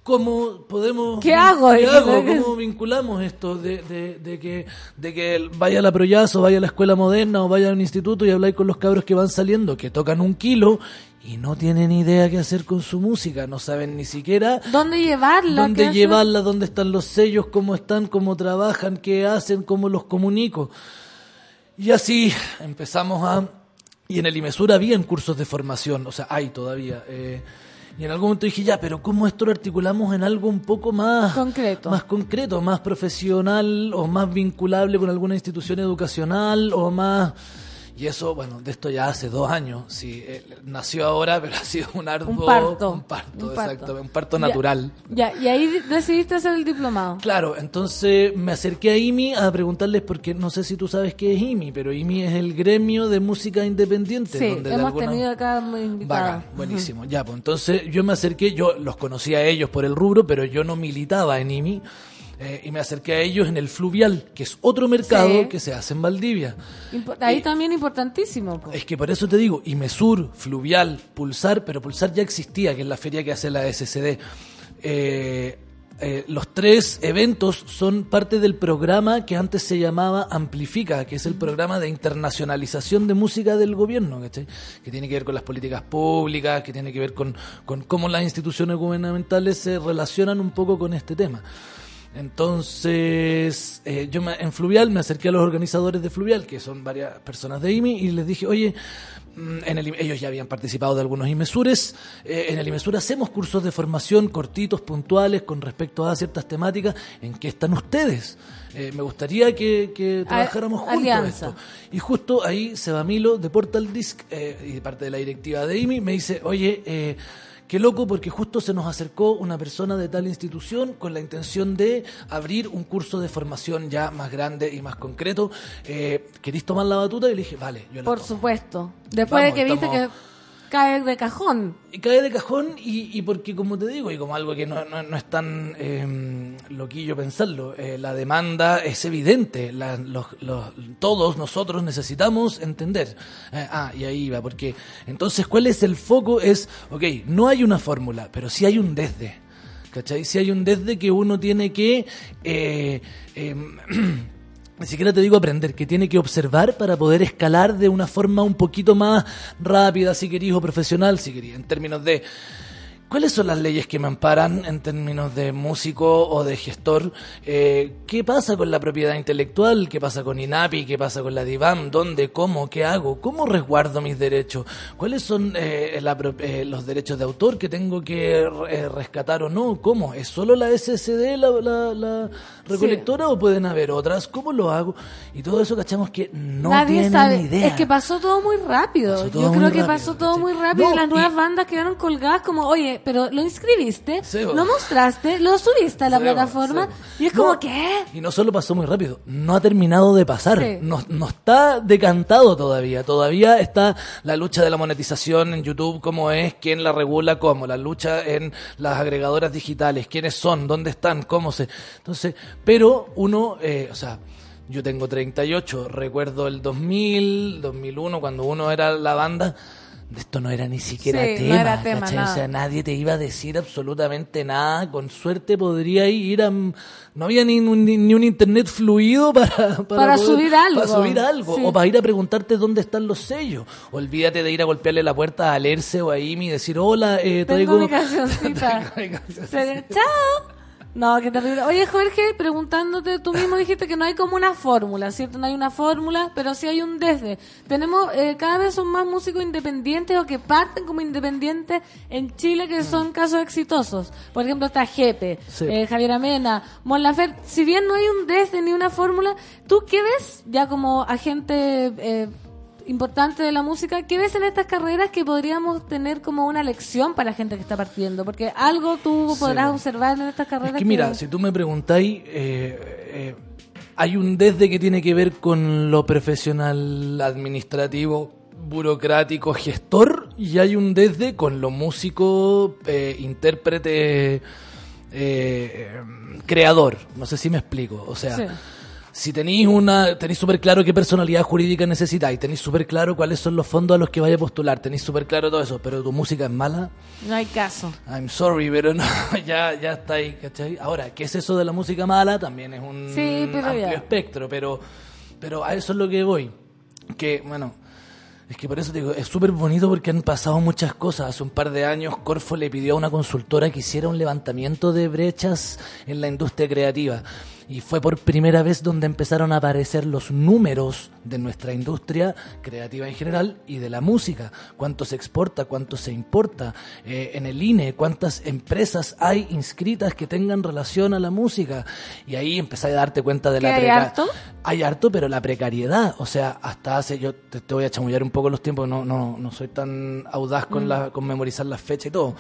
¿Cómo podemos... ¿Qué hago? ¿Qué hago? ¿Qué- ¿Cómo vinculamos esto de, de, de que, de que vaya a la Proyaz o vaya a la escuela moderna o vaya a un instituto y habláis con los cabros que van saliendo, que tocan un kilo y no tienen idea qué hacer con su música, no saben ni siquiera ¿Dónde llevarla? ¿Qué dónde hacer? llevarla, dónde están los sellos, cómo están, cómo trabajan, qué hacen, cómo los comunico. Y así empezamos a... Y en el IMESUR habían cursos de formación, o sea, hay todavía. eh, y en algún momento dije, ya, pero ¿cómo esto lo articulamos en algo un poco más Concreto. más concreto, más profesional o más vinculable con alguna institución educacional o más... Y eso, bueno, de esto ya hace dos años. Sí, eh, nació ahora, pero ha sido un arduo... Un parto. Un parto, Un parto. exacto. Un parto natural. Ya, y ahí de- decidiste hacer el diplomado. Claro, entonces me acerqué a IMI a preguntarles, porque no sé si tú sabes qué es IMI, pero IMI es el gremio de música independiente. Sí, donde de hemos alguna- tenido acá muy invitados. Buenísimo. Ya, pues entonces yo me acerqué, yo los conocía a ellos por el rubro, pero yo no militaba en IMI. Eh, y me acerqué a ellos en el fluvial, que es otro mercado Sí. que se hace en Valdivia. Ahí también importantísimo. po. Es que por eso te digo, IMESUR, Fluvial, Pulsar, pero Pulsar ya existía, que es la feria que hace la SCD. Eh, eh, los tres eventos son parte del programa que antes se llamaba Amplifica, que es el programa de internacionalización de música del gobierno, que tiene que ver con las políticas públicas, que tiene que ver con, con cómo las instituciones gubernamentales se relacionan un poco con este tema. Entonces, eh, yo me- en Fluvial me acerqué a los organizadores de Fluvial, que son varias personas de IMI, y les dije, oye, mm, en el, ellos ya habían participado de algunos IMESURES, eh, en el IMESUR hacemos cursos de formación cortitos, puntuales, con respecto a ciertas temáticas, ¿en qué están ustedes? Eh, me gustaría que, que trabajáramos juntos alianza. esto. Y justo ahí Sebamilo de Portal Disc eh, y parte de la directiva de IMI me dice, oye, eh, qué loco porque justo se nos acercó una persona de tal institución con la intención de abrir un curso de formación ya más grande y más concreto. Eh, ¿Queréis tomar la batuta? Y le dije, vale, yo la Por tomo. supuesto. Después Vamos, de que viste estamos- que cae de cajón. Cae de cajón y, y porque, como te digo, y como algo que no, no- no es tan eh, loquillo pensarlo, eh, la demanda es evidente. Los- todos nosotros necesitamos entender. Eh, ah, y ahí va, porque entonces, ¿cuál es el foco? Es, ok, no hay una fórmula, pero sí hay un desde. ¿Cachai? Si hay un desde que uno tiene que... Ni siquiera te digo aprender, que tiene que observar para poder escalar de una forma un poquito más rápida, si querís, o profesional, si querís, en términos de ¿Cuáles son las leyes que me amparan en términos de músico o de gestor? Eh, ¿Qué pasa con la propiedad intelectual? ¿Qué pasa con INAPI? ¿Qué pasa con la DIVAM? ¿Dónde? ¿Cómo? ¿Qué hago? ¿Cómo resguardo mis derechos? ¿Cuáles son eh, la eh, los derechos de autor que tengo que eh, rescatar o no? ¿Cómo? ¿Es solo la SSD la, la- la recolectora o pueden haber otras? ¿Cómo lo hago? Y todo eso cachamos que no Nadie tienen sabe. idea. Es que pasó todo muy rápido. Todo Yo creo que rápido, pasó todo muy rápido No, y las y- nuevas bandas quedaron colgadas como, oye, pero lo inscribiste, Sí, lo mostraste, lo subiste a la Sí, plataforma sí. y es No, como, ¿qué? Y no solo pasó muy rápido, no ha terminado de pasar. No, no está decantado todavía. Todavía está la lucha de la monetización en YouTube, cómo es, quién la regula, cómo. La lucha en las agregadoras digitales, quiénes son, dónde están, cómo se. Entonces, pero uno, eh, o sea. Yo tengo 38, recuerdo el 2000, 2001, cuando uno era la banda, esto no era ni siquiera Sí, no tema, era tema. O sea, nadie te iba a decir absolutamente nada. Con suerte podría ir a... No había ni un, ni, un internet fluido para... Para, Para subir algo. Para subir algo. Sí. O para ir a preguntarte dónde están los sellos. Olvídate de ir a golpearle la puerta a Alerce o a Imi y decir, hola, eh, Tengo traigo... Traigo mi cancioncita. Chao. No, qué terrible. Oye, Jorge, preguntándote, tú mismo dijiste que no hay como una fórmula, ¿cierto? No hay una fórmula, pero sí hay un desde. Tenemos, eh, cada vez son más músicos independientes o que parten como independientes en Chile que son casos exitosos. Por ejemplo, está Jepe, Sí. eh, Javier Amena, Mon Laferte. Si bien no hay un desde ni una fórmula, ¿tú qué ves ya como agente eh, importante de la música? ¿Qué ves en estas carreras que podríamos tener como una lección para la gente que está partiendo? Porque algo tú Sí. podrás observar en estas carreras Es que mira, si tú me preguntáis, eh, eh, hay un desde que tiene que ver con lo profesional, administrativo, burocrático, gestor, y hay un desde con lo músico, eh, intérprete, eh, creador. No sé si me explico. O sea, Sí. Si tenéis una, tenéis súper claro qué personalidad jurídica necesitáis, tenéis súper claro cuáles son los fondos a los que vaya a postular, tenéis súper claro todo eso, pero tu música es mala, No hay caso. I'm sorry, pero no, ya, ya está ahí, ¿cachai? Ahora, ¿qué es eso de la música mala? También es un Sí, amplio ya. espectro, pero, pero a eso es lo que voy. Que, bueno, es que por eso te digo, es súper bonito porque han pasado muchas cosas. Hace un par de años Corfo le pidió a una consultora que hiciera un levantamiento de brechas en la industria creativa. Y fue por primera vez donde empezaron a aparecer los números de nuestra industria creativa en general y de la música. Cuánto se exporta, cuánto se importa. Eh, en el INE, cuántas empresas hay inscritas que tengan relación a la música. Y ahí empecé a darte cuenta de ¿Que la hay preca- harto? hay harto, pero la precariedad, o sea, hasta hace, yo te, te voy a chamullar un poco los tiempos, no, no, no soy tan audaz con, Mm. la, con memorizar las fechas y todo,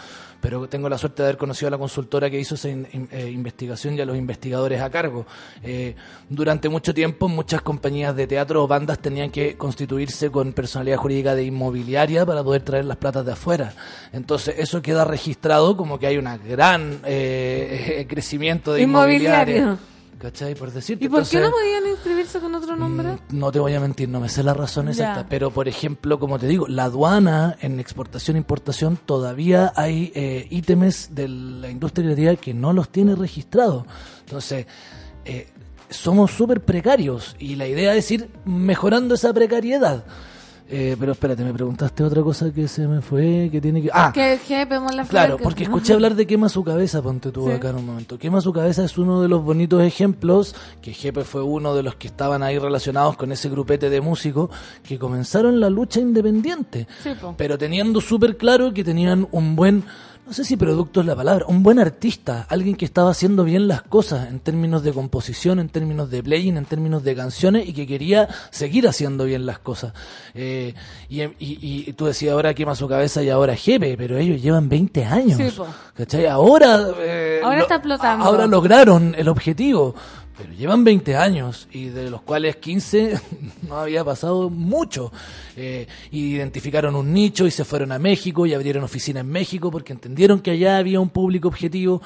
pero tengo la suerte de haber conocido a la consultora que hizo esa in- eh, investigación y a los investigadores a cargo. Eh, durante mucho tiempo, muchas compañías de teatro o bandas tenían que constituirse con personalidad jurídica de inmobiliaria para poder traer las platas de afuera. Entonces, eso queda registrado como que hay un gran eh, crecimiento de inmobiliaria. ¿Cachai? Por decirte. ¿Y por qué no podían inscribirse con otro nombre? no te voy a mentir, no me sé la razón exacta, Ya. pero por ejemplo, como te digo, la aduana en exportación e importación todavía hay eh, ítems de la industria creativa que no los tiene registrados. Entonces, eh, somos súper precarios y la idea es ir mejorando esa precariedad. Eh, pero espérate, me preguntaste otra cosa que se me fue, que tiene que... Ah, Que Mon Laferte- Claro, porque escuché hablar de Quema su cabeza, ponte tú Sí. acá en un momento. Quema su cabeza es uno de los bonitos ejemplos, que Jepe fue uno de los que estaban ahí relacionados con ese grupete de músicos que comenzaron la lucha independiente, Sí, pero teniendo súper claro que tenían un buen, no sé si producto es la palabra, un buen artista, alguien que estaba haciendo bien las cosas en términos de composición, en términos de playing, en términos de canciones y que quería seguir haciendo bien las cosas. Eh, y, y- y tú decías ahora quema su cabeza y ahora Jepe, pero ellos llevan 20 años. Sí. ¿Cachai? Ahora, eh, Ahora está explotando. Ahora lograron el objetivo. Pero llevan 20 años y de los cuales 15 no había pasado mucho. Eh, y identificaron un nicho y se fueron a México y abrieron oficina en México porque entendieron que allá había un público objetivo.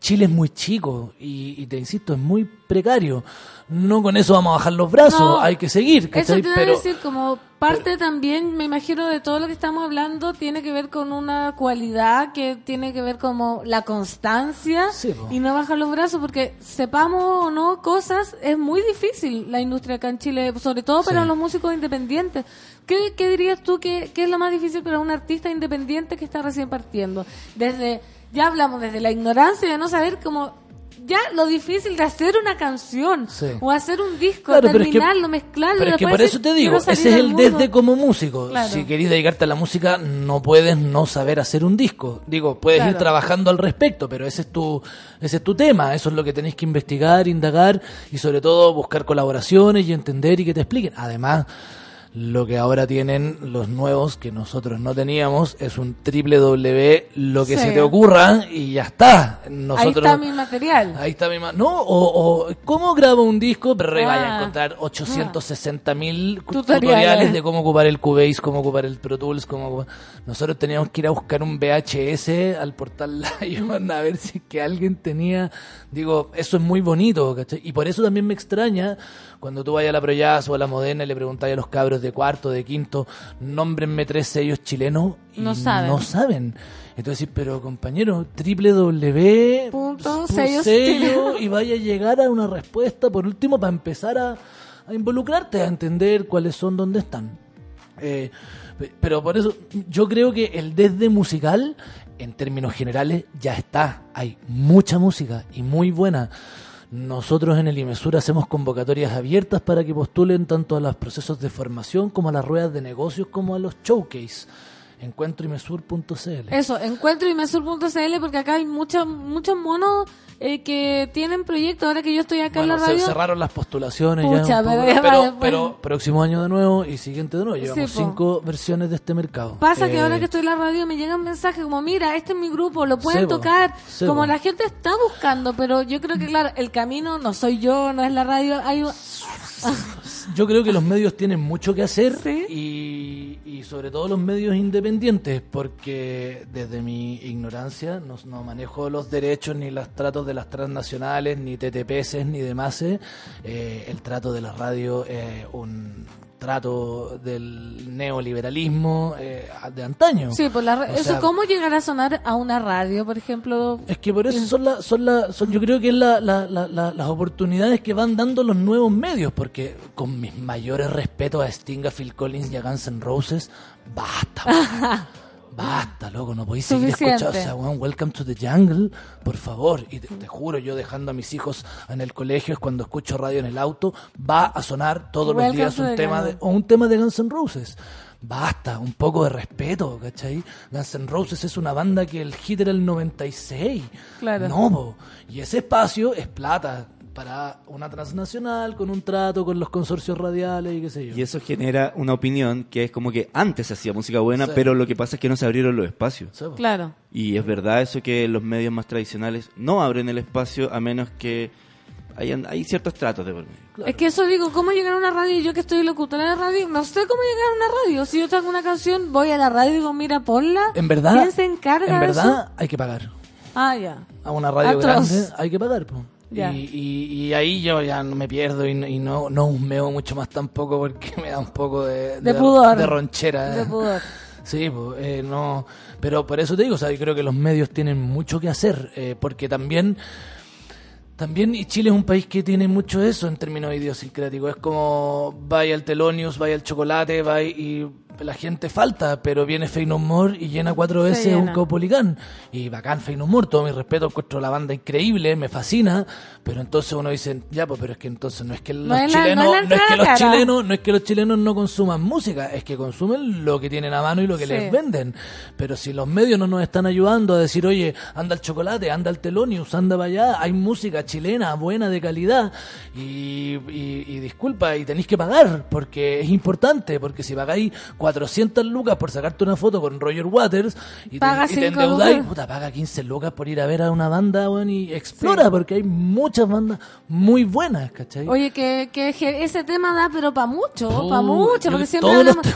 Chile es muy chico y, y te insisto, es muy precario. No con eso vamos a bajar los brazos, No, hay que seguir. Eso ¿cachai? te iba a Pero, decir, como parte también, me imagino, de todo lo que estamos hablando, tiene que ver con una cualidad que tiene que ver como la constancia y no bajar los brazos, porque sepamos o no cosas, es muy difícil la industria acá en Chile, sobre todo para Sí. los músicos independientes. ¿Qué, qué dirías tú que, que es lo más difícil para un artista independiente que está recién partiendo? Desde, ya hablamos desde la ignorancia de no saber cómo... Ya lo difícil de hacer una canción Sí. o hacer un disco, Claro, pero es que- terminarlo, mezclarlo. Pero es que por decir, eso te digo, ese es el mundo. desde como músico. Claro. Si querés dedicarte a la música, no puedes no saber hacer un disco. Digo, puedes ir trabajando al respecto, pero ese es tu ese es tu tema, eso es lo que tenés que investigar, indagar y sobre todo buscar colaboraciones y entender y que te expliquen. Además, lo que ahora tienen los nuevos que nosotros no teníamos es un triple W lo que Sí. se te ocurra y ya está. Nosotros Ahí está mi material. Ahí está mi ma- No, o, o ¿cómo grabo un disco? Pero vaya a Ah. encontrar 860 mil Tutoriales. tutoriales de cómo ocupar el Cubase, cómo ocupar el Pro Tools, cómo ocupar- Nosotros teníamos que ir a buscar un VHS al portal Lion a ver si es que alguien tenía... Digo, eso es muy bonito, ¿cachai? Y por eso también me extraña cuando tú vayas a la Proyaz o a la Moderna y le preguntáis a los cabros de cuarto, de quinto, nómbrenme tres sellos chilenos y No saben. no saben. Entonces, pero compañero, triple W Punto, pu- sellos sello, y vaya a llegar a una respuesta, por último, para empezar a, a involucrarte, a entender cuáles son, dónde están. Eh, pe- pero por eso, yo creo que el desde musical en términos generales ya está. Hay mucha música y muy buena. Nosotros en el IMESUR hacemos convocatorias abiertas para que postulen tanto a los procesos de formación como a las ruedas de negocios como a los showcase. Encuentroimesur.cl. Eso, encuentroimesur.cl porque acá hay muchos muchos monos eh, que tienen proyectos. Ahora que yo estoy acá Bueno, en la se radio. cerraron las postulaciones Pucha, ya. poco, pero ya pero, próximo año de nuevo y siguiente de nuevo. Llevamos Sí, cinco versiones de este mercado. Pasa que Eh, ahora que estoy en la radio me llegan mensajes como, mira, este es mi grupo, lo pueden tocar. Como la gente está buscando, pero yo creo que, claro, el camino no soy yo, no es la radio. Hay... Yo creo que los medios tienen mucho que hacer y, y sobre todo los medios independientes, porque desde mi ignorancia no, no manejo los derechos ni los tratos de las transnacionales, ni TTPS, ni demás. Eh, el trato de la radio es un trato del neoliberalismo eh, de antaño. Sí, pues la eso, sea, ¿cómo llegar a sonar a una radio, por ejemplo? Es que por eso son, la, son, la, son yo creo que es la, la- la- la- las oportunidades que van dando los nuevos medios, porque con mis mayores respetos a Sting, a Phil Collins y a Guns N' Roses, basta. basta, loco, no podéis seguir escuchando, o sea, weón, Welcome to the Jungle, por favor, y te, te juro, yo dejando a mis hijos en el colegio, es cuando escucho radio en el auto, va a sonar todos los días un tema de, o un tema de Guns N' Roses. Basta, un poco de respeto, ¿cachai? Guns N' Roses es una banda que el hit era el 96. Claro. No, po. y ese espacio es plata para una transnacional con un trato con los consorcios radiales y qué sé yo. Y eso genera una opinión que es como que antes se hacía música buena, Sí. pero lo que pasa es que no se abrieron los espacios. Claro. Y es verdad eso que los medios más tradicionales no abren el espacio a menos que hayan, hay ciertos tratos de por medio. Es que eso digo, ¿cómo llegar a una radio? Y yo que estoy locutora de la radio, no sé cómo llegar a una radio. Si yo tengo una canción, voy a la radio y digo, mira, ponla. En verdad, ¿Quién se encarga en de verdad eso? hay que pagar. Ah, ya. A una radio Atroz. grande hay que pagar, po. Y, y, y ahí yo ya no me pierdo y, no- y no, no husmeo mucho más tampoco porque me da un poco de, De pudor. de ronchera. De pudor. Sí, pues, eh, no, pero por eso te digo, o sea, yo creo que los medios tienen mucho que hacer, eh, porque también, también y Chile es un país que tiene mucho eso en términos idiosincráticos, es como vaya al Telonius, vaya al chocolate, vaya y la gente falta, pero viene Fey No More y llena cuatro veces un llena. Caupolicán. Y bacán Fey No More, todo mi respeto, encuentro la banda increíble, me fascina, pero entonces uno dice, ya, pues, pero es que entonces no es que los No es la- chilenos, no es la no es que los cara. chilenos, no es que los chilenos no consuman música, es que consumen lo que tienen a mano y lo que Sí. les venden. Pero si los medios no nos están ayudando a decir, oye, anda el chocolate, anda el telonius, anda para allá, hay música chilena, buena, de calidad, y, y- y disculpa, y tenéis que pagar, porque es importante, porque si pagáis 400 lucas por sacarte una foto con Roger Waters, y te, Paga y te endeudáis, puta, paga 15 lucas por ir a ver a una banda, weón, y explora, porque hay muchas bandas muy buenas, ¿cachai? Oye, que, que, que ese tema da, pero para mucho, Oh, para mucho, porque que siempre hablamos.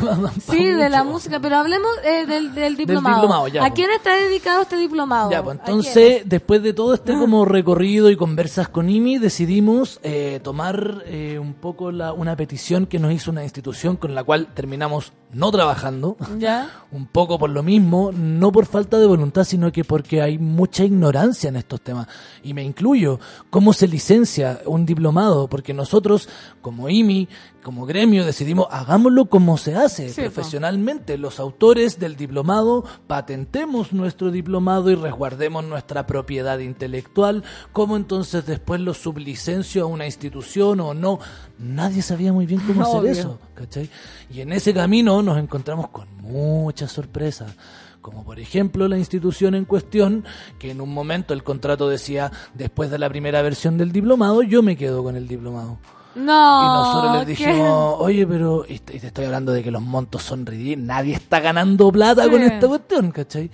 Sí, de la música, pero hablemos eh, del, del diplomado. diplomado, ya, ¿A quién está dedicado este diplomado? Ya, pues entonces, después de todo este como recorrido y conversas con IMI, decidimos eh, tomar eh, un poco la, una petición que nos hizo una institución con la cual terminamos no trabajando. ¿Ya? Un poco por lo mismo, no por falta de voluntad, sino que porque hay mucha ignorancia en estos temas. Y me incluyo, ¿cómo se licencia un diplomado? Porque nosotros, como IMI, como gremio, decidimos, hagámoslo como se hace, Sí, po. profesionalmente. Los autores del diplomado patentemos nuestro diplomado y resguardemos nuestra propiedad intelectual. ¿Cómo entonces después lo sublicencio a una institución o no? Nadie sabía muy bien cómo hacer eso. ¿cachai? Y en ese camino nos encontramos con muchas sorpresas. Como por ejemplo la institución en cuestión, que en un momento el contrato decía, después de la primera versión del diplomado, yo me quedo con el diplomado. No. y nosotros les ¿qué? dijimos, oye, pero, y te, y te estoy hablando de que los montos son ridículos, nadie está ganando plata Sí. con esta cuestión, ¿cachai?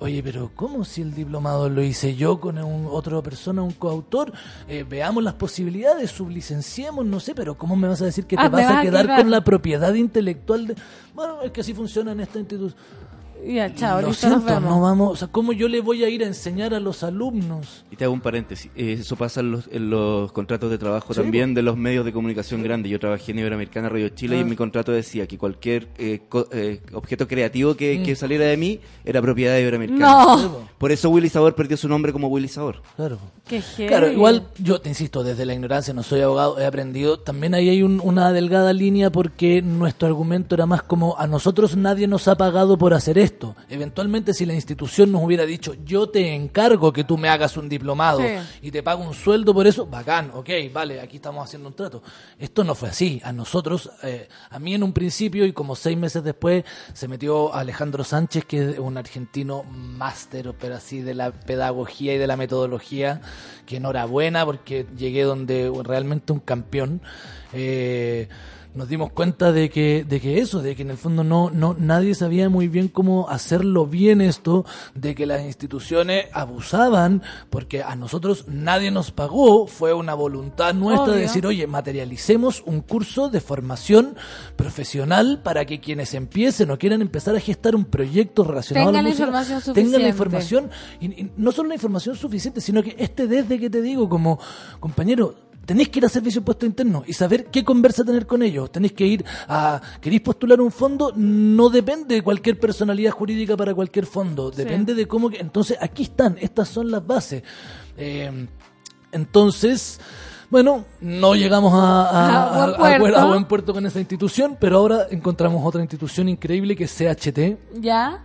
Oye, pero ¿cómo si el diplomado lo hice yo con un, otra persona, un coautor? Eh, veamos las posibilidades, sublicenciemos, no sé, pero ¿cómo me vas a decir que te Ah, vas vas a quedar. con la propiedad intelectual? De... Bueno, es que así funciona en esta institución. Ya, chao, Lo listo, nos siento, vemos. no vamos, o sea, ¿cómo yo le voy a ir a enseñar a los alumnos? Y te hago un paréntesis. eh, eso pasa en los, en los contratos de trabajo Sí, también de los medios de comunicación grandes. Yo trabajé en Iberoamericana Radio Chile y Ah. en mi contrato decía que cualquier eh, co- eh, objeto creativo que, Mm. que saliera de mí era propiedad de Iberoamericana. No. Por eso Willy Sabor perdió su nombre como Willy Sabor. Claro. Qué. Claro, igual yo te insisto, desde la ignorancia no soy abogado, he aprendido. También ahí hay un- una delgada línea porque nuestro argumento era más como a nosotros nadie nos ha pagado por hacer esto. Esto. Eventualmente, si la institución nos hubiera dicho, yo te encargo que tú me hagas un diplomado Sí. y te pago un sueldo por eso, bacán, ok, vale, aquí estamos haciendo un trato. Esto no fue así. A nosotros, eh, a mí en un principio y como seis meses después, se metió Alejandro Sánchez, que es un argentino máster, pero así de la pedagogía y de la metodología, que enhorabuena porque llegué donde realmente un campeón. Eh, nos dimos cuenta de que, de que eso, de que en el fondo no, no, nadie sabía muy bien cómo hacerlo bien esto, de que las instituciones abusaban, porque a nosotros nadie nos pagó, fue una voluntad nuestra de Obvio. decir, oye, materialicemos un curso de formación profesional para que quienes empiecen o quieran empezar a gestar un proyecto relacionado Tengan a la música, información tengan la suficiente. información, y, y no solo la información suficiente, sino que este desde que te digo, como compañero, tenéis que ir a servicio de puesto interno y saber qué conversa tener con ellos. Tenéis que ir a. ¿Queréis postular un fondo? No depende de cualquier personalidad jurídica para cualquier fondo. Depende de cómo. que- Entonces, aquí están. Estas son las bases. Eh, entonces. Bueno, no llegamos a, a- A buen a- buen puerto con esa institución, pero ahora encontramos otra institución increíble que es CHT, ¿Ya?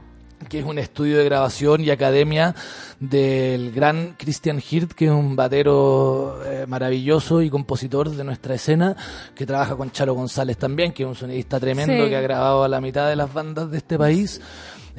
Que es un estudio de grabación y academia del gran Christian Hirt, que es un batero eh, maravilloso y compositor de nuestra escena, que trabaja con Charo González también, que es un sonidista tremendo Sí. que ha grabado a la mitad de las bandas de este país.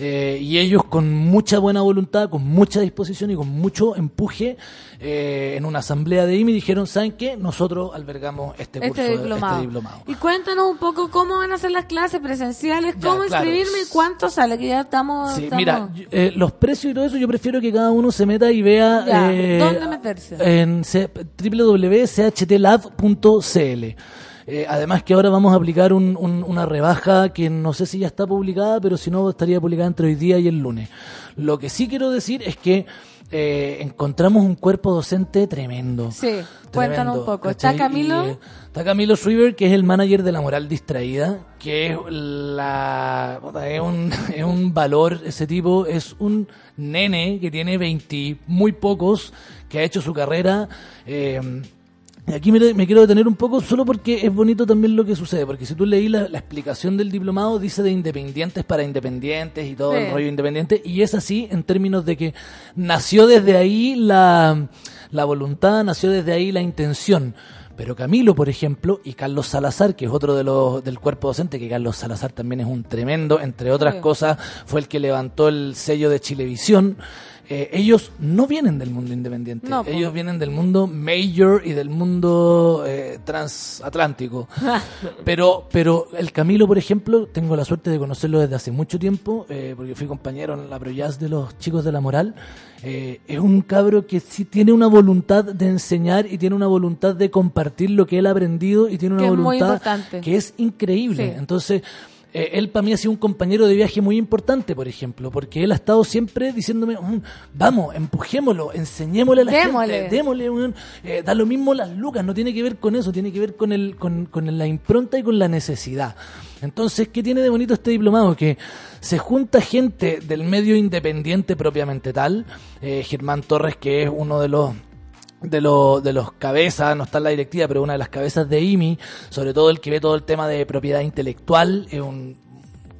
Eh, y ellos con mucha buena voluntad, con mucha disposición y con mucho empuje eh, en una asamblea de IMI dijeron, ¿saben qué? Nosotros albergamos este, curso, Este diplomado. este diplomado. Y cuéntanos un poco cómo van a ser las clases presenciales, Ya, cómo claro. inscribirme y cuánto sale, que ya estamos... Sí, estamos- mira, yo- eh, los precios y todo eso yo prefiero que cada uno se meta y vea Ya, eh, ¿dónde meterse? en www.chtlab.cl. Eh, además que ahora vamos a aplicar un- un- una rebaja que no sé si ya está publicada, pero si no estaría publicada entre hoy día y el lunes. Lo que sí quiero decir es que eh, encontramos un cuerpo docente tremendo. Sí, cuéntanos un poco. ¿Está Camilo? Y, eh, está Camilo Schreiber, que es el manager de la moral distraída, que es la es un, es un valor, ese tipo es un nene que tiene 20 muy pocos, que ha hecho su carrera. eh, aquí me, me quiero detener un poco solo porque es bonito también lo que sucede, porque si tú leí la, la explicación del diplomado, dice de independientes para independientes y todo Sí. el rollo independiente, y es así en términos de que nació desde ahí la, la voluntad, nació desde ahí la intención. Pero Camilo, por ejemplo, y Carlos Salazar, que es otro de los del cuerpo docente, que Carlos Salazar también es un tremendo, entre otras Sí. cosas, fue el que levantó el sello de Chilevisión. Eh, ellos no vienen del mundo independiente, No, ellos vienen del mundo major y del mundo eh, transatlántico. Pero, pero el Camilo, por ejemplo, tengo la suerte de conocerlo desde hace mucho tiempo, eh, porque fui compañero en la Projazz de los chicos de la moral. Es un cabro que sí tiene una voluntad de enseñar y tiene una voluntad de compartir lo que él ha aprendido y tiene una Que voluntad que es increíble. Sí. Entonces, eh, él para mí ha sido un compañero de viaje muy importante, por ejemplo, porque él ha estado siempre diciéndome, "Mm, vamos, empujémoslo, enseñémosle a la Démosle. gente, démosle, weón". Eh, da lo mismo las lucas, no tiene que ver con eso, tiene que ver con, el, con, con la impronta y con la necesidad. Entonces, ¿qué tiene de bonito este diplomado? Que se junta gente del medio independiente propiamente tal, eh, Germán Torres, que es uno de los de los de los cabezas, no está en la directiva, pero una de las cabezas de IMI, sobre todo el que ve todo el tema de propiedad intelectual, es un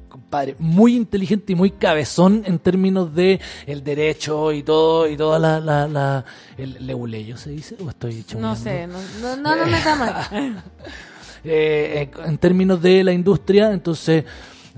compadre muy inteligente y muy cabezón en términos de el derecho y todo y toda la, la, la el leguleyo se dice o estoy No sé, no, no, no nos metamos ahí. eh, en términos de la industria, entonces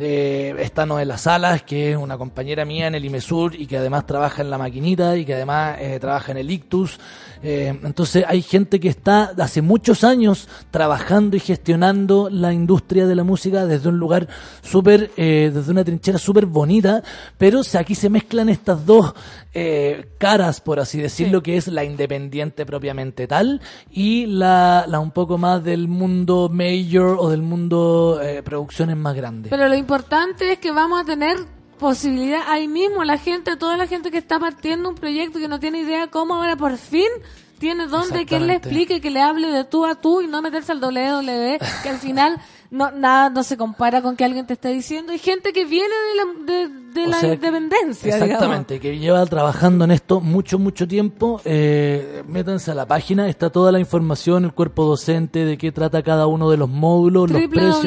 eh, está Noela Salas, que es una compañera mía en el IMESUR y que además trabaja en la maquinita y que además eh, trabaja en el Ictus. Eh, entonces hay gente que está hace muchos años trabajando y gestionando la industria de la música desde un lugar súper, eh, desde una trinchera súper bonita, pero aquí se mezclan estas dos eh, caras, por así decirlo, que es la independiente propiamente tal y la, la un poco más del mundo major o del mundo eh, producciones más grandes. Pero lo importante es que vamos a tener posibilidad ahí mismo, la gente, toda la gente que está partiendo un proyecto que no tiene idea cómo ahora por fin tiene donde que él le explique, que le hable de tú a tú y no meterse al WWE, que al final no nada no se compara con que alguien te esté diciendo. Hay gente que viene de la, de, de la sea, independencia. Exactamente, que lleva trabajando en esto mucho, mucho tiempo. Eh, métanse a la página, está toda la información, el cuerpo docente, de qué trata cada uno de los módulos, los precios.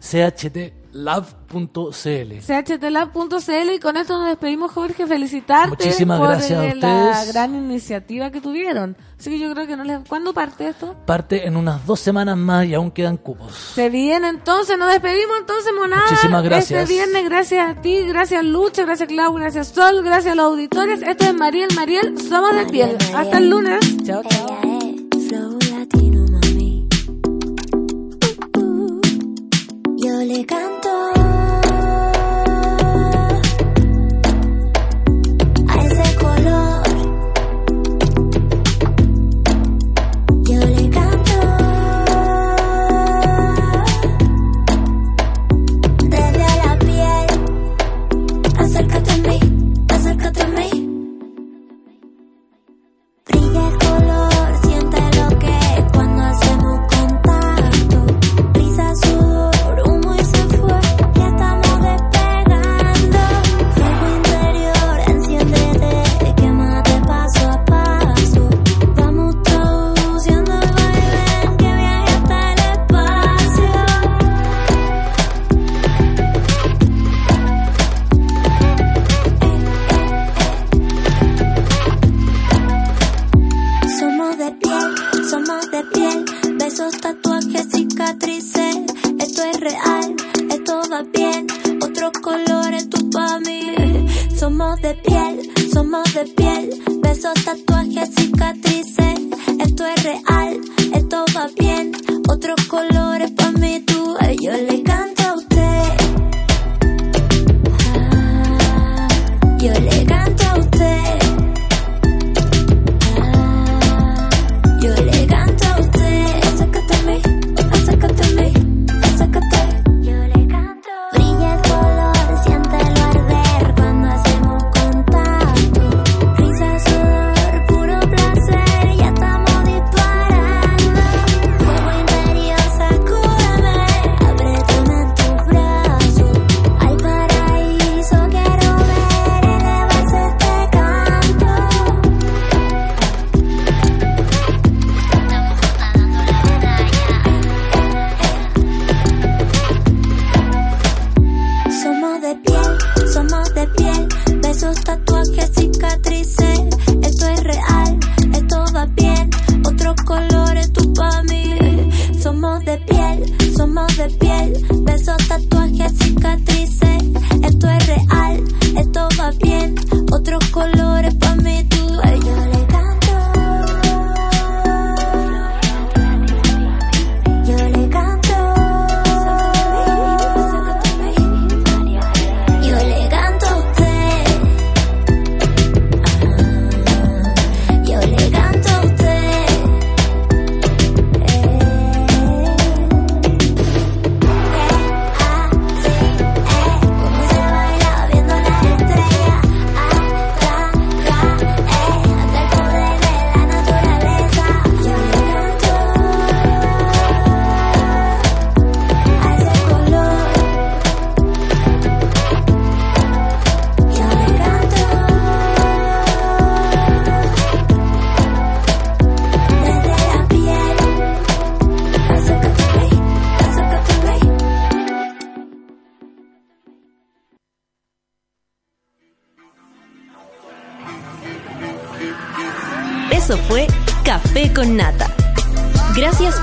CHT, chtlab.cl. chtlab.cl y con esto nos despedimos Jorge, felicitarte Muchísimas por gracias a eh, la ustedes. gran iniciativa que tuvieron. Así que yo creo que no les... ¿Cuándo parte esto? Parte en unas dos semanas más y aún quedan cupos. Se viene entonces, nos despedimos entonces, monada. Muchísimas gracias. Este viernes, gracias a ti, gracias Lucha, gracias Clau, gracias Sol, gracias a los auditores. Esto es Mariel, Mariel, somos de piel. Hasta el lunes. Chao, chao. Le canto